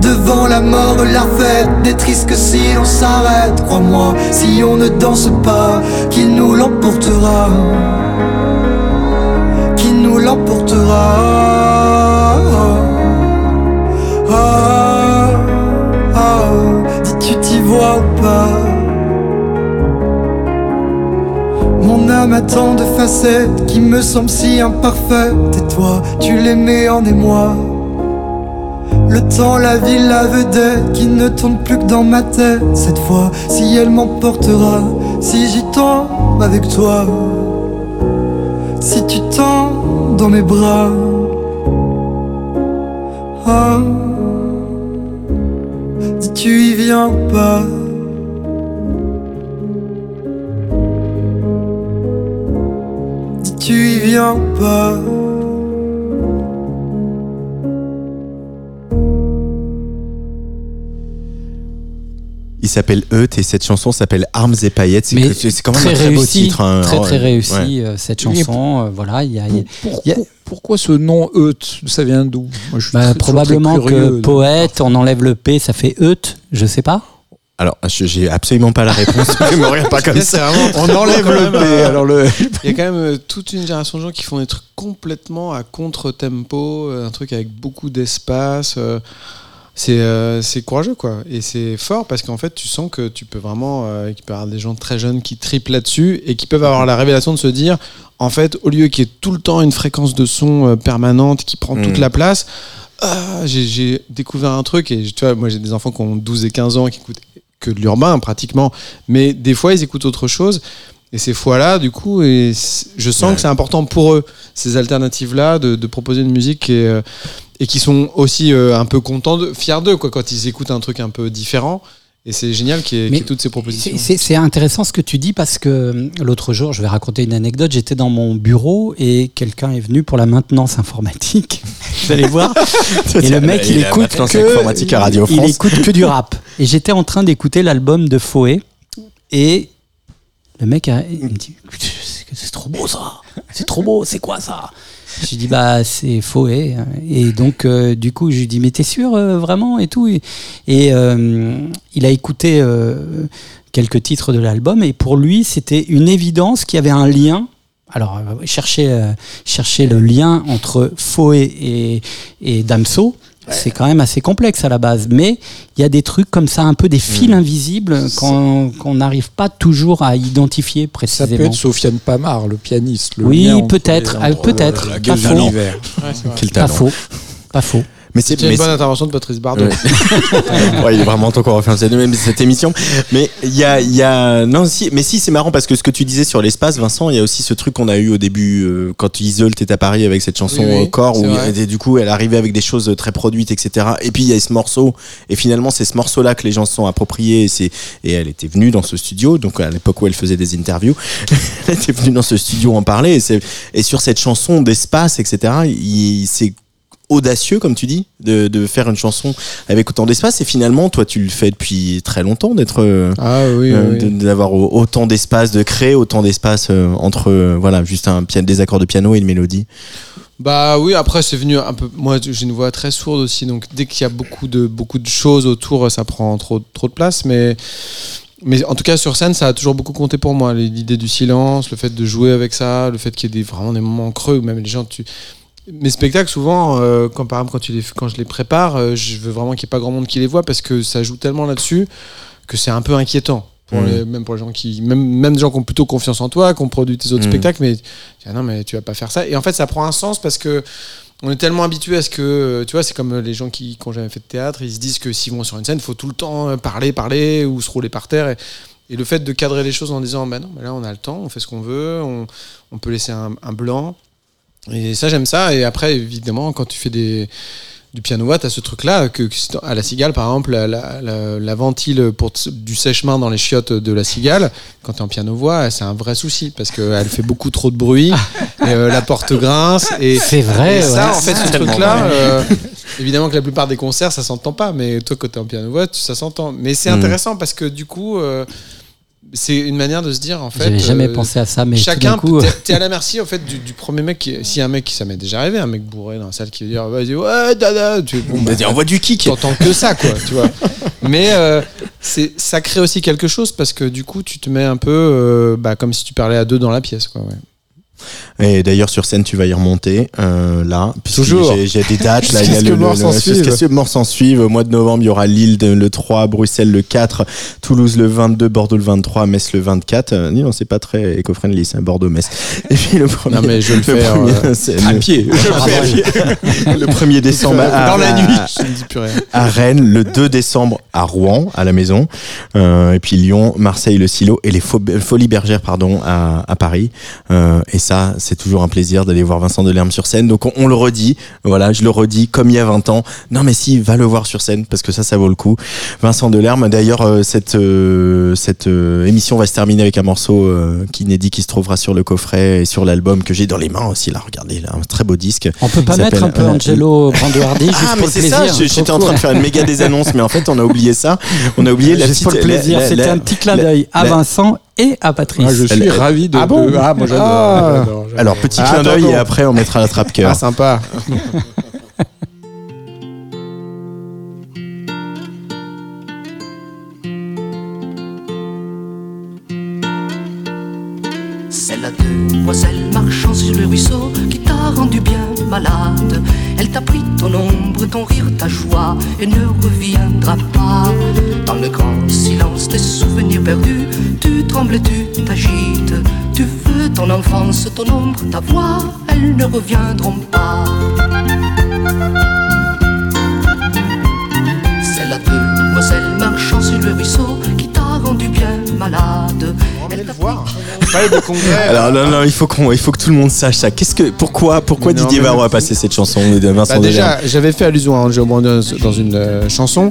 Devant la mort, la fête n'est triste que si on s'arrête. Crois-moi, si on ne danse pas, qui nous l'emportera? Qui nous l'emportera? Ah, ah, dis tu t'y vois ou pas? Mon âme a tant de facettes qui me semblent si imparfaites. Et toi, tu les mets en émoi. Le temps, la vie, la vedette qui ne tourne plus que dans ma tête. Cette fois, si elle m'emportera, si j'y tombe avec toi, si tu tombes dans mes bras. Ah, dis tu y viens pas? Dis tu y viens pas? S'appelle Eut et cette chanson s'appelle Armes et paillettes. C'est Mais que- c'est quand même très un très beau réussi, titre. hein. très très réussi Ouais. euh, cette chanson. euh, voilà, il y a, y a- Pourquoi, pourquoi ce nom Eut Ça vient d'où? Bah, probablement curieux que poète, on enlève le P, ça fait Eut, je sais pas. Alors, je- j'ai absolument pas la réponse. *laughs* ne me pas comme ça. vraiment- On enlève le P. euh, Alors le. Il y a quand même euh, toute une génération de gens qui font des trucs complètement à contre-tempo, un truc avec beaucoup d'espace. euh, c'est euh, c'est courageux, quoi. Et c'est fort parce qu'en fait, tu sens que tu peux vraiment. euh, qu'il peut y avoir des gens très jeunes qui triplent là-dessus et qui peuvent avoir la révélation de se dire en fait, au lieu qu'il y ait tout le temps une fréquence de son euh, permanente qui prend toute Mm. la place, ah, j'ai- découvert un truc et tu vois, moi j'ai des enfants qui ont 12 et 15 ans qui écoutent que de l'urbain pratiquement, mais des fois ils écoutent autre chose. Et ces fois-là, du coup, et je sens Ouais. que c'est important pour eux, ces alternatives-là, de, de proposer une musique qui est, euh, et qui sont aussi euh, un peu contents, de, fiers d'eux, quoi, quand ils écoutent un truc un peu différent. Et c'est génial qu'il y, ait- qu'il y ait Mais toutes ces propositions. C'est- C'est c'est intéressant ce que tu dis parce que euh, l'autre jour, je vais raconter une anecdote. J'étais dans mon bureau et quelqu'un est venu pour la maintenance informatique. *laughs* Vous allez voir. *laughs* et le mec, Il il, écoute maintenance que, informatique à Radio il France. écoute que du rap. Et j'étais en train d'écouter l'album de Foé et le mec a, il me dit c'est trop beau ça. C'est trop beau. C'est quoi ça? Je lui dis bah c'est Foé et donc euh, du coup je lui dis mais t'es sûr euh, vraiment et tout et, euh, il a écouté quelques titres de l'album et pour lui c'était une évidence qu'il y avait un lien Alors, chercher, chercher le lien entre Foé et, et Damso, c'est quand même assez complexe à la base. Mais il y a des trucs comme ça, un peu des fils invisibles qu'on n'arrive pas toujours à identifier Ça précisément. peut être Sofiane Pamar, le pianiste. le Oui, peut-être, entre peut-être, la pas gueule faux. de l'hiver. Quel Pas faux. Pas faux. Mais c'est une bonne intervention de Patrice Bardot. Ouais. *laughs* Ouais, il est vraiment temps qu'on refasse cette, même cette émission. Mais il y a, y a, non, si, mais si, c'est marrant parce que ce que tu disais sur l'espace, Vincent, il y a aussi ce truc qu'on a eu au début, euh, quand Iseult est à Paris avec cette chanson Oui, oui, euh, Corps, où et du coup, elle arrivait avec des choses très produites, etc. Et puis, il y a ce morceau, et finalement, c'est ce morceau-là que les gens se sont appropriés, et c'est, et elle était venue dans ce studio, donc à l'époque où elle faisait des interviews, *laughs* elle était venue dans ce studio en parler, et sur cette chanson d'espace, etc., il, c'est audacieux, comme tu dis, de, de faire une chanson avec autant d'espace. Et finalement, toi, tu le fais depuis très longtemps, d'être, euh, Ah oui, euh, oui. d'avoir au- autant d'espace, de créer autant d'espace euh, entre, euh, voilà, juste un piano, des accords de piano et une mélodie. Bah oui, après c'est venu un peu. Moi, j'ai une voix très sourde aussi, donc dès qu'il y a beaucoup de beaucoup de choses autour, ça prend trop trop de place. Mais mais en tout cas sur scène, ça a toujours beaucoup compté pour moi. L'idée du silence, le fait de jouer avec ça, le fait qu'il y ait des, vraiment des moments creux où même les gens tu mes spectacles souvent euh, quand par exemple quand tu les quand je les prépare euh, je veux vraiment qu'il n'y ait pas grand monde qui les voit parce que ça joue tellement là-dessus que c'est un peu inquiétant pour les- même pour les gens qui même même des gens qui ont plutôt confiance en toi qui ont produit tes autres Mhm. spectacles mais ah non mais tu vas pas faire ça. Et en fait ça prend un sens parce que on est tellement habitué à ce que euh, tu vois c'est comme les gens qui qui ont jamais fait de théâtre ils se disent que s'ils vont sur une scène il faut tout le temps parler parler ou se rouler par terre. Et, et le fait de cadrer les choses en disant bah non mais là on a le temps on fait ce qu'on veut on, on peut laisser un, un blanc et ça, j'aime ça. Et après, évidemment, quand tu fais des, du piano-voix, t'as ce truc-là, que, que à la cigale, par exemple, la, la, la- la ventile pour du sèche-main dans les chiottes de la cigale, quand t'es en piano-voix, c'est un vrai souci, parce qu'elle fait beaucoup trop de bruit, *laughs* et, euh, la porte grince. Et, C'est vrai, et ça, ouais. en fait, ce truc-là, vrai. euh, évidemment que la plupart des concerts, ça s'entend pas, mais toi, quand t'es en piano-voix, tu- ça s'entend. Mais c'est Mm. intéressant, parce que du coup... euh, c'est une manière de se dire en fait. J'avais jamais euh, pensé à ça, mais chacun, coup, t'es- à la merci en fait du, du premier mec. Qui, si un mec qui ça m'est déjà arrivé, un mec bourré dans la salle qui veut dire vas-y ouais dada, tu bon, Vas-y, envoie du kick. T'entends que ça quoi, tu vois. Mais euh, c'est ça crée aussi quelque chose parce que du coup tu te mets un peu euh, bah, comme si tu parlais à deux dans la pièce quoi. Ouais. Et d'ailleurs, sur scène, tu vas y remonter, euh, là. Toujours. J'ai des *laughs* dates, là. Il y a le, le, mort le- s'en jusqu'à suive. ce que mort s'en suive. Au mois de novembre, il y aura Lille de- le 3, Bruxelles le 4, Toulouse le 22, Bordeaux le 23, Metz le 24. Euh, non, c'est pas très éco-friendly, c'est un Bordeaux-Metz. *laughs* Et puis le premier. Non, mais je vais le faire, premier, euh, à le- pied. Je *laughs* le fais à pied. le 1er décembre à, dans la à- nuit. Je ne dis plus rien. à Rennes, le 2 décembre à Rouen, à la maison, Euh, et puis Lyon, Marseille, le Silo, et les Fo- Folies Bergères, pardon, à, à Paris. Euh, et ça, c'est toujours un plaisir d'aller voir Vincent Delerme sur scène. Donc on, on le redit, voilà, je le redis comme il y a 20 ans. Non mais si, va le voir sur scène, parce que ça, ça vaut le coup. Vincent Delerme, d'ailleurs, euh, cette, euh, cette euh, émission va se terminer avec un morceau qui inédit qui se trouvera sur le coffret et sur l'album que j'ai dans les mains aussi. Là, regardez, là, un très beau disque. on peut pas mettre un peu Angelo Branduardi *laughs* juste ah, mais c'est ça, j'étais en train de faire une méga des annonces, mais en fait, on a oublié ça. On a oublié *laughs* la petite. pour le plaisir, la- la- c'était un petit clin d'œil à Vincent et à Patrice. Ah, je suis Elle- ravi de. Ah bon de- ah, moi j'adore. Ah. Alors, petit Ah, clin d'œil et après, on mettra la trappe cœur. Ah sympa. *laughs* demoiselle marchant sur le ruisseau qui t'a rendu bien malade. Elle t'a pris ton ombre, ton rire, ta joie et ne reviendra pas. Dans le grand silence des souvenirs perdus, tu trembles, tu t'agites. Tu veux ton enfance, ton ombre, ta voix, elles ne reviendront pas. C'est la demoiselle marchant sur le ruisseau qui t'a rendu bien malade. Elle t'a pris Palais de congrès. Alors, non, non, il faut, qu'on, il faut que tout le monde sache ça. Qu'est-ce que, pourquoi, pourquoi non, Didier Varro a passé cette chanson de Vincent Bah, déjà, j'avais fait allusion à Angelo Brandon dans une euh, chanson.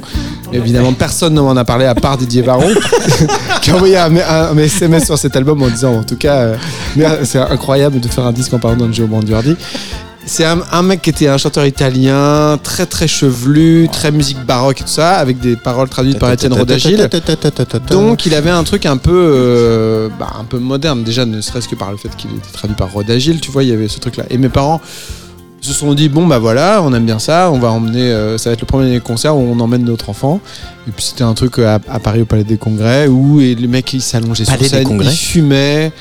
Évidemment, personne ne m'en a parlé à part Didier Varro, *laughs* qui a envoyé un, un- un SMS sur cet album en disant, en tout cas, euh, mer- c'est incroyable de faire un disque en parlant d'Angelo Branduardi. C'est un, mec qui était un chanteur italien, très très chevelu, très musique baroque et tout ça, avec des paroles traduites par Étienne Rodagil. Donc il avait un truc un peu, euh, bah, un peu moderne déjà, ne serait-ce que par le fait qu'il était traduit par Rodagil, tu vois, il y avait ce truc-là. Et mes parents Ils se sont dit bon bah voilà, on aime bien ça, on va emmener, euh, ça va être le premier concert où on emmène notre enfant. Et puis c'était un truc à, à Paris au Palais des Congrès où et le mec il s'allongeait sur Palais des scène, il fumait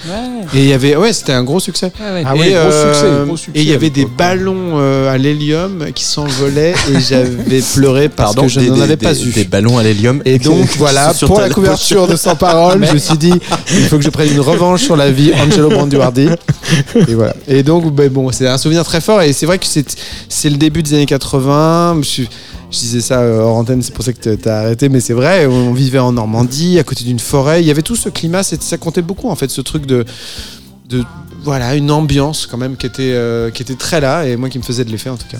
et il y avait ouais c'était un gros succès. Ah et, ouais, euh, succès, gros succès et il y avait des ballons euh, à l'hélium qui s'envolaient et *laughs* j'avais pleuré parce Pardon, que je n'en avais des- pas vu. Des ballons à l'hélium. Et donc voilà, *laughs* pour la couverture de Sans Parole, je me suis dit, il faut que je prenne une revanche sur la vie Angelo Branduardi. Et voilà. Et donc, ben bon, c'est un souvenir très fort. Et c'est vrai que c'est c'est le début des années 80. Je, je disais ça euh, hors antenne, c'est pour ça que t'as arrêté, mais c'est vrai. On vivait en Normandie, à côté d'une forêt. Il y avait tout ce climat, c'est- ça comptait beaucoup en fait, ce truc de. voilà, une ambiance quand même qui était, euh, qui était très là et moi qui me faisait de l'effet en tout cas.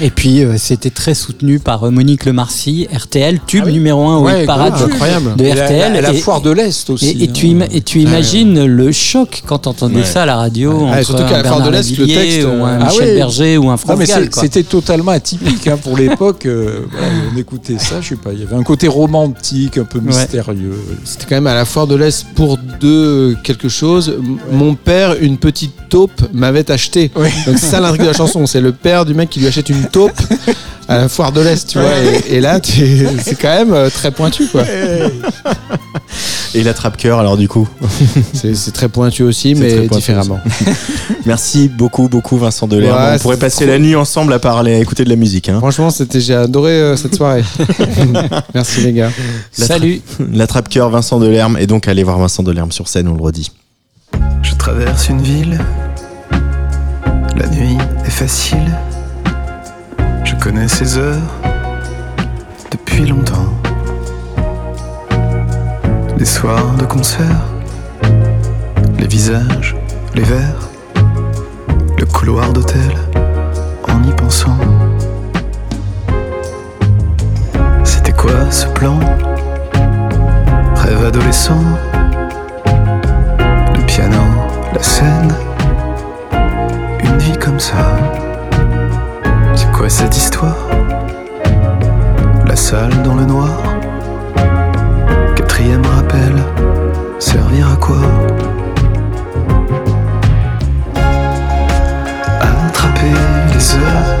Et puis euh, c'était très soutenu par euh, Monique Lemarcy, RTL, tube numéro 1 au Ouais, parade de- incroyable. de Et la- RTL. la- la Et- foire de l'Est aussi, Et, et tu, hein. et tu Ouais. imagines le choc quand t'entendais Ouais. ça à la radio Ouais, entre surtout qu'à un la foire de l'Est, le texte, ou un euh, Michel ah oui. Berger ou un quoi. C'était totalement atypique hein, pour l'époque. euh, voilà, on écoutait ça, je sais pas. Il y avait un côté romantique, un peu mystérieux. C'était quand même à la foire de l'Est pour deux quelque chose. Mon père, une petite taupe, m'avait acheté. Donc c'est ça l'intrigue de la chanson. C'est le père du mec qui lui achète une taupe à la foire de l'Est, tu vois. Et, et là, c'est quand même euh, très pointu, quoi. Et la trappe cœur alors du coup C'est très pointu aussi, mais pointu différemment. *laughs* Merci beaucoup, beaucoup Vincent Delerme. Ouais, On pourrait passer trop- la nuit ensemble à parler, à écouter de la musique. Hein. Franchement, c'était, j'ai adoré euh, cette soirée. *laughs* Merci les gars. La Salut. La trappe cœur Vincent Delerme. Et donc allez voir Vincent Delerme sur scène, on le redit. Je traverse une ville, la nuit est facile. Connais ces heures depuis longtemps. Les soirs de concert, les visages, les verres, le couloir d'hôtel, en y pensant. C'était quoi ce plan? Rêve adolescent le piano, la scène, une vie comme ça. Cette histoire. La salle dans le noir, quatrième rappel, servir à quoi? Attraper les heures